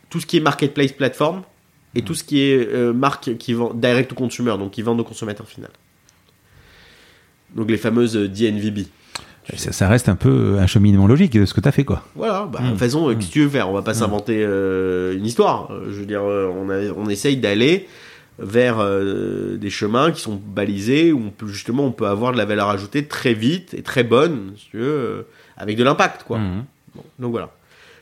tout ce qui est marketplace plateforme, et Mhm. tout ce qui est euh, marque qui vend direct to consumer, donc qui vendent au consommateur final. Donc les fameuses DNVB. Ça, ça reste un peu un cheminement logique de ce que tu as fait, quoi. Voilà, bah, Mm. de toute façon, euh, qu'est-ce que tu veux faire On va pas s'inventer euh, une histoire. Euh, Je veux dire, euh, on, a- on essaye d'aller vers euh, des chemins qui sont balisés où on peut, justement on peut avoir de la valeur ajoutée très vite et très bonne, si tu veux, euh, avec de l'impact, quoi. Bon, donc voilà.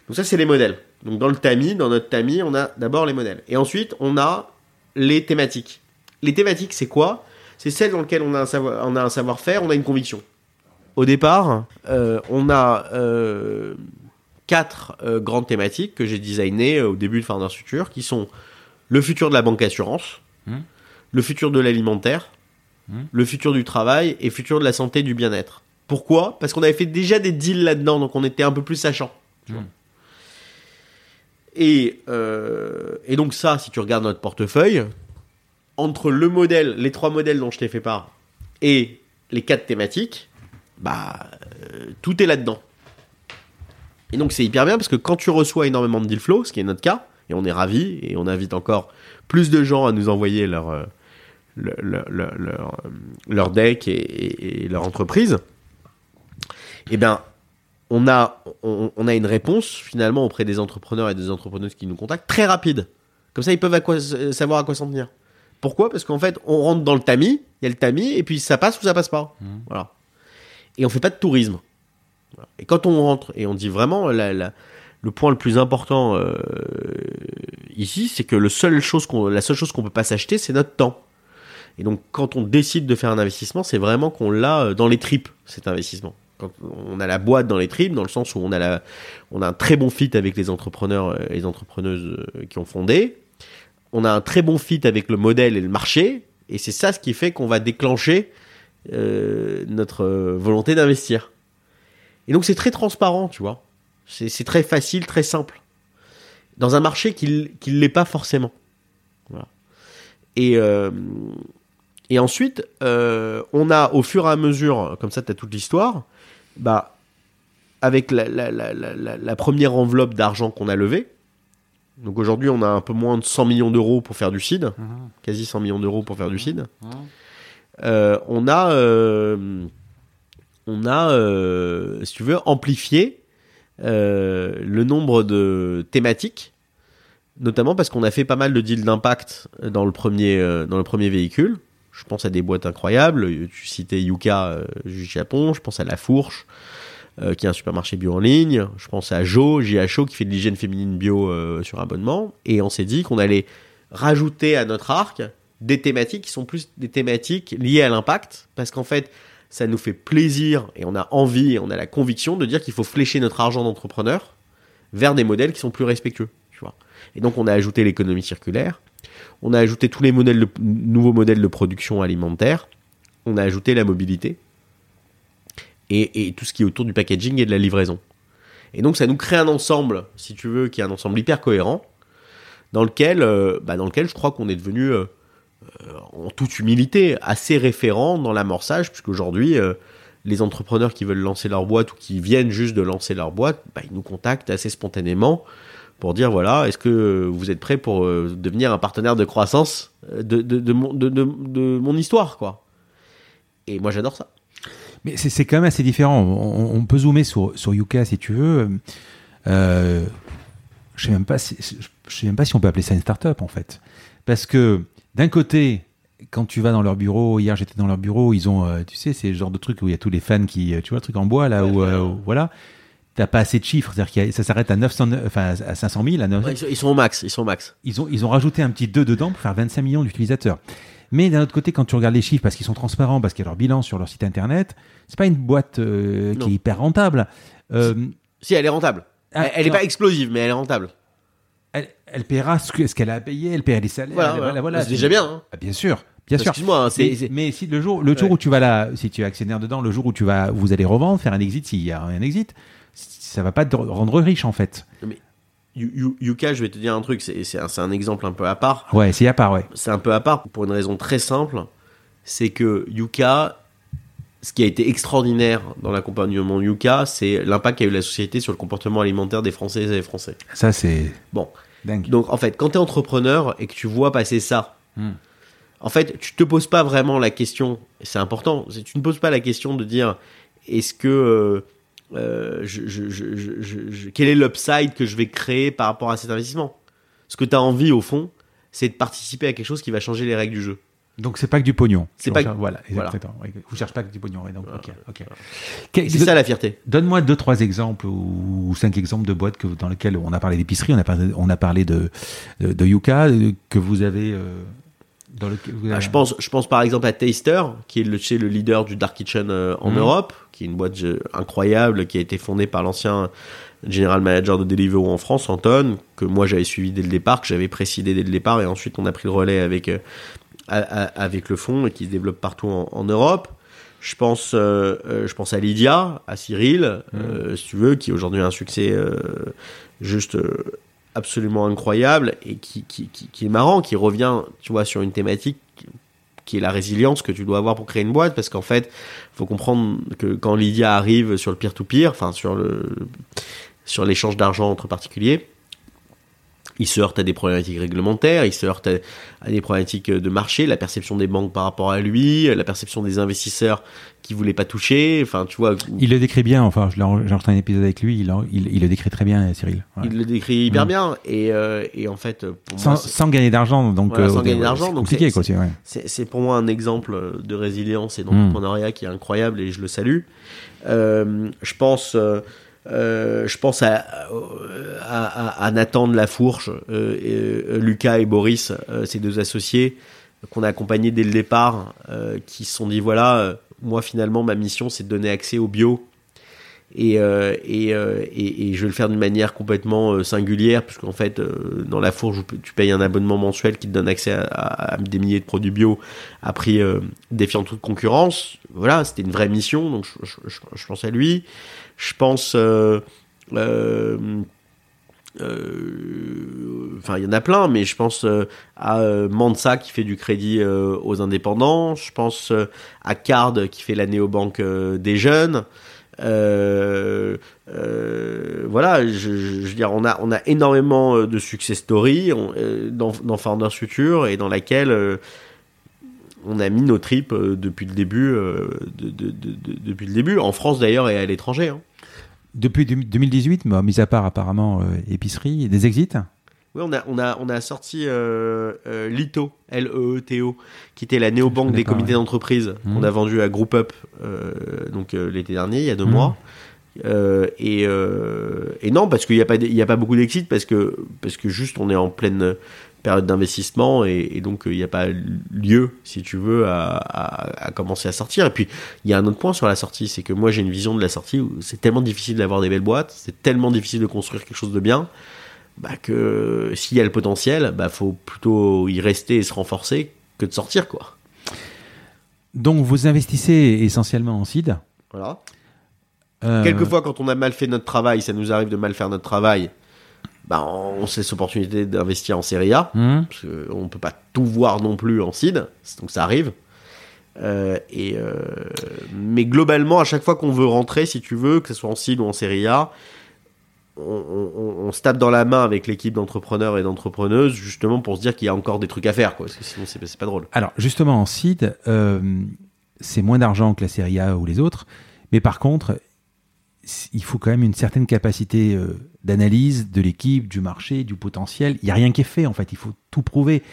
Donc ça, c'est les modèles. Donc dans le tamis, dans notre tamis, on a d'abord les modèles. Et ensuite, on a les thématiques. Les thématiques, c'est quoi? C'est celles dans lesquelles on a un savoir, on a un savoir-faire, on a une conviction. Au départ, euh, on a euh, quatre euh, grandes thématiques que j'ai designées au début de Founders Future, qui sont le futur de la banque assurance, Hmm. le futur de l'alimentaire, Hmm. le futur du travail et le futur de la santé et du bien-être. Pourquoi? Parce qu'on avait fait déjà des deals là-dedans, donc on était un peu plus sachant. Hmm. Et, et donc ça, si tu regardes notre portefeuille, entre le modèle, les trois modèles dont je t'ai fait part, et les quatre thématiques, bah euh, tout est là-dedans. Et donc c'est hyper bien parce que quand tu reçois énormément de deal flow, ce qui est notre cas, et on est ravis, et on invite encore plus de gens à nous envoyer leur, euh, leur, leur, leur, leur, euh, leur deck et, et- et leur entreprise, eh bien, on a, on, on a une réponse finalement auprès des entrepreneurs et des entrepreneuses qui nous contactent très rapide. Comme ça, ils peuvent à quoi- savoir à quoi s'en tenir. Pourquoi? Parce qu'en fait, on rentre dans le tamis, il y a le tamis, et puis ça passe ou ça passe pas. Mhm. Voilà. Et on fait pas de tourisme. Et quand on rentre, et on dit vraiment, le point le plus important euh, ici, c'est que la seule chose qu'on peut pas s'acheter, c'est notre temps. Et donc, quand on décide de faire un investissement, c'est vraiment qu'on l'a euh, dans les tripes, cet investissement. On a la boîte dans les tripes, dans le sens où on a, un très bon fit avec les entrepreneurs euh, et les entrepreneuses euh, qui ont fondé. On a un très bon fit avec le modèle et le marché. Et c'est ça ce qui fait qu'on va déclencher euh, notre euh, volonté d'investir. Et donc, c'est très transparent, tu vois. C'est très facile, très simple. Dans un marché qui ne l'est pas forcément. Voilà. Et, euh, et ensuite, euh, on a au fur et à mesure, comme ça tu as toute l'histoire, bah, avec la, la, la, première enveloppe d'argent qu'on a levée, donc aujourd'hui on a un peu moins de 100 millions d'euros pour faire du seed, quasi 100 millions d'euros pour faire du seed, euh, on a, euh, on a euh, si tu veux, amplifié euh, le nombre de thématiques, notamment parce qu'on a fait pas mal de deals d'impact dans le premier, euh, dans le premier véhicule. Je pense à des boîtes incroyables. Tu citais Yuka euh, du Japon. Je pense à La Fourche, euh, qui est un supermarché bio en ligne. Je pense à Jo, JHO, qui fait de l'hygiène féminine bio euh, sur abonnement. Et on s'est dit qu'on allait rajouter à notre arc des thématiques qui sont plus des thématiques liées à l'impact. Parce qu'en fait, ça nous fait plaisir et on a envie et on a la conviction de dire qu'il faut flécher notre argent d'entrepreneur vers des modèles qui sont plus respectueux. Tu vois. Et donc on a ajouté l'économie circulaire, on a ajouté tous les modèles de, nouveaux modèles de production alimentaire, on a ajouté la mobilité et, et tout ce qui est autour du packaging et de la livraison. Et donc ça nous crée un ensemble, si tu veux, qui est un ensemble hyper cohérent, dans lequel, euh, bah, dans lequel je crois qu'on est devenu, euh, en toute humilité, assez référent dans l'amorçage, puisqu'aujourd'hui, euh, les entrepreneurs qui veulent lancer leur boîte ou qui viennent juste de lancer leur boîte, bah, ils nous contactent assez spontanément pour dire voilà, est-ce que vous êtes prêt pour euh, devenir un partenaire de croissance euh, de, mon, histoire, quoi. Et moi, j'adore ça. Mais c'est quand même assez différent. On, peut zoomer sur, sur Yuka si tu veux. Euh, je sais même pas si sais même pas si on peut appeler ça une start-up en fait, parce que d'un côté, quand tu vas dans leur bureau, hier j'étais dans leur bureau, ils ont, euh, tu sais, c'est le genre de truc où il y a tous les fans qui, euh, tu vois, le truc en bois là, Ouais, où, ouais, euh, où, voilà, t'as pas assez de chiffres, c'est-à-dire a- ça s'arrête à 900, enfin à 500 000, à 900 Ouais, ils, sont, au max, ils sont au max. ils ont, ils ont rajouté un petit 2 dedans pour faire 25 millions d'utilisateurs. Mais d'un autre côté, quand tu regardes les chiffres, parce qu'ils sont transparents, parce qu'il y a leur bilan sur leur site internet, c'est pas une boîte euh, qui est hyper rentable. Si, elle est rentable. Ah, elle, elle est non. pas explosive, mais elle est rentable. Elle, elle paiera ce que- ce qu'elle a payé, elle paiera les salaires. Voilà, elle- voilà. C'est déjà bien, hein. Ah, bien sûr, bien sûr. Excuse-moi, hein, Mais, mais si le jour, le jour Ouais. où tu vas là, si tu es actionnaire dedans, le jour où tu vas, vous allez revendre, faire un exit, s'il y a un exit, ça va pas te rendre riche en fait. Yu- Yuka, je vais te dire un truc, c'est un, c'est un exemple un peu à part. Ouais, c'est à part, ouais. C'est un peu à part pour une raison très simple, c'est que Yuka, ce qui a été extraordinaire dans l'accompagnement Yuka, c'est l'impact qu'a eu la société sur le comportement alimentaire des Françaises et des Français. Ça c'est Bon, dingue. donc en fait, quand tu es entrepreneur et que tu vois passer ça, Hmm. en fait, tu te poses pas vraiment la question, et c'est important, tu ne poses pas la question de dire est-ce que euh, euh, je- je- je- quel est l'upside que je vais créer par rapport à cet investissement? Ce que tu as envie au fond, c'est de participer à quelque chose qui va changer les règles du jeu. Donc c'est pas que du pognon. C'est pas recherches- que- voilà, voilà. exactement. Ouais, Vous cherchez pas que du pognon. donc, Voilà. C'est ça la fierté. Donne-moi deux, trois exemples ou, ou cinq exemples de boîtes que, dans lesquelles on a parlé d'épicerie, on a parlé, on a parlé de, de, de Yuka, euh, que vous avez. euh, dans vous Ah, je, pense, je pense par exemple à Taster, qui est le, chez le leader du Dark Kitchen euh, en Mhm. Europe, qui est une boîte euh, incroyable, qui a été fondée par l'ancien general manager de Deliveroo en France, Anton, que moi j'avais suivi dès le départ, que j'avais précédé dès le départ, et ensuite on a pris le relais avec, avec le fonds et qui se développe partout en, en Europe. Je pense, euh, euh, je pense à Lydia, à Cyril, euh, si tu veux, qui aujourd'hui a un succès euh, juste absolument incroyable et qui, qui, qui, qui est marrant, qui revient, tu vois, sur une thématique qui est la résilience que tu dois avoir pour créer une boîte, parce qu'en fait, faut comprendre que quand Lydia arrive sur le peer-to-peer, enfin sur le sur l'échange d'argent entre particuliers, il se heurte à des problématiques réglementaires, il se heurte à, à des problématiques de marché, la perception des banques par rapport à lui, la perception des investisseurs qui voulaient pas toucher, enfin tu vois, Il le décrit bien, enfin, j'ai enregistré un épisode avec lui, il, en- il, il le décrit très bien, Cyril. Ouais. il le décrit hyper Mm. bien, et, euh, et en fait, pour Sans, moi, c'est- sans gagner d'argent, donc. Voilà, sans gagner d'argent, donc c'est- ouais. pour moi un exemple de résilience et Mm. d'entrepreneuriat qui est incroyable et je le salue. Euh, je pense, euh, je pense à, Nathan de la Fourche, euh, euh, Lucas et Boris, euh, ces deux associés qu'on a accompagnés dès le départ, qui se sont dit voilà, moi finalement ma mission c'est de donner accès au bio. Et, je vais le faire d'une manière complètement singulière, puisqu'en fait, euh, dans la fourche, tu payes un abonnement mensuel qui te donne accès à, des milliers de produits bio à prix défiant toute concurrence. Voilà, c'était une vraie mission, donc je pense à lui. Je pense... euh, euh, euh, Enfin, il y en a plein, mais je pense à Mansa qui fait du crédit aux indépendants. Je pense à Card qui fait la néobanque des jeunes. Voilà, je, veux dire, on a, on a énormément de success stories dans, dans Founders Future et dans laquelle on a mis nos tripes depuis le début, de- de- de- de- depuis le début, en France d'ailleurs et à l'étranger. hein. Depuis deux- 2018, bah, mis à part apparemment euh, épicerie, des exits. Oui, on a, on a, on a sorti euh, euh, Lito, L-E-E-T-O, qui était la néobanque des comités ouais. d'entreprise Mhm. qu'on a vendu à Group Up donc l'été dernier, il y a deux Mhm. mois. Et, et non, parce qu'il n'y a pas, d- il y a pas beaucoup d'exit parce que, parce que juste on est en pleine période d'investissement et, et donc euh, il n'y a pas lieu, si tu veux, à, à, à commencer à sortir. Et puis il y a un autre point sur la sortie, c'est que moi j'ai une vision de la sortie où c'est tellement difficile d'avoir des belles boîtes, c'est tellement difficile de construire quelque chose de bien bah, que s'il y a le potentiel, bah, faut plutôt y rester et se renforcer que de sortir, quoi. Donc vous investissez essentiellement en seed. Voilà. Euh, Quelquefois, quand on a mal fait notre travail, ça nous arrive de mal faire notre travail. Bah, on sait cette opportunité d'investir en Serie A. hum, Parce qu'on peut pas tout voir non plus en seed. Donc ça arrive. Euh, et euh, mais globalement, à chaque fois qu'on veut rentrer, si tu veux, que ce soit en seed ou en Serie A, on, on- on se tape dans la main avec l'équipe d'entrepreneurs et d'entrepreneuses justement pour se dire qu'il y a encore des trucs à faire, quoi. Parce que sinon, c'est pas drôle. Alors, justement, en seed, euh, c'est moins d'argent que la Serie A ou les autres. Mais par contre, il faut quand même une certaine capacité euh, d'analyse de l'équipe, du marché, du potentiel. Il n'y a rien qui est fait, en fait. Il faut tout prouver.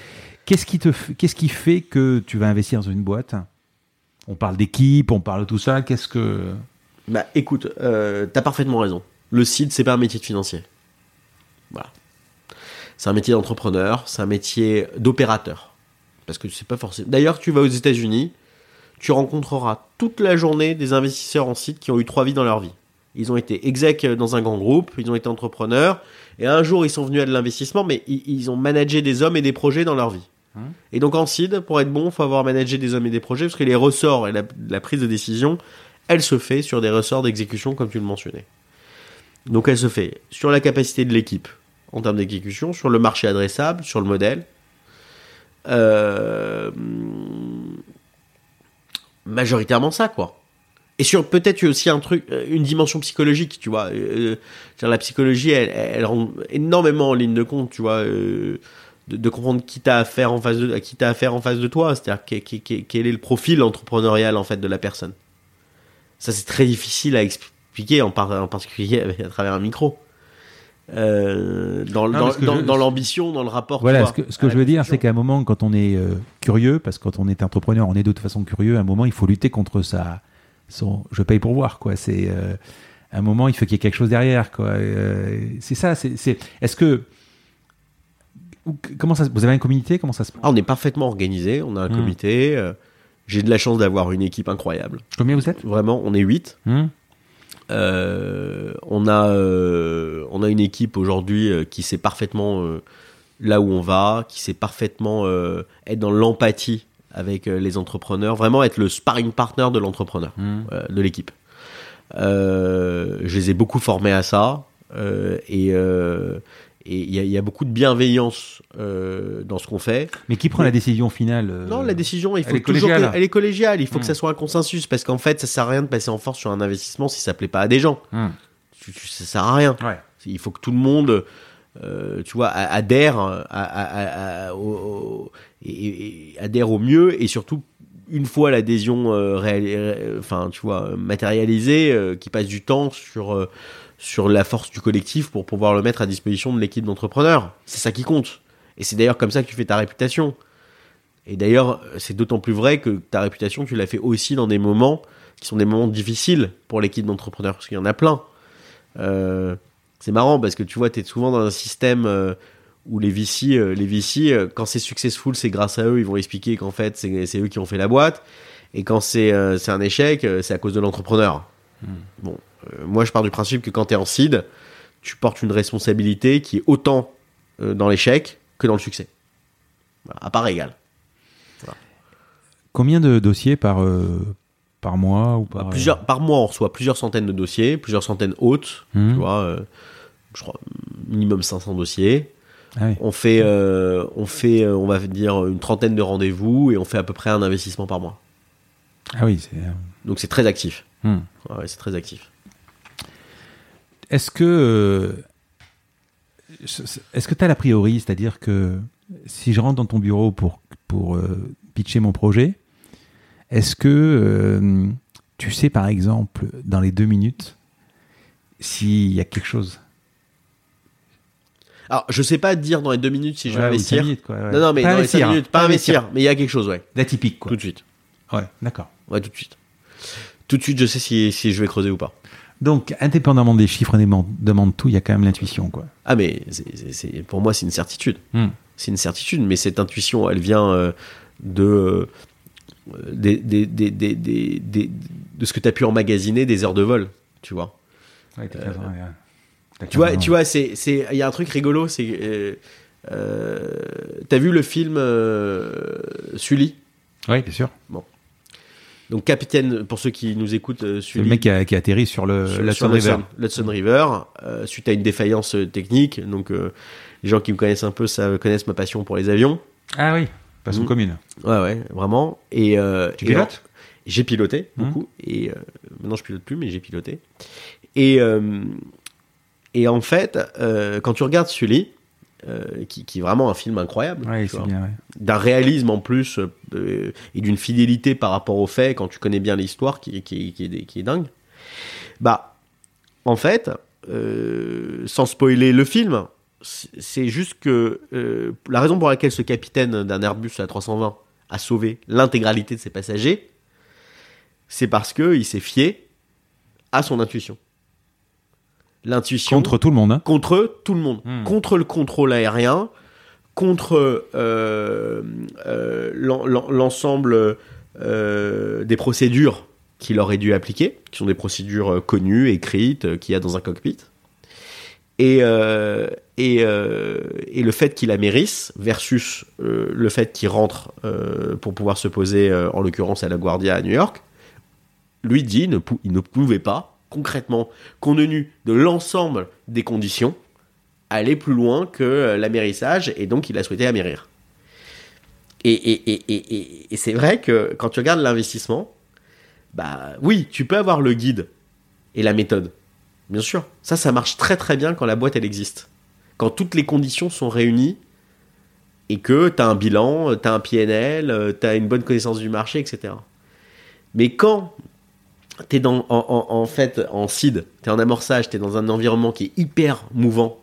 Qu'est-ce qui, fait que tu vas investir dans une boîte? On parle d'équipe, on parle de tout ça. Qu'est-ce que. Bah écoute, euh, t'as parfaitement raison. Le seed, c'est pas un métier de financier. Voilà. C'est un métier d'entrepreneur, c'est un métier d'opérateur. Parce que c'est pas forcément. D'ailleurs, tu vas aux États-Unis, tu rencontreras toute la journée des investisseurs en site qui ont eu trois vies dans leur vie. Ils ont été exec dans un grand groupe, ils ont été entrepreneurs, et un jour ils sont venus à de l'investissement, mais ils, ils ont managé des hommes et des projets dans leur vie. Hein Et donc en seed, pour être bon, il faut avoir managé des hommes et des projets, parce que les ressorts et la, la prise de décision, elle se fait sur des ressorts d'exécution, comme tu le mentionnais. Donc elle se fait sur la capacité de l'équipe en termes d'exécution, sur le marché adressable, sur le modèle. Euh, majoritairement ça, quoi. Et sur peut-être aussi un truc, euh, une dimension psychologique, tu vois. Euh, la psychologie, elle, elle rend énormément en ligne de compte, tu vois, euh, de, de comprendre qui t'as affaire en face de, qui t'as affaire en face de toi. C'est-à-dire quel, quel- quel est le profil entrepreneurial en fait de la personne. Ça c'est très difficile à expliquer, en, par- en particulier à travers un micro. Euh, dans l'ambition, dans le rapport. Voilà, ce que, ce que à je veux dire, c'est qu'à un moment, quand on est euh, curieux, parce que quand on est entrepreneur, on est de toute façon curieux, à un moment, il faut lutter contre sa, je paye pour voir, quoi. C'est, euh, à un moment, il faut qu'il y ait quelque chose derrière, quoi. Euh, c'est ça, c'est, est-ce que, comment ça, vous avez un comité, comment ça se passe? Ah, on est parfaitement organisé, on a un Hmm. comité. euh, J'ai de la chance d'avoir une équipe incroyable. Combien vous êtes? Vraiment, on est 8. Hum Euh, on a on a une équipe aujourd'hui qui sait parfaitement là où on va, qui sait parfaitement être dans l'empathie avec euh, les entrepreneurs, vraiment être le sparring partner de l'entrepreneur, Hum. euh, de l'équipe. Euh, je les ai beaucoup formés à ça euh, et il y, a- il y a beaucoup de bienveillance dans ce qu'on fait. Mais qui prend la décision finale Non, la décision, il elle est toujours collégiale. elle est collégiale. Il faut Hmm. que ça soit un consensus parce qu'en fait, ça sert à rien de passer en force sur un investissement si ça plaît pas à des gens. Tu- tu- ça sert à rien. Ouais. Il faut que tout le monde, euh, tu vois, adhère, à, à- au, mieux et surtout une fois l'adhésion, euh, enfin, tu vois, matérialisée, euh, qui passe du temps sur euh, sur la force du collectif pour pouvoir le mettre à disposition de l'équipe d'entrepreneurs. C'est ça qui compte. Et c'est d'ailleurs comme ça que tu fais ta réputation. Et d'ailleurs, c'est d'autant plus vrai que ta réputation, tu l'as fait aussi dans des moments qui sont des moments difficiles pour l'équipe d'entrepreneurs, parce qu'il y en a plein. Euh, c'est marrant parce que tu vois, tu es souvent dans un système euh, où les VC, euh, les VC euh, quand c'est successful, c'est grâce à eux, ils vont expliquer qu'en fait, c'est eux qui ont fait la boîte. Et quand c'est un échec, c'est à cause de l'entrepreneur. Bon, euh, moi, je pars du principe que quand tu es en seed, tu portes une responsabilité qui est autant dans l'échec que dans le succès. Voilà, à part égale. Combien de dossiers par, par mois ou par, Bah, plusieurs, par mois, on reçoit plusieurs centaines de dossiers, plusieurs centaines hautes, Hum. tu vois, euh, je crois minimum 500 dossiers. Ah oui. On fait, euh, on fait, euh, on va dire une trentaine de rendez-vous et on fait à peu près un investissement par mois. Ah oui, c'est. euh, Donc c'est très actif. Ouais, ouais, c'est très actif. Est-ce que euh, est-ce que tu as l'a priori, c'est-à-dire que si je rentre dans ton bureau pour pour euh, pitcher mon projet, est-ce que euh, tu sais par exemple dans les deux minutes s'il y a quelque chose? Alors, je sais pas dire dans les deux minutes si je vais Ouais, investir. minutes, quoi, ouais. Non, non, mais Pas dans les cinq investir, hein. minutes, pas investir, mais il y a quelque chose, ouais. L'atypique quoi. Tout de suite. Ouais, d'accord. Ouais, tout de suite. Tout de suite, je sais si, si je vais creuser ou pas. Donc indépendamment des chiffres, indépendamment de tout, il y a quand même l'intuition quoi. Ah, mais c'est- c'est- c'est- pour moi, c'est une certitude. Hum. c'est une certitude, mais cette intuition, elle vient euh, de, euh, des- des- des- de ce que tu as pu emmagasiner des heures de vol, tu vois. Ouais, t'as 15 ans, ouais. T'as Tu vois, 15 ans. tu vois, c'est, c'est, il y a un truc rigolo, c'est, euh, euh, t'as vu le film euh, Sully? Oui, bien sûr. Donc capitaine, pour ceux qui nous écoutent, euh, C'est le mec qui a, qui a atterri sur le sur- la sur Sun River. l'Hudson River, euh, suite à une défaillance euh, technique. Donc euh, les gens qui me connaissent un peu, ça connaissent ma passion pour les avions. Ah oui, passion Mhm. commune. Ouais, ouais, vraiment. Et euh, Tu et pilotes J'ai piloté beaucoup. Et euh, maintenant, je pilote plus, mais j'ai piloté. Et euh, et en fait, quand tu regardes Sully, qui, qui est vraiment un film incroyable, Ouais, ouais. d'un réalisme en plus et d'une fidélité par rapport aux faits quand tu connais bien l'histoire qui, qui, qui, est, qui est dingue. Bah, en fait, sans spoiler le film, c'est juste que euh, la raison pour laquelle ce capitaine d'un Airbus A320 a sauvé l'intégralité de ses passagers, c'est parce que il s'est fié à son intuition. L'intuition Contre tout le monde. hein. contre tout le monde, Hmm. contre le contrôle aérien, contre euh, euh, l'en- l'en- l'ensemble des procédures qu'il aurait dû appliquer, qui sont des procédures connues, écrites, qu'il y a dans un cockpit. Et, euh, et, euh, et le fait qu'il amérisse versus euh, le fait qu'il rentre euh, pour pouvoir se poser, en l'occurrence à la Guardia à New York, lui dit ne il ne pouvait pas, concrètement, compte tenu de l'ensemble des conditions, aller plus loin que l'amérissage, et donc il a souhaité amérir. Et- et c'est vrai que quand tu regardes l'investissement, bah oui, tu peux avoir le guide et la méthode. Bien sûr, ça, ça marche très très bien quand la boîte elle existe. Quand toutes les conditions sont réunies et que tu as un bilan, tu as un PNL, tu as une bonne connaissance du marché, etc. Mais quand tu es en, fait en seed, tu es en amorçage, tu es dans un environnement qui est hyper mouvant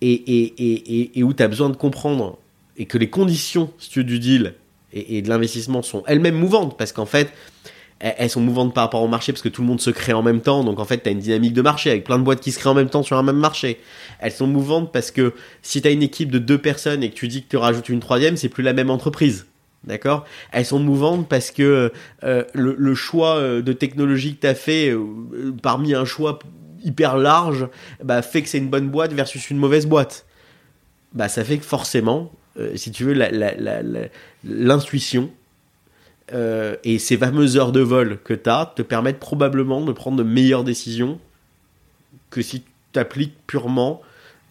et, où tu as besoin de comprendre et que les conditions du deal et de l'investissement sont elles-mêmes mouvantes parce qu'en fait elles sont mouvantes par rapport au marché parce que tout le monde se crée en même temps. Donc en fait tu as une dynamique de marché avec plein de boîtes qui se créent en même temps sur un même marché. Elles sont mouvantes parce que si tu as une équipe de deux personnes et que tu dis que tu rajoutes une troisième c'est plus la même entreprise. D'accord? Elles sont mouvantes parce que euh, le, choix euh, de technologie que tu as fait euh, parmi un choix hyper large bah, fait que c'est une bonne boîte versus une mauvaise boîte. Bah, ça fait que forcément, si tu veux, l'intuition euh, et ces fameuses heures de vol que tu as te permettent probablement de prendre de meilleures décisions que si tu appliques purement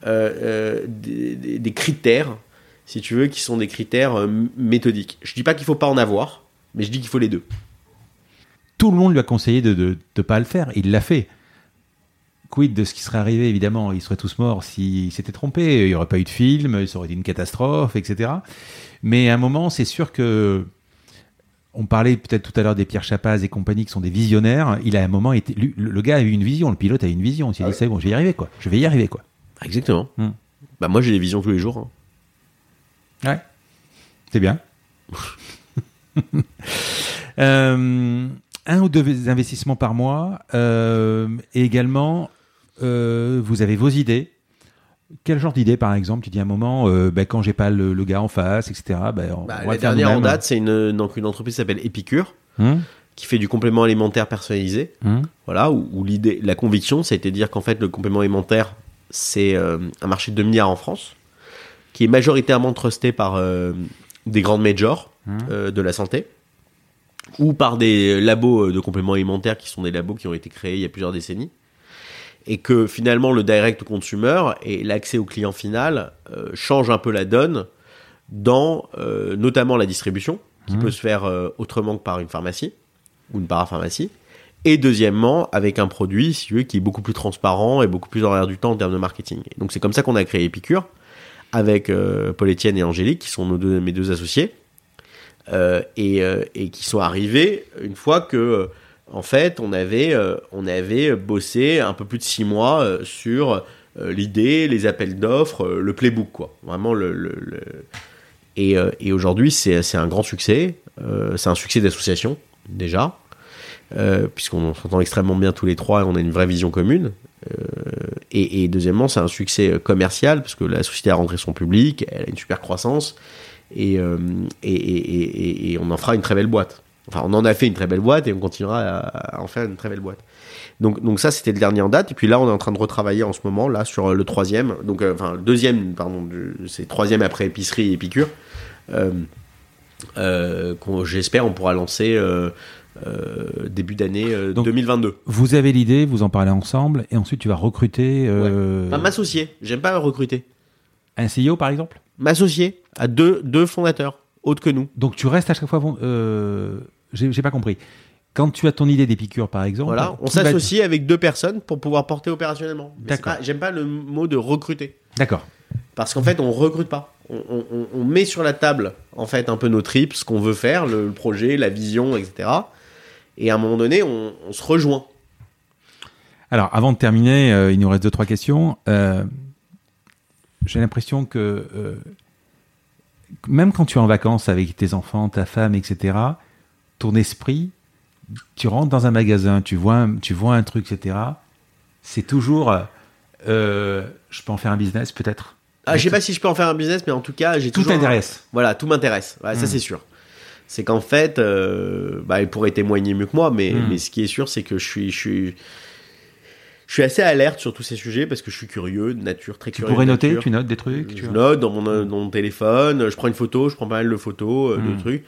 euh, euh, des, critères, si tu veux, qui sont des critères méthodiques. Je dis pas qu'il faut pas en avoir, mais je dis qu'il faut les deux. Tout le monde lui a conseillé de ne pas le faire. Il l'a fait. Quid de ce qui serait arrivé, évidemment, ils seraient tous morts s'il s'était trompé. Il n'y aurait pas eu de film, ça aurait été une catastrophe, etc. Mais à un moment, c'est sûr que. On parlait peut-être tout à l'heure des Pierre Chapaz et compagnie qui sont des visionnaires. Il a à un moment été. lui, le, gars a eu une vision, le pilote a eu une vision. Il s'est dit, c'est bon, je vais y arriver, quoi. Je vais y arriver, quoi. Exactement. Hmm. Bah moi j'ai des visions tous les jours. hein. Ouais. C'est bien. Euh, un ou deux investissements par mois. euh, et également, euh, vous avez vos idées. Quel genre d'idées, par exemple Tu dis à un moment, euh, ben, quand j'ai pas le, le gars en face, etc. On, Bah, on va la dernière en date, c'est une, donc une entreprise qui s'appelle Epicure, Hum, qui fait du complément alimentaire personnalisé. hum, Voilà, où, où l'idée, la conviction, ça a été de dire qu'en fait le complément alimentaire, c'est euh, un marché de 2 milliards en France, qui est majoritairement trusté par euh, des grandes majors hum. euh, de la santé, ou par des labos de compléments alimentaires qui sont des labos qui ont été créés il y a plusieurs décennies, et que finalement le direct consumer et l'accès au client final euh, change un peu la donne dans euh, notamment la distribution, qui Mhm. peut se faire euh, autrement que par une pharmacie ou une parapharmacie. Et deuxièmement, avec un produit, si veux, qui est beaucoup plus transparent et beaucoup plus en l'air du temps en termes de marketing. Et donc c'est comme ça qu'on a créé Epicure, avec euh, Paul-Étienne et Angélique, qui sont nos deux, mes deux associés, et, et qui sont arrivés une fois que, en fait, on avait, euh, on avait bossé un peu plus de six mois euh, sur euh, l'idée, les appels d'offres, le playbook, quoi. Vraiment le... le- Et, et aujourd'hui, c'est un grand succès. C'est un succès d'association, déjà, puisqu'on s'entend extrêmement bien tous les trois et on a une vraie vision commune. Et, et deuxièmement, c'est un succès commercial, parce que la société a rentré son public, elle a une super croissance, et- et- et on en fera une très belle boîte. Enfin, on en a fait une très belle boîte et on continuera à, en faire une très belle boîte. Donc, donc ça, c'était le dernier en date. Et puis là, on est en train de retravailler en ce moment, là, sur euh, le troisième. Donc, euh, enfin, le deuxième, pardon, c'est troisième après épicerie et épicure. Euh, euh, qu'on j'espère on pourra lancer début d'année euh, Donc- 2022. Vous avez l'idée, vous en parlez ensemble, et ensuite tu vas recruter Enfin, m'associer, j'aime pas recruter. un CEO par exemple? M'associer à deux, deux fondateurs autres que nous. Donc tu restes à chaque fois. Euh, J'ai pas compris. Quand tu as ton idée d'épicure par exemple, Voilà, on va- s'associe avec deux personnes pour pouvoir porter opérationnellement. D'accord. J'aime pas le mot de recruter. D'accord. Parce qu'en fait, on recrute pas. On, on- on- on met sur la table, en fait, un peu nos tripes, ce qu'on veut faire, le, le projet, la vision, etc. Et à un moment donné, on, on se rejoint. Alors, avant de terminer, euh, il nous reste deux trois questions. Euh, J'ai l'impression que euh, même quand tu es en vacances avec tes enfants, ta femme, etc., ton esprit, tu rentres dans un magasin, tu vois, un- tu vois un truc, etc. C'est toujours, euh, je peux en faire un business peut-être? Ah, je sais pas si je peux en faire un business, mais en tout cas, j'ai Tout t'intéresse. Voilà, tout m'intéresse. Ça, Mm. c'est sûr. C'est qu'en fait, euh, bah, il pourrait témoigner mieux que moi, mais, Mm. mais ce qui est sûr, c'est que je suis, je suis, je suis assez alerte sur tous ces sujets parce que je suis curieux de nature, très Tu curieux. pourrais de noter, nature. tu notes des trucs. tu Je note dans mon, dans mon téléphone, je prends une photo, je prends pas mal de photos, euh, Mm. de trucs.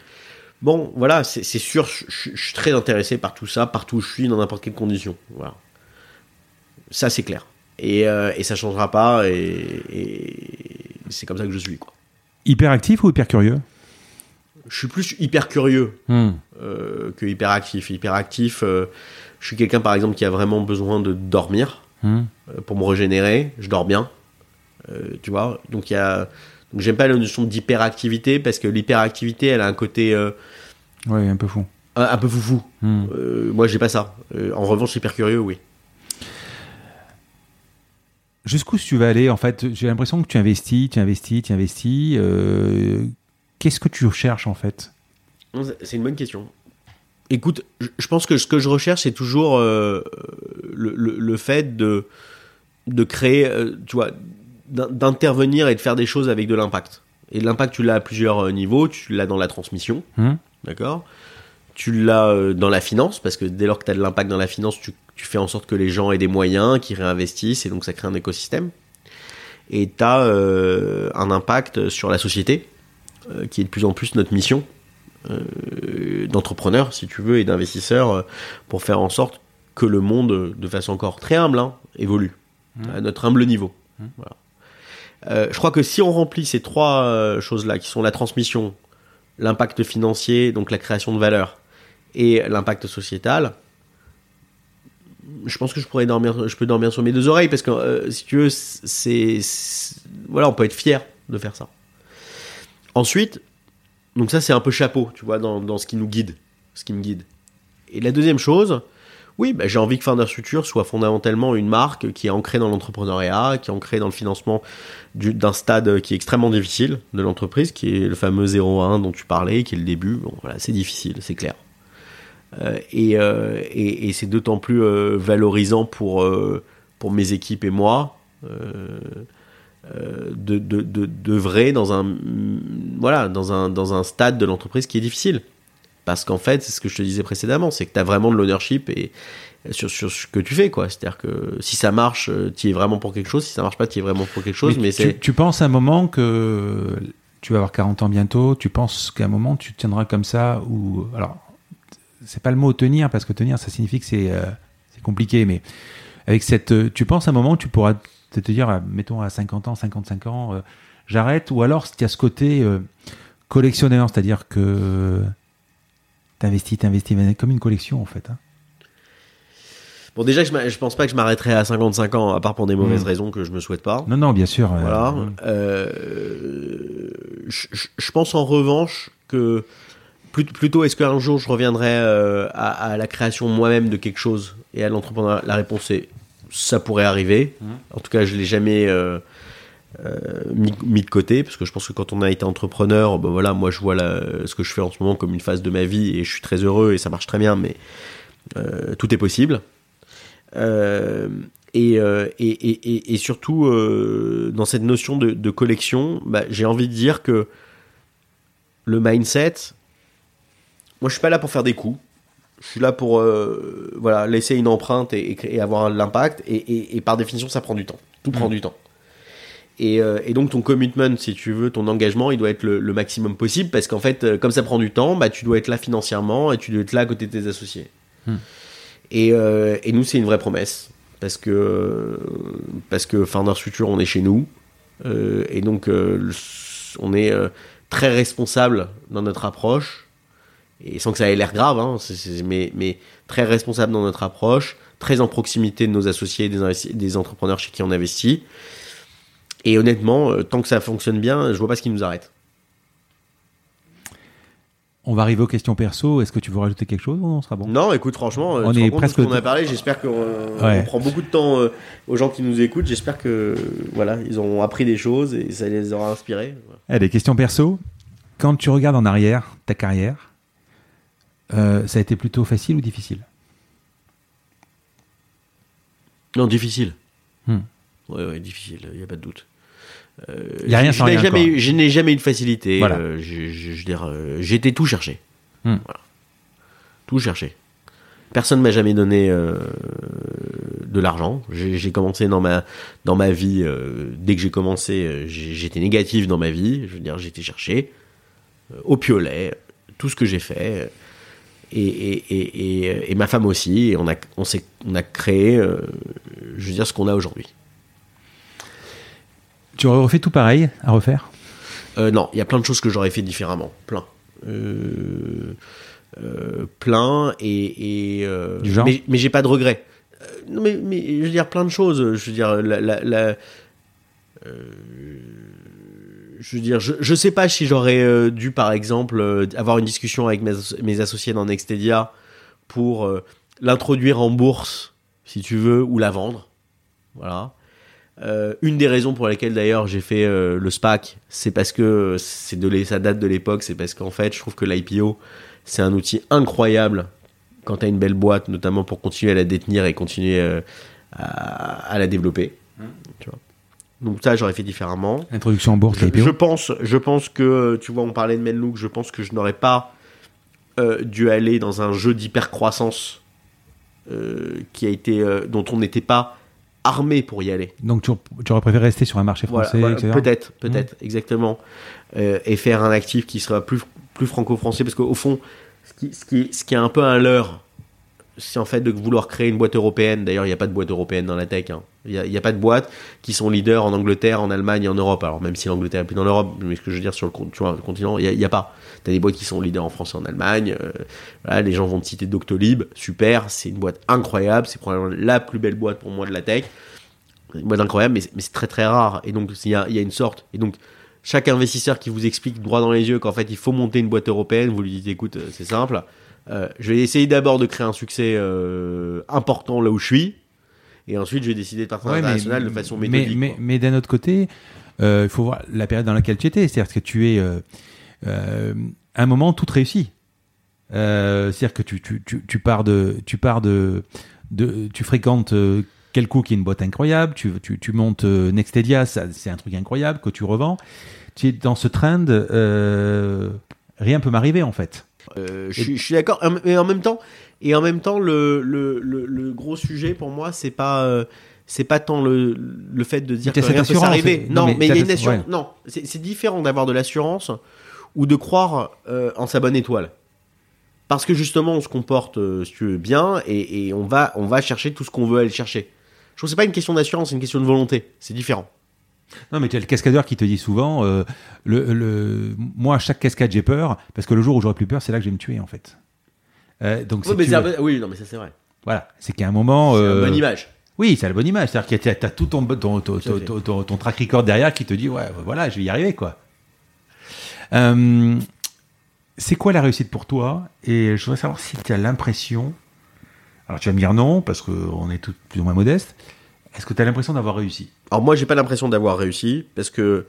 Bon, voilà, c'est sûr, je, je- je suis très intéressé par tout ça, partout où je suis, dans n'importe quelle condition. Voilà. Ça, c'est clair. Et, euh, et ça changera pas, et, et c'est comme ça que je suis. Quoi. Hyper actif ou hyper curieux Je suis plus hyper curieux Hmm. euh, que hyper actif. Hyper actif, euh, je suis quelqu'un par exemple qui a vraiment besoin de dormir Hmm. euh, pour me régénérer. Je dors bien, tu vois. Donc il y a, donc j'aime pas la notion d'hyperactivité parce que l'hyperactivité, elle a un côté euh, Ouais, un peu fou. un, un peu foufou. Hmm. Euh, moi, j'ai pas ça. Euh, en revanche, hyper curieux, oui. Jusqu'où tu vas aller En fait, j'ai l'impression que tu investis, tu investis, tu investis. euh, Qu'est-ce que tu recherches en fait? C'est- une bonne question. Écoute, je pense que ce que je recherche, c'est toujours euh, le, le- le fait de, de créer, tu vois, d'intervenir et de faire des choses avec de l'impact. Et l'impact, tu l'as à plusieurs euh, niveaux. Tu l'as dans la transmission, Hmm d'accord? Tu l'as euh, dans la finance, parce que dès lors que tu as de l'impact dans la finance, tu, tu fais en sorte que les gens aient des moyens, qu'ils réinvestissent, et donc ça crée un écosystème. Et tu as un impact sur la société, euh, qui est de plus en plus notre mission euh, d'entrepreneur, si tu veux, et d'investisseur, euh, pour faire en sorte que le monde, euh, de façon encore très humble, hein, évolue à notre humble niveau. Voilà. Euh, je crois que si on remplit ces trois euh, choses-là, qui sont la transmission, l'impact financier, donc la création de valeur, et l'impact sociétal, je pense que je pourrais dormir, je peux dormir sur mes deux oreilles parce que euh, si tu veux, c'est, voilà, on peut être fier de faire ça. Ensuite, donc ça c'est un peu chapeau, tu vois, dans, dans ce qui nous guide, ce qui me guide. Et la deuxième chose, oui, bah, j'ai envie que Founders Future soit fondamentalement une marque qui est ancrée dans l'entrepreneuriat, qui est ancrée dans le financement du- d'un stade qui est extrêmement difficile de l'entreprise, qui est le fameux 0-1 dont tu parlais, qui est le début. Voilà, c'est difficile, c'est clair. Euh, et euh, et, c'est d'autant plus euh, valorisant pour, mes équipes et moi de, un, dans un stade de l'entreprise qui est difficile. Parce qu'en fait, c'est ce que je te disais précédemment, c'est que tu as vraiment de l'ownership et, sur, sur ce que tu fais. quoi. C'est-à-dire que si ça marche, tu y es vraiment pour quelque chose. Si ça marche pas, tu es vraiment pour quelque chose. Mais, tu, c'est tu penses un moment que tu vas avoir 40 ans bientôt, tu penses qu'à un moment tu tiendras comme ça ou alors c'est pas le mot tenir parce que tenir ça signifie que c'est euh, c'est compliqué mais avec cette euh, tu penses à un moment où tu pourras te, te dire euh, mettons à 50 ans 55 ans euh, j'arrête ou alors il y a ce côté euh, collectionneur c'est-à-dire que t'investis t'investis comme une collection en fait hein. Bon, déjà, je, je pense pas que je m'arrêterai à 55 ans, à part pour des mauvaises Mm. raisons que je me souhaite pas. non non bien sûr euh, Voilà. euh, Euh, je, pense en revanche que plut- plutôt est-ce qu'un jour je reviendrai euh, à, à la création moi-même de quelque chose et à l'entrepreneuriat La réponse est ça pourrait arriver. Mhm. En tout cas, je l'ai jamais mis, mis de côté parce que je pense que quand on a été entrepreneur, ben voilà, moi je vois la- ce que je fais en ce moment comme une phase de ma vie et je suis très heureux et ça marche très bien, mais euh, tout est possible. Euh, et, euh, et, et, surtout, euh, dans cette notion de, de collection, bah, j'ai envie de dire que le mindset, moi je suis pas là pour faire des coups. Je suis là pour euh, voilà, laisser une empreinte et, avoir l'impact. Et, par définition, ça prend du temps. Tout prend Mm. du temps. Et, euh, et donc ton commitment, si tu veux, ton engagement, il doit être le, le maximum possible parce qu'en fait, euh, comme ça prend du temps, bah, tu dois être là financièrement et tu dois être là à côté de tes associés. Hmm. Et, euh, et nous, c'est une vraie promesse parce que parce que Founders Future, on est chez nous euh, et donc on est très responsable dans notre approche et sans que ça ait l'air grave, hein, mais, mais très responsable dans notre approche, très en proximité de nos associés, des, des entrepreneurs chez qui on investit. Et honnêtement, euh, tant que ça fonctionne bien, je vois pas ce qui nous arrête. On va arriver aux questions perso. Est-ce que tu veux rajouter quelque chose ou on sera bon? Non, écoute, franchement, euh, On est presque- ce qu'on a parlé. J'espère qu'on on Ouais. prend beaucoup de temps euh, aux gens qui nous écoutent. J'espère que voilà, ils ont appris des choses et ça les aura inspirés. Voilà. Allez, questions perso. Quand tu regardes en arrière ta carrière, euh, ça a été plutôt facile ou difficile? Non, difficile. Hmm. Ouais, ouais, difficile, il n'y a pas de doute. Euh, Y a rien je- sans n'ai rien, jamais, eu- je n'ai jamais eu de facilité. Voilà. euh, je, je- je veux dire, euh, tout chercher. Hmm. Voilà. Tout chercher. Personne m'a jamais donné euh, de l'argent. J'ai commencé dans ma dans ma vie dès que j'ai commencé, j'étais négatif dans ma vie. Je veux dire, j'étais cherché au piolet, tout ce que j'ai fait. Et, et, et, et, ma femme aussi. Et on a on on a créé, je veux dire, ce qu'on a aujourd'hui. Tu aurais refait tout pareil à refaire? Euh, non, il y a plein de choses que j'aurais fait différemment. Plein. Euh, euh, plein et. et, Du genre Mais, mais j'ai pas de regrets. Non, mais, mais je veux dire plein de choses. Je veux dire, la. la- la- je veux dire, je, je sais pas si j'aurais dû, par exemple, avoir une discussion avec mes, mes associés dans Nextedia pour l'introduire en bourse, si tu veux, ou la vendre. Voilà. Euh, une des raisons pour lesquelles d'ailleurs j'ai fait euh, le SPAC, c'est parce que c'est de ça date de l'époque, c'est parce qu'en fait je trouve que l'IPO c'est un outil incroyable quand tu as une belle boîte, notamment pour continuer à la détenir et continuer euh, à, à la développer. Tu vois. Donc ça j'aurais fait différemment. Introduction en bourse, Je, l'IPO je pense, je pense que, tu vois, on parlait de Menlook, je pense que je n'aurais pas euh, dû aller dans un jeu d'hypercroissance euh, qui a été, euh, dont on n'était pas armé pour y aller. Donc tu, tu aurais préféré rester sur un marché français, voilà, peut-être, peut-être, exactement, Euh, et faire un actif qui sera plus plus franco-français, parce qu'au fond, ce qui, ce qui, ce qui est un peu un leurre, c'est en fait de vouloir créer une boîte européenne. D'ailleurs, il n'y a pas de boîte européenne dans la tech. hein. Il n'y a, pas de boîtes qui sont leaders en Angleterre, en Allemagne et en Europe. Alors même si l'Angleterre est plus dans l'Europe, mais ce que je veux dire sur le, continent, il n'y a, a pas. Tu as des boîtes qui sont leaders en France et en Allemagne. euh, les gens vont te citer Doctolib, super, c'est une boîte incroyable, c'est probablement la plus belle boîte pour moi de la tech. Une boîte incroyable, mais, c'est- très très rare. Et donc il y a, y a une sorte. Et donc chaque investisseur qui vous explique droit dans les yeux qu'en fait il faut monter une boîte européenne, vous lui dites écoute, euh, c'est simple. Euh, je vais essayer d'abord de créer un succès euh, important là où je suis, et ensuite je vais décider de partir à Ouais, mais- l'international de façon méthodique. mais, d'un autre côté, euh, il faut voir la période dans laquelle tu étais. C'est-à-dire que tu es, à un moment, tout réussit. Euh, C'est-à-dire que tu, tu, tu, tu pars de, tu pars de, de tu fréquentes Kelco qui est une boîte incroyable. Tu, tu, tu montes Nextedia, c'est un truc incroyable que tu revends. Tu es dans ce trend. Euh, rien peut m'arriver en fait. Euh, je, suis- je suis d'accord, mais en même temps, et en même temps, le, le, le, le gros sujet pour moi, c'est pas euh, c'est pas tant le, le fait de dire que rien peut s'arriver. c'est- non, Non, mais il y a une assurance. ouais. Non, c'est différent d'avoir de l'assurance ou de croire euh, en sa bonne étoile. Parce que justement, on se comporte, si tu veux, bien, et, et on va on va chercher tout ce qu'on veut aller chercher. Je trouve que c'est pas une question d'assurance, c'est une question de volonté. C'est différent. Non, mais tu as le cascadeur qui te dit souvent euh, le, le, Moi, à chaque cascade, j'ai peur, parce que le jour où j'aurai plus peur, c'est là que je vais me tuer, en fait. Euh, donc, si Oui, mais tu un oui, non, mais ça c'est vrai. voilà, c'est qu'à un moment. C'est euh, une bonne image. Oui, c'est la bonne image. C'est-à-dire que tu as tout ton, ton, ton, ton, track record derrière qui te dit Ouais, voilà, je vais y arriver, quoi. Euh, c'est quoi la réussite pour toi? Et je voudrais savoir si tu as l'impression. Alors, tu vas me dire non, parce qu'on est tous plus ou moins modeste. Est-ce que tu as l'impression d'avoir réussi? Alors moi, j'ai pas l'impression d'avoir réussi parce que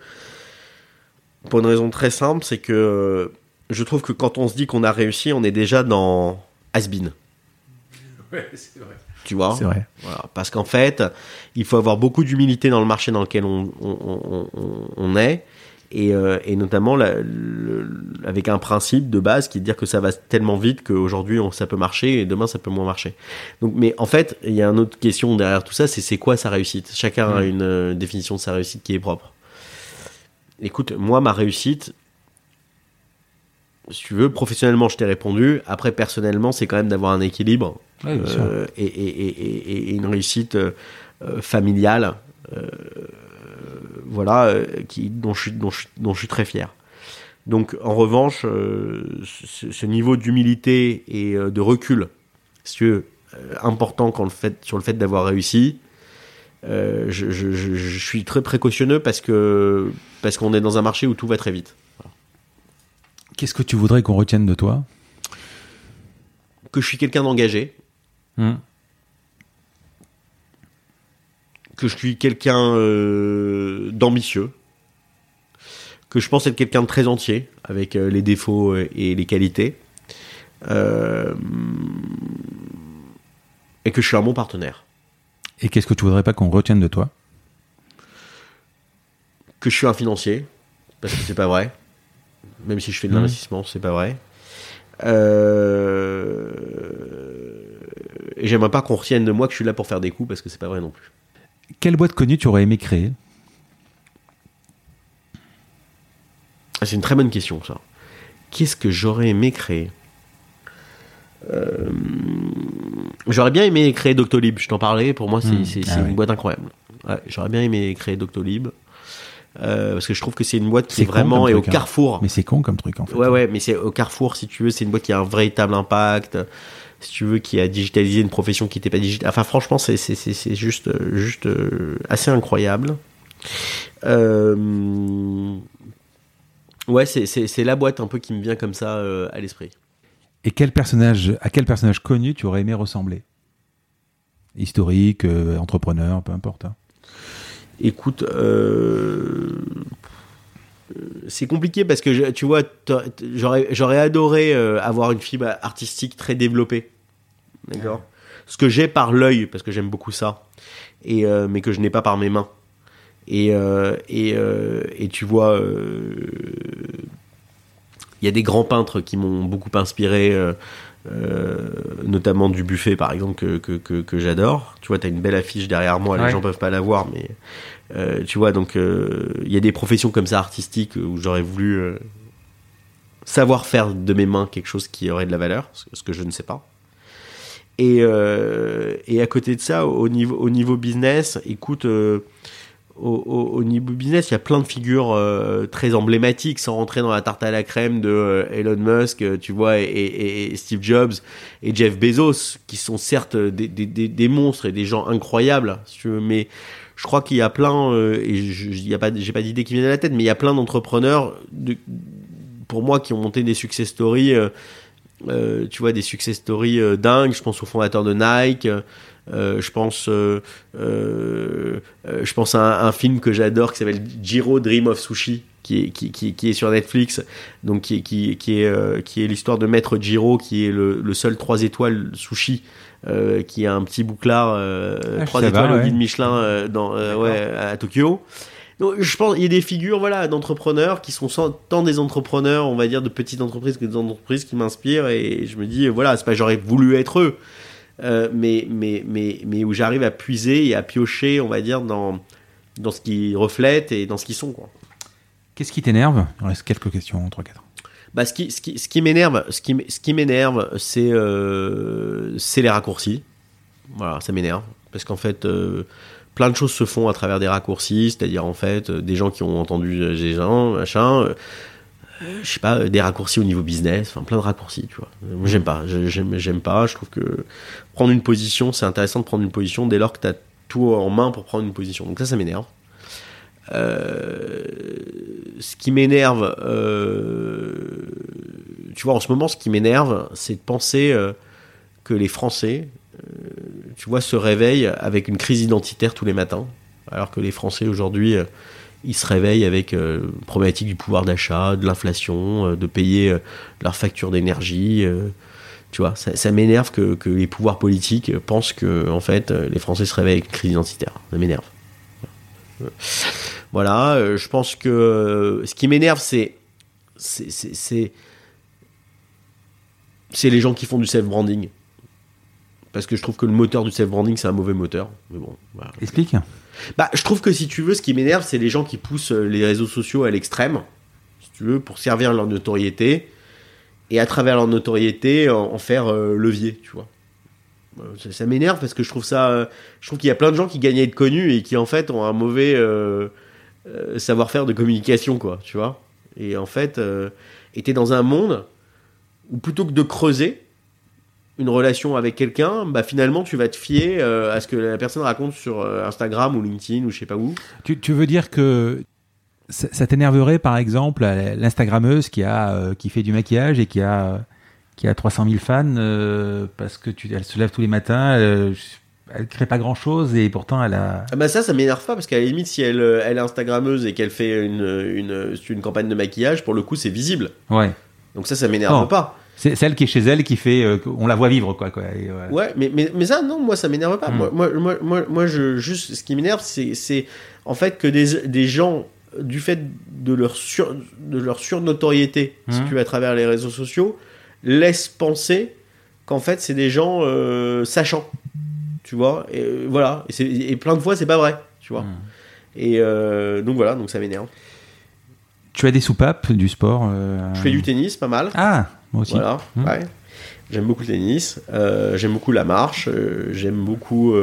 pour une raison très simple, c'est que je trouve que quand on se dit qu'on a réussi, on est déjà dans has-been. c'est vrai. Tu vois? C'est vrai. Voilà. Parce qu'en fait, il faut avoir beaucoup d'humilité dans le marché dans lequel on, on, on- on- on est. Et, euh, et notamment la- le- avec un principe de base qui est de dire que ça va tellement vite qu'aujourd'hui ça peut marcher et demain ça peut moins marcher. Donc, mais en fait, il y a une autre question derrière tout ça, c'est c'est quoi sa réussite? Chacun a une euh, définition de sa réussite qui est propre. écoute, moi, ma réussite, si tu veux, professionnellement, je t'ai répondu. Après, personnellement, c'est quand même d'avoir un équilibre euh, et, et, et, et, une réussite familiale, voilà, qui, dont, je, dont, je, dont je suis très fier. Donc, en revanche, ce, ce, niveau d'humilité et de recul, si tu veux, important quand le fait, sur le fait d'avoir réussi, euh, je, je, je, je, suis très précautionneux parce que parce qu'on est dans un marché où tout va très vite. Voilà. Qu'est-ce que tu voudrais qu'on retienne de toi? Que je suis quelqu'un d'engagé. Hum. Que je suis quelqu'un euh, d'ambitieux. Que je pense être quelqu'un de très entier, avec euh, les défauts et les qualités. Euh, et que je suis un bon partenaire. Et qu'est-ce que tu voudrais pas qu'on retienne de toi? Que je suis un financier, parce que c'est pas vrai. Même si je fais de l'investissement, c'est pas vrai. Euh... Et j'aimerais pas qu'on retienne de moi que je suis là pour faire des coups, parce que c'est pas vrai non plus. Quelle boîte connue tu aurais aimé créer ah, C'est une très bonne question, ça. Qu'est-ce que j'aurais aimé créer euh, j'aurais bien aimé créer Doctolib, je t'en parlais, pour moi c'est mmh. ah une oui. boîte incroyable. Ouais, j'aurais bien aimé créer Doctolib. Euh, parce que je trouve que c'est une boîte qui est, vraiment est au hein. carrefour. Mais c'est con comme truc en fait. Ouais ouais, mais c'est au carrefour si tu veux, c'est une boîte qui a un véritable impact. Si tu veux, qui a digitalisé une profession qui n'était pas digitale. Enfin franchement, c'est c'est juste juste euh, assez incroyable. Euh... Ouais, c'est la boîte un peu qui me vient comme ça euh, à l'esprit. Et quel personnage, à quel personnage connu tu aurais aimé ressembler? Historique, euh, entrepreneur, peu importe. Hein. Écoute, euh, c'est compliqué parce que je, tu vois, j'aurais adoré euh, avoir une fibre artistique très développée. D'accord Ce que j'ai par l'œil, parce que j'aime beaucoup ça, et, euh, mais que je n'ai pas par mes mains. Et, euh, et, et, tu vois il y a des grands peintres qui m'ont beaucoup inspiré, euh, euh, notamment du buffet par exemple que, que, que, que j'adore. Tu vois, tu as une belle affiche derrière moi, ouais. les gens peuvent pas la voir, mais euh, tu vois, donc euh, il y a des professions comme ça artistiques où j'aurais voulu euh, savoir faire de mes mains quelque chose qui aurait de la valeur, ce que je ne sais pas. Et, et à côté de ça, au niveau, au niveau business, écoute, au, au, au, niveau business, il y a plein de figures très emblématiques, sans rentrer dans la tarte à la crème de Elon Musk, tu vois, et, Steve Jobs et Jeff Bezos, qui sont certes des, des, des, monstres et des gens incroyables, si tu veux, mais je crois qu'il y a plein, euh, et a pas, j'ai pas d'idée qui vient à la tête, mais il y a plein d'entrepreneurs, de, pour moi, qui ont monté des success stories. Euh, tu vois des success stories dingues. Je pense au fondateur de Nike. Euh, je pense, euh, euh, je pense à un, film que j'adore qui s'appelle Jiro Dream of Sushi, qui est, sur Netflix, donc qui est, qui est l'histoire de Maître Jiro, qui est le, le seul 3 étoiles sushi. Euh, qui a un petit bouclard euh, ah, 3 étoiles va, au guide Michelin euh, dans, ouais, à Tokyo. Donc, je pense il y a des figures voilà d'entrepreneurs qui sont tant des entrepreneurs on va dire de petites entreprises que des entreprises qui m'inspirent et je me dis voilà c'est pas j'aurais voulu être eux euh, mais, mais, mais, mais où j'arrive à puiser et à piocher, on va dire, dans, dans ce qu'ils reflètent et dans ce qu'ils sont. Quoi. Qu'est-ce qui t'énerve? Il reste quelques questions, 3-4. Bah, ce qui, ce qui, ce qui m'énerve, ce qui, ce qui m'énerve, c'est, euh, c'est les raccourcis. Voilà, ça m'énerve. Parce qu'en fait, euh, plein de choses se font à travers des raccourcis, c'est-à-dire en fait, des gens qui ont entendu des gens, machin je sais pas, des raccourcis au niveau business, enfin plein de raccourcis, tu vois. J'aime pas, j'aime, j'aime pas. Je trouve que prendre une position, c'est intéressant de prendre une position dès lors que tu as tout en main pour prendre une position. Donc ça, ça m'énerve. Euh, ce qui m'énerve, euh, tu vois, en ce moment, ce qui m'énerve, c'est de penser euh, que les Français, tu vois, se réveillent avec une crise identitaire tous les matins, alors que les Français aujourd'hui ils se réveillent avec euh, problématique du pouvoir d'achat, de l'inflation, de payer leurs factures d'énergie. Tu vois, ça, ça m'énerve que, que, les pouvoirs politiques pensent que en fait les Français se réveillent avec une crise identitaire. Ça m'énerve. Voilà, je pense que ce qui m'énerve, c'est c'est c'est les gens qui font du self branding. parce que je trouve que le moteur du self-branding, c'est un mauvais moteur. Mais bon, voilà. Explique. Bah, je trouve que si tu veux, ce qui m'énerve, c'est les gens qui poussent euh, les réseaux sociaux à l'extrême, si tu veux, pour servir leur notoriété, et à travers leur notoriété, en, en faire euh, levier, tu vois. Euh, Ça, ça m'énerve parce que je trouve ça, euh, je trouve qu'il y a plein de gens qui gagnent à être connus et qui en fait ont un mauvais euh, savoir-faire de communication, quoi, tu vois. Et en fait, euh, t'es dans un monde où plutôt que de creuser une relation avec quelqu'un, bah finalement tu vas te fier à ce que la personne raconte sur Instagram ou LinkedIn ou je sais pas où. Tu, veux dire que ça, t'énerverait, par exemple, l'Instagrammeuse qui a qui fait du maquillage et qui a qui a 300 000 fans euh, parce que tu, elle se lève tous les matins, euh, elle crée pas grand chose et pourtant elle a. Ah bah ça, ça m'énerve pas parce qu'à la limite, si elle, euh, elle est Instagrammeuse et qu'elle fait une, une, une campagne de maquillage, pour le coup, c'est visible. Ouais. Donc ça, ça m'énerve pas. C'est celle qui est chez elle qui fait, euh, on la voit vivre quoi. quoi et, Ouais, mais, mais, mais ça, non, moi, ça m'énerve pas. Mm. Moi, moi, moi, moi, je, juste, ce qui m'énerve, c'est, en fait que des, des gens, du fait de leur, sur, de leur surnotoriété, si Mm. tu veux, à travers les réseaux sociaux, laissent penser qu'en fait, c'est des gens euh, sachants. Tu vois Et euh, voilà. Et, plein de fois, c'est pas vrai. Tu vois Mm. Et euh, donc voilà, donc ça m'énerve. Tu as des soupapes du sport euh, Je fais du tennis, pas mal. Ah, moi aussi. Voilà, Mm. ouais. J'aime beaucoup le tennis, j'aime beaucoup la marche, j'aime beaucoup.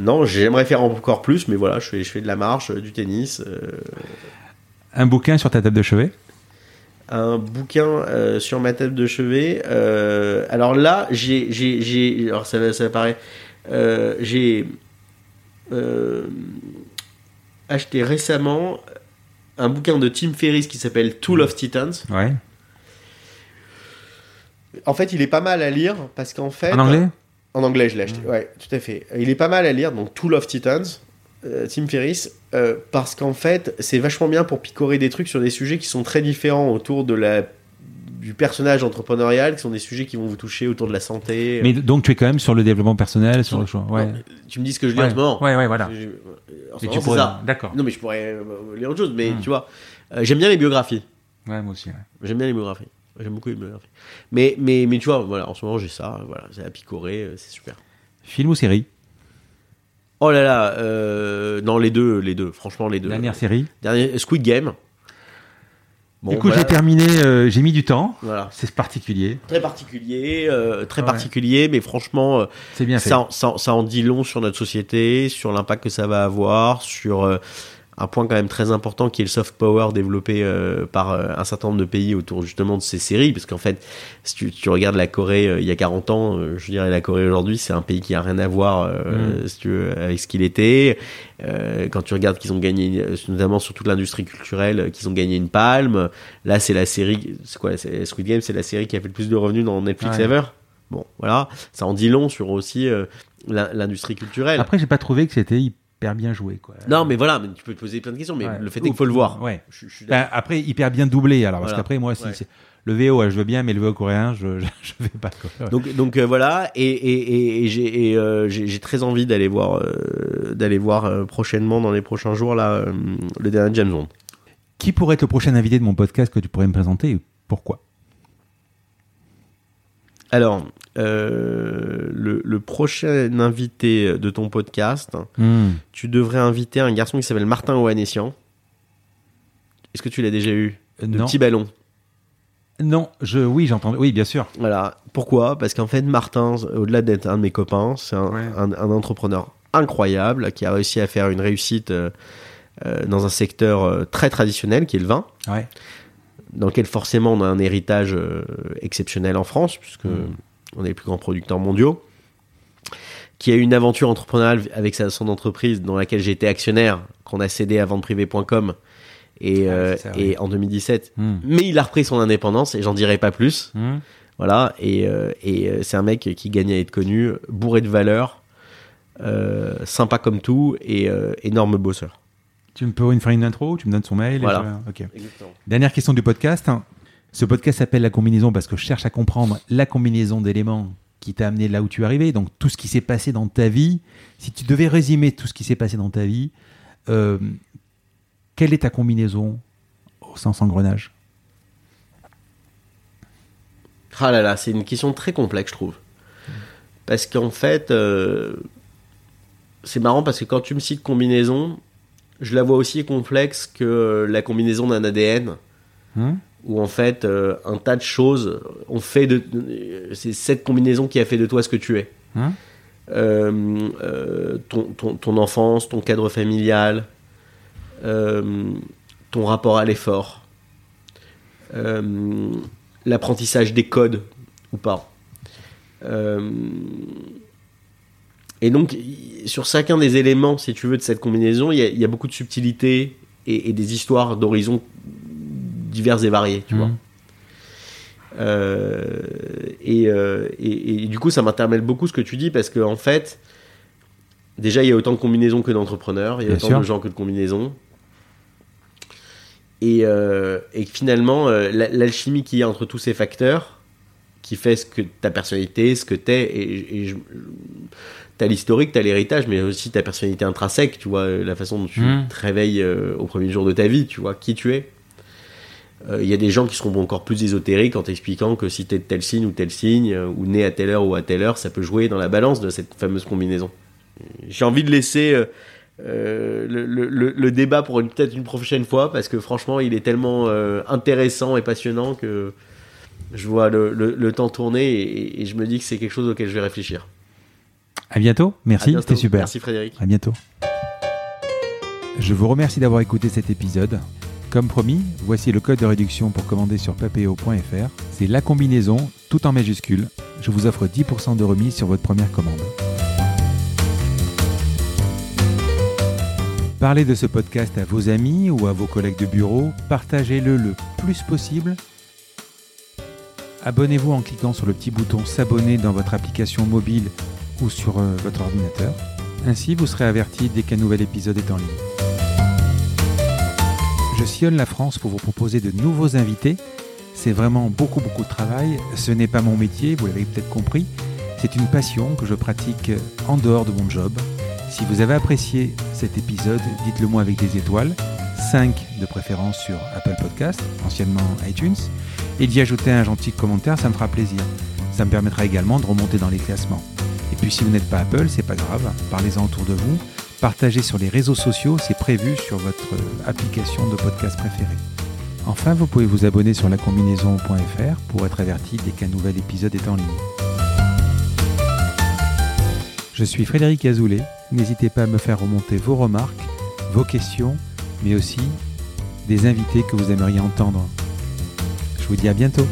non, j'aimerais faire encore plus, mais voilà, je fais, je fais de la marche, du tennis. Un bouquin sur ta table de chevet? Un bouquin euh, sur ma table de chevet. euh, alors là, j'ai, j'ai, j'ai, alors ça, ça paraît, euh, j'ai acheté récemment un bouquin de Tim Ferriss qui s'appelle Tool of Titans. Ouais. En fait, il est pas mal à lire parce qu'en fait, En anglais? En anglais, je l'ai acheté. Ouais, tout à fait. Il est pas mal à lire, donc Tool of Titans, Tim Ferriss, euh, parce qu'en fait, c'est vachement bien pour picorer des trucs sur des sujets qui sont très différents autour de la du personnage entrepreneurial, qui sont des sujets qui vont vous toucher autour de la santé. Mais donc tu es quand même sur le développement personnel, sur le choix. Ouais. Non, tu me dis ce que je lis Ouais. en ce moment. Ouais, ouais, voilà. En ce moment, tu pourrais. ça. D'accord. Non, mais je pourrais euh, lire autre chose, mais Hmm. tu vois, euh, j'aime bien les biographies. Ouais, moi aussi. ouais. J'aime bien les biographies. J'aime beaucoup les biographies. Mais, mais, mais tu vois, voilà, en ce moment, j'ai ça. Voilà, c'est à picorer, euh, c'est super. Film ou série? Oh là là, euh, non, les deux, les deux, franchement, les deux. Dernière série. Dernier, Squid Game. Bon, du coup, voilà, j'ai terminé, euh, j'ai mis du temps. Voilà. C'est particulier. Très particulier, euh, très Ouais. particulier, mais franchement, euh, C'est bien ça, en- ça, ça en dit long sur notre société, sur l'impact que ça va avoir, sur un point quand même très important qui est le soft power développé euh, par euh, un certain nombre de pays autour justement de ces séries, parce qu'en fait, si tu, tu regardes la Corée euh, il y a 40 ans, je dirais la Corée aujourd'hui, c'est un pays qui a rien à voir, si tu veux, avec ce qu'il était. Quand tu regardes qu'ils ont gagné, notamment sur toute l'industrie culturelle, qu'ils ont gagné une palme. Là, c'est la série, c'est quoi, Squid Game, c'est la série qui a fait le plus de revenus dans Netflix Ouais. ever. Bon, voilà, ça en dit long sur aussi l'in- l'industrie culturelle. Après, j'ai pas trouvé que c'était hyper bien joué. Quoi. non, mais voilà, mais tu peux te poser plein de questions, mais Ouais. le fait est qu'il faut le voir. Ouais. Je, je suis Ben, après, hyper bien doublé. Alors, parce qu'après, moi, si Ouais. c'est- le VO, ouais, je veux bien, mais le VO coréen, je, je, je vais pas. quoi. Donc, donc euh, voilà, et, et, et, et j'ai et, euh, j'ai- j'ai très envie d'aller voir, euh, d'aller voir euh, prochainement, dans les prochains jours, là, euh, le dernier James Bond. Qui pourrait être le prochain invité de mon podcast que tu pourrais me présenter et pourquoi? Alors, euh, le, le prochain invité de ton podcast, Hmm. tu devrais inviter un garçon qui s'appelle Martin Ohanessian. Est-ce que tu l'as déjà eu? Euh, Le Non, petit ballon. non, je, oui, j'entends. Oui, bien sûr. Voilà. Pourquoi? Parce qu'en fait, Martin, au-delà d'être un de mes copains, c'est un, Ouais. un- un entrepreneur incroyable qui a réussi à faire une réussite euh, euh, dans un secteur euh, très traditionnel qui est le vin, Ouais. Dans lequel forcément on a un héritage euh, exceptionnel en France, puisque Mm. on est les plus grands producteurs mondiaux. Qui a eu une aventure entrepreneuriale avec sa, son entreprise dans laquelle j'ai été actionnaire, qu'on a cédé à venteprivée.com et, Ah, euh, ça, et oui. en 2017. Hmm. Mais il a repris son indépendance et j'en dirai pas plus. Hmm. Voilà, et, euh, et c'est un mec qui gagne à être connu, bourré de valeurs, euh, sympa comme tout et énorme bosseur. Tu me peux une faire une intro Tu me donnes son mail et Voilà. Exactement. Dernière question du podcast. Ce podcast s'appelle La combinaison parce que je cherche à comprendre la combinaison d'éléments qui t'a amené là où tu es arrivé. Donc tout ce qui s'est passé dans ta vie. Si tu devais résumer tout ce qui s'est passé dans ta vie, euh, quelle est ta combinaison au sens engrenage? Ah là là, c'est une question très complexe, je trouve. Parce qu'en fait, euh, c'est marrant parce que quand tu me cites combinaison, je la vois aussi complexe que la combinaison d'un ADN. Hein où en fait euh, un tas de choses ont fait de c'est cette combinaison qui a fait de toi ce que tu es. Euh, euh, ton, ton, ton enfance ton cadre familial euh, ton rapport à l'effort euh, l'apprentissage des codes ou pas. Euh, et donc sur chacun des éléments si tu veux de cette combinaison il y a, il y a beaucoup de subtilité et, et des histoires d'horizons divers et variés tu vois Mhm. euh, et, euh, et- et du coup, ça m'interpelle beaucoup ce que tu dis parce que en fait, déjà, il y a autant de combinaisons que d'entrepreneurs, il y a Bien autant sûr. de gens que de combinaisons. Et, euh, et finalement, euh, la- l'alchimie qu'il y a entre tous ces facteurs, qui fait ce que ta personnalité, ce que t'es, et, et je- t'as l'historique, t'as l'héritage, mais aussi ta personnalité intrinsèque, tu vois, euh, la façon dont tu Mhm. te réveilles euh, au premier jour de ta vie, tu vois, qui tu es. Euh, Il y a des gens qui seront encore plus ésotériques en t'expliquant que si t'es de tel signe ou tel signe, euh, ou né à telle heure ou à telle heure, ça peut jouer dans la balance de cette fameuse combinaison. J'ai envie de laisser le, le- le- le débat pour peut-être une prochaine fois, parce que franchement, il est tellement intéressant et passionnant que je vois le, le- le temps tourner et, et je me dis que c'est quelque chose auquel je vais réfléchir. À bientôt. Merci, c'était super. Merci Frédéric. À bientôt. Je vous remercie d'avoir écouté cet épisode. Comme promis, voici le code de réduction pour commander sur papeo.fr. C'est la combinaison, tout en majuscule. Je vous offre 10% de remise sur votre première commande. Parlez de ce podcast à vos amis ou à vos collègues de bureau. Partagez-le le plus possible. Abonnez-vous en cliquant sur le petit bouton s'abonner dans votre application mobile ou sur euh, votre ordinateur. Ainsi, vous serez averti dès qu'un nouvel épisode est en ligne. Je sillonne la France pour vous proposer de nouveaux invités. C'est vraiment beaucoup beaucoup de travail. Ce n'est pas mon métier, vous l'avez peut-être compris. C'est une passion que je pratique en dehors de mon job. Si vous avez apprécié cet épisode, dites-le moi avec des étoiles, 5 de préférence sur Apple Podcast, anciennement iTunes, et d'y ajouter un gentil commentaire, ça me fera plaisir. Ça me permettra également de remonter dans les classements. Et puis si vous n'êtes pas Apple, c'est pas grave, parlez-en autour de vous, partagez sur les réseaux sociaux, c'est prévu sur votre euh, application de podcast préférée. Enfin, vous pouvez vous abonner sur lacombinaison.fr pour être averti dès qu'un nouvel épisode est en ligne. Je suis Frédéric Azoulay, n'hésitez pas à me faire remonter vos remarques, vos questions, mais aussi des invités que vous aimeriez entendre. Je vous dis à bientôt.